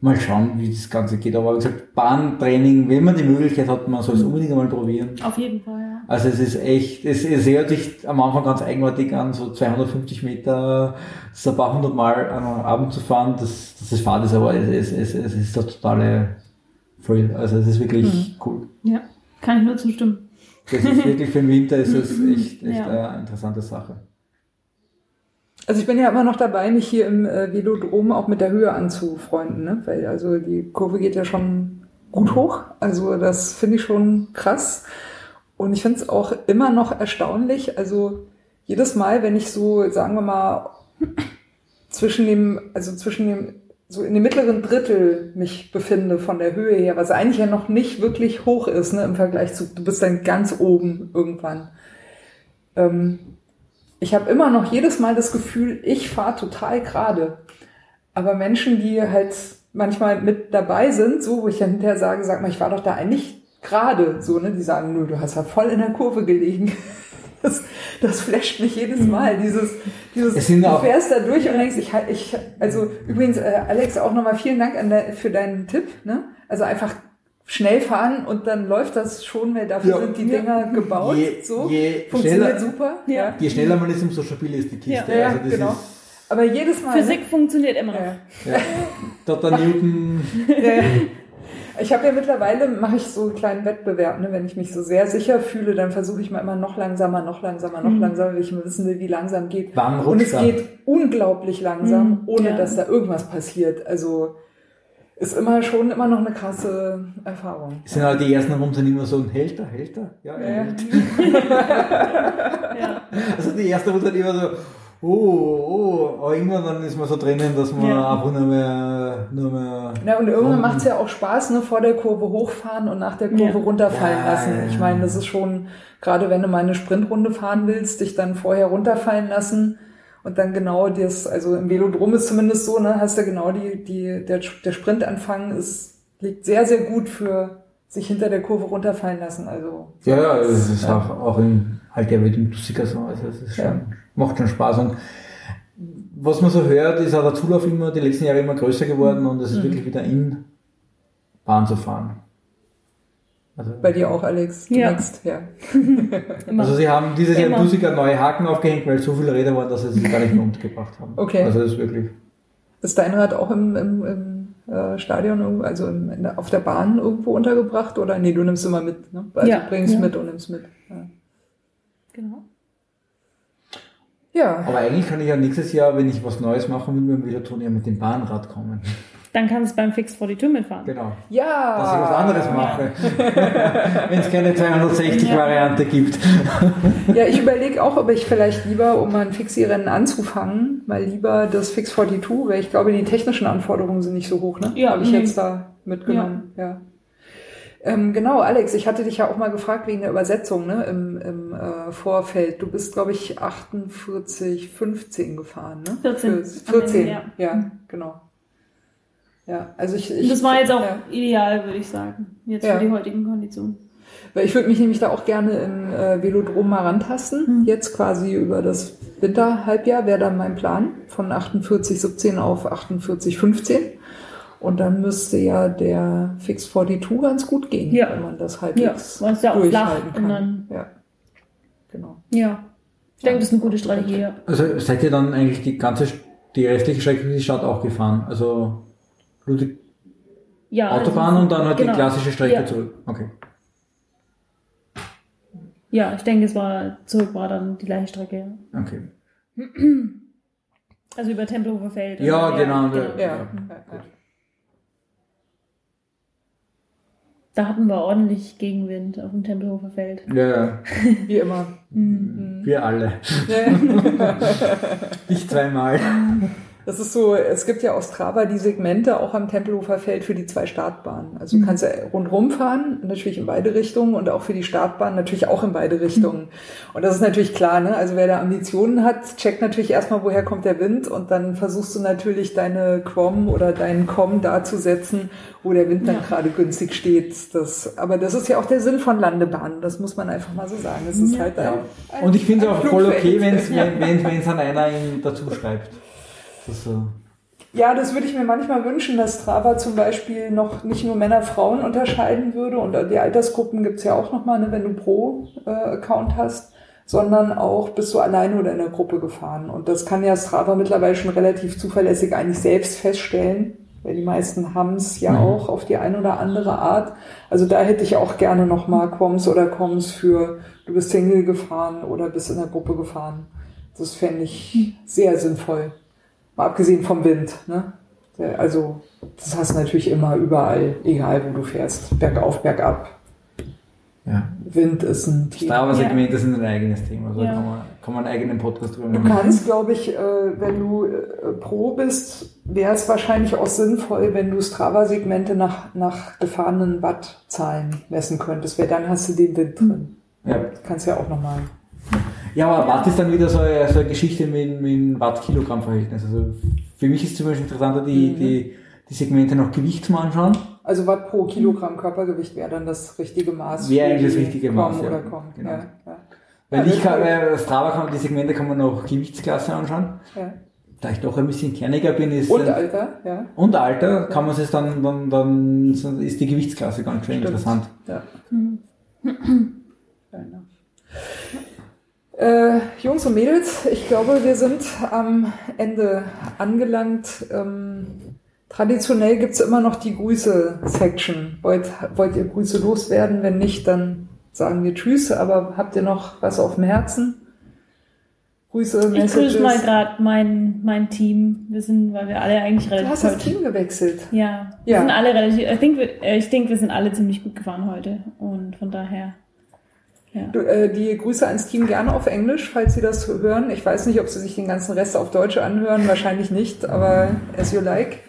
Speaker 3: mal schauen, wie das Ganze geht. Aber wie gesagt, Bahntraining, wenn man die Möglichkeit hat, man soll es unbedingt einmal probieren.
Speaker 4: Auf jeden Fall, ja.
Speaker 3: Also es ist echt, es, es hört sich am Anfang ganz eigenartig an, so 250 Meter, so ein paar hundert Mal am Abend zu fahren, das, das ist Fahrt ist, aber es, es, es, es ist der totale Thrill. Also es ist wirklich cool.
Speaker 4: Ja, kann ich nur zustimmen.
Speaker 3: Das ist wirklich für den Winter ist es echt, echt
Speaker 4: Ja.
Speaker 3: eine interessante Sache.
Speaker 2: Also ich bin ja immer noch dabei, mich hier im äh, Velodrom auch mit der Höhe anzufreunden, ne? Weil also die Kurve geht ja schon gut hoch. Also das finde ich schon krass. Und ich finde es auch immer noch erstaunlich. Also jedes Mal, wenn ich so, sagen wir mal, zwischen dem, also zwischen dem, so in dem mittleren Drittel mich befinde von der Höhe her, was eigentlich ja noch nicht wirklich hoch ist, ne, im Vergleich zu, du bist dann ganz oben irgendwann. Ähm, ich habe immer noch jedes Mal das Gefühl, ich fahre total gerade. Aber Menschen, die halt manchmal mit dabei sind, so, wo ich dann hinterher sage, sag mal, ich war doch da eigentlich gerade, so, ne, die sagen, nö, du hast ja voll in der Kurve gelegen. Das, das flasht mich jedes Mal, dieses, dieses, du fährst da durch und denkst, ich, halt- ich, also übrigens, äh, Alex, auch nochmal vielen Dank an der, für deinen Tipp, ne? Also einfach schnell fahren und dann läuft das schon, weil dafür
Speaker 3: Ja.
Speaker 2: sind die Dinger gebaut,
Speaker 3: Je-
Speaker 2: so.
Speaker 3: je
Speaker 2: Funktioniert
Speaker 3: schneller-
Speaker 2: super,
Speaker 4: Ja.
Speaker 3: Je schneller man ist, umso stabiler ist die Kiste.
Speaker 2: Ja,
Speaker 3: also das
Speaker 2: genau. Aber jedes Mal.
Speaker 4: Physik funktioniert immer noch.
Speaker 2: Ne? Ja.
Speaker 3: ja, Dr. Newton,
Speaker 2: Ja. Ich habe ja mittlerweile, mache ich so einen kleinen Wettbewerb, ne? wenn ich mich so sehr sicher fühle, dann versuche ich mal immer noch langsamer, noch langsamer, noch langsamer, weil ich mal wissen will, wie langsam geht.
Speaker 3: Wann
Speaker 2: Und es geht unglaublich langsam,
Speaker 4: Mhm,
Speaker 2: ohne
Speaker 4: ja.
Speaker 2: dass da irgendwas passiert. Also ist immer schon immer noch eine krasse Erfahrung.
Speaker 3: sind halt die ersten Runden sind immer so ein Hält er, hält er? Ja, er
Speaker 2: Ja.
Speaker 3: hält.
Speaker 4: Ja.
Speaker 3: Also die erste Runde hat immer so, oh, oh, aber irgendwann dann ist man so drinnen, dass man
Speaker 4: Ja.
Speaker 3: einfach nur mehr, nur mehr.
Speaker 2: Na, und irgendwann macht es ja auch Spaß, ne, vor der Kurve hochfahren und nach der Kurve
Speaker 4: Ja.
Speaker 2: runterfallen
Speaker 3: Ja,
Speaker 2: lassen. Ich meine, das ist schon, gerade wenn du mal eine Sprintrunde fahren willst, dich dann vorher runterfallen lassen und dann genau das, also im Velodrom ist zumindest so, ne, hast du genau die, die, der, der Sprintanfang ist, liegt sehr, sehr gut für sich hinter der Kurve runterfallen lassen. Also,
Speaker 3: Ja, ja, es ist
Speaker 2: Ja.
Speaker 3: auch, auch im halt der wird im Dussiker so, also es ist schon,
Speaker 2: Ja.
Speaker 3: macht schon Spaß und was man so hört, ist auch der Zulauf immer die letzten Jahre immer größer geworden und es ist
Speaker 2: Mhm.
Speaker 3: wirklich wieder in Bahn zu fahren. Also,
Speaker 2: bei dir auch, Alex. Du
Speaker 4: Ja.
Speaker 2: nix, ja.
Speaker 3: Also sie haben dieses Jahr im
Speaker 4: Immer.
Speaker 3: Dussiker neue Haken aufgehängt, weil so viele Räder waren, dass sie es gar nicht mehr untergebracht haben.
Speaker 2: Okay.
Speaker 3: Also das ist wirklich.
Speaker 2: Ist dein Rad auch im, im, im äh, Stadion, also im, in auf der Bahn irgendwo untergebracht? Oder nee, du nimmst immer mit, ne? Also
Speaker 4: Ja,
Speaker 2: du bringst
Speaker 4: ja.
Speaker 2: mit und nimmst mit. Ja.
Speaker 4: Genau.
Speaker 2: ja.
Speaker 3: Aber eigentlich kann ich ja nächstes Jahr, wenn ich was Neues mache mit meinem Veloton, ja mit dem Bahnrad kommen.
Speaker 4: Dann kannst du beim Fix vor die Tür mitfahren.
Speaker 3: Genau.
Speaker 2: Ja.
Speaker 3: Dass ich was anderes mache. wenn es keine 260-Variante gibt.
Speaker 2: Ja, ich überlege auch, ob ich vielleicht lieber, um mal ein Fixie-Rennen anzufangen, mal lieber das Fix 42, weil ich glaube, die technischen Anforderungen sind nicht so hoch, ne?
Speaker 4: Ja,
Speaker 2: Habe ich
Speaker 4: nee.
Speaker 2: jetzt da mitgenommen, ja. Ähm, genau, Alex, ich hatte dich ja auch mal gefragt wegen der Übersetzung ne, im, im äh, Vorfeld. Du bist, glaube ich, 48, 15 gefahren, ne?
Speaker 4: 14
Speaker 2: Fürs-
Speaker 4: am Ende,
Speaker 2: 14,
Speaker 4: ja.
Speaker 2: ja, genau. Ja, also ich, ich
Speaker 4: das war jetzt auch
Speaker 2: ja.
Speaker 4: ideal, würde ich sagen. Jetzt
Speaker 2: Ja.
Speaker 4: für die heutigen Konditionen.
Speaker 2: Weil ich würde mich nämlich da auch gerne im äh, Velodrom mal rantasten.
Speaker 4: Hm.
Speaker 2: Jetzt quasi über das Winterhalbjahr wäre dann mein Plan. Von 48,17 auf 48,15. Und dann müsste ja der Fix 42 ganz gut gehen,
Speaker 4: Ja.
Speaker 2: wenn man das
Speaker 4: Ja,
Speaker 2: halbwegs
Speaker 4: ja flach
Speaker 2: durchhalten kann. ja, genau.
Speaker 4: ja. Ich denke, das ist eine gute Strategie, ja.
Speaker 3: Also seid ihr dann eigentlich die ganze, die restliche Strecke in die Stadt auch gefahren? Also Ludwig
Speaker 4: ja
Speaker 3: Autobahn
Speaker 4: also-
Speaker 3: und dann halt
Speaker 4: genau.
Speaker 3: die klassische Strecke
Speaker 4: Ja.
Speaker 3: zurück. Okay.
Speaker 4: Ja, ich denke, es war, zurück war dann die gleiche Strecke.
Speaker 3: Okay.
Speaker 4: Also über Tempelhofer Feld.
Speaker 3: Ja, genau.
Speaker 2: Ja,
Speaker 3: Ja.
Speaker 2: ja, ja.
Speaker 4: Da hatten wir ordentlich Gegenwind auf dem Tempelhofer Feld.
Speaker 3: Ja, ja.
Speaker 2: wie immer.
Speaker 3: Wir alle. Ich zweimal.
Speaker 2: Das ist so, es gibt ja auf Strava die Segmente auch am Tempelhofer Feld für die zwei Startbahnen. Also du kannst ja rundherum fahren, natürlich in beide Richtungen und auch für die Startbahn natürlich auch in beide Richtungen. Und das ist natürlich klar, ne? Also wer da Ambitionen hat, checkt natürlich erstmal, woher kommt der Wind und dann versuchst du natürlich deine Quom oder deinen Com da zu setzen, wo der Wind dann
Speaker 4: Ja.
Speaker 2: gerade günstig steht. Das, aber das ist ja auch der Sinn von Landebahnen, das muss man einfach mal so sagen. Es ist halt ein, ein,
Speaker 3: Und ich finde es auch voll okay, wenn's, wenn wenn wenn's an einer dazu schreibt. Das so.
Speaker 2: Ja, das würde ich mir manchmal wünschen, dass Strava zum Beispiel noch nicht nur Männer, Frauen unterscheiden würde und die Altersgruppen gibt's ja auch nochmal, ne, wenn du Pro-Account hast, sondern auch bist du alleine oder in der Gruppe gefahren. Und das kann ja Strava mittlerweile schon relativ zuverlässig eigentlich selbst feststellen, weil die meisten haben's ja
Speaker 3: Mhm.
Speaker 2: auch auf die eine oder andere Art. Also da hätte ich auch gerne nochmal Quoms oder Coms für du bist Single gefahren oder bist in der Gruppe gefahren. Das fände ich sehr sinnvoll. Mal abgesehen vom Wind, ne? Also, das hast du natürlich immer überall, egal wo du fährst. Bergauf, bergab.
Speaker 3: Ja.
Speaker 2: Wind ist ein Thema.
Speaker 3: Strava-Segmente sind ein eigenes Thema. Also
Speaker 4: Ja.
Speaker 3: da kann man, kann man einen eigenen Podcast drüber
Speaker 2: Du
Speaker 3: machen.
Speaker 2: kannst, glaube ich, äh, wenn du äh, Pro bist, wäre es wahrscheinlich auch sinnvoll, wenn du Strava-Segmente nach, nach gefahrenen Wattzahlen messen könntest, weil dann hast du den Wind drin.
Speaker 3: Ja.
Speaker 2: Das kannst du ja auch nochmal.
Speaker 3: Ja, aber Watt ist dann wieder so eine, so eine Geschichte mit, mit dem Watt-Kilogramm-Verhältnis. Also für mich ist zum Beispiel interessanter, die,
Speaker 2: Mhm.
Speaker 3: die, die Segmente nach Gewicht zu anschauen.
Speaker 2: Also Watt pro Kilogramm Körpergewicht wäre dann das richtige Maß.
Speaker 3: Wäre eigentlich das richtige Maß, ja.
Speaker 2: Oder Com.
Speaker 3: Genau.
Speaker 2: Ja, ja.
Speaker 3: Weil
Speaker 2: Ja,
Speaker 3: ich
Speaker 2: das
Speaker 3: kann,
Speaker 2: ist
Speaker 3: äh, Strava kann, die Segmente kann man nach Gewichtsklasse anschauen.
Speaker 2: Ja.
Speaker 3: Da ich doch ein bisschen kerniger bin, ist
Speaker 2: Und Alter, ja.
Speaker 3: und Alter kann man es dann, dann, dann ist die Gewichtsklasse ganz schön
Speaker 2: Stimmt.
Speaker 3: interessant.
Speaker 2: Ja. Genau. Äh, Jungs und Mädels, ich glaube, wir sind am Ende angelangt. Ähm, traditionell gibt's immer noch die Grüße-Section. Wollt, wollt ihr Grüße loswerden? Wenn nicht, dann sagen wir Tschüss. Aber habt ihr noch was auf dem Herzen? Grüße,
Speaker 4: Ich
Speaker 2: Messages?
Speaker 4: grüße mal gerade mein, mein Team. Wir sind, weil wir alle eigentlich
Speaker 2: du
Speaker 4: relativ
Speaker 2: hast das Team gewechselt.
Speaker 4: Ja, wir
Speaker 2: Ja.
Speaker 4: sind alle relativ, I think wir, äh, ich denke, wir sind alle ziemlich gut gefahren heute. Und von daher, ja.
Speaker 2: Äh, die Grüße ans Team gerne auf Englisch, falls Sie das hören. Ich weiß nicht, ob Sie sich den ganzen Rest auf Deutsch anhören. Wahrscheinlich nicht, aber as you like.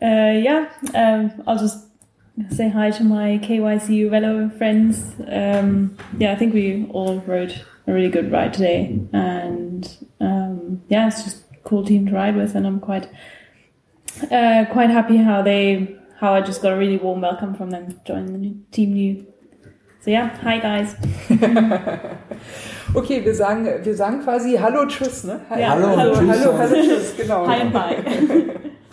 Speaker 4: Uh, yeah, um, I'll just say hi to my KYC Velo friends. Um, yeah, I think we all rode a really good ride today, and um, yeah, it's just a cool team to ride with, and I'm quite uh, quite happy how they how I just got a really warm welcome from them joining the new, team new. So yeah, hi guys.
Speaker 2: Okay, wir sagen, wir sagen quasi Hallo, Tschüss, ne?
Speaker 4: Ja,
Speaker 3: Hallo und
Speaker 2: hallo,
Speaker 3: Tschüss
Speaker 2: hallo, hallo, Tschüss, genau.
Speaker 4: Hi and bye.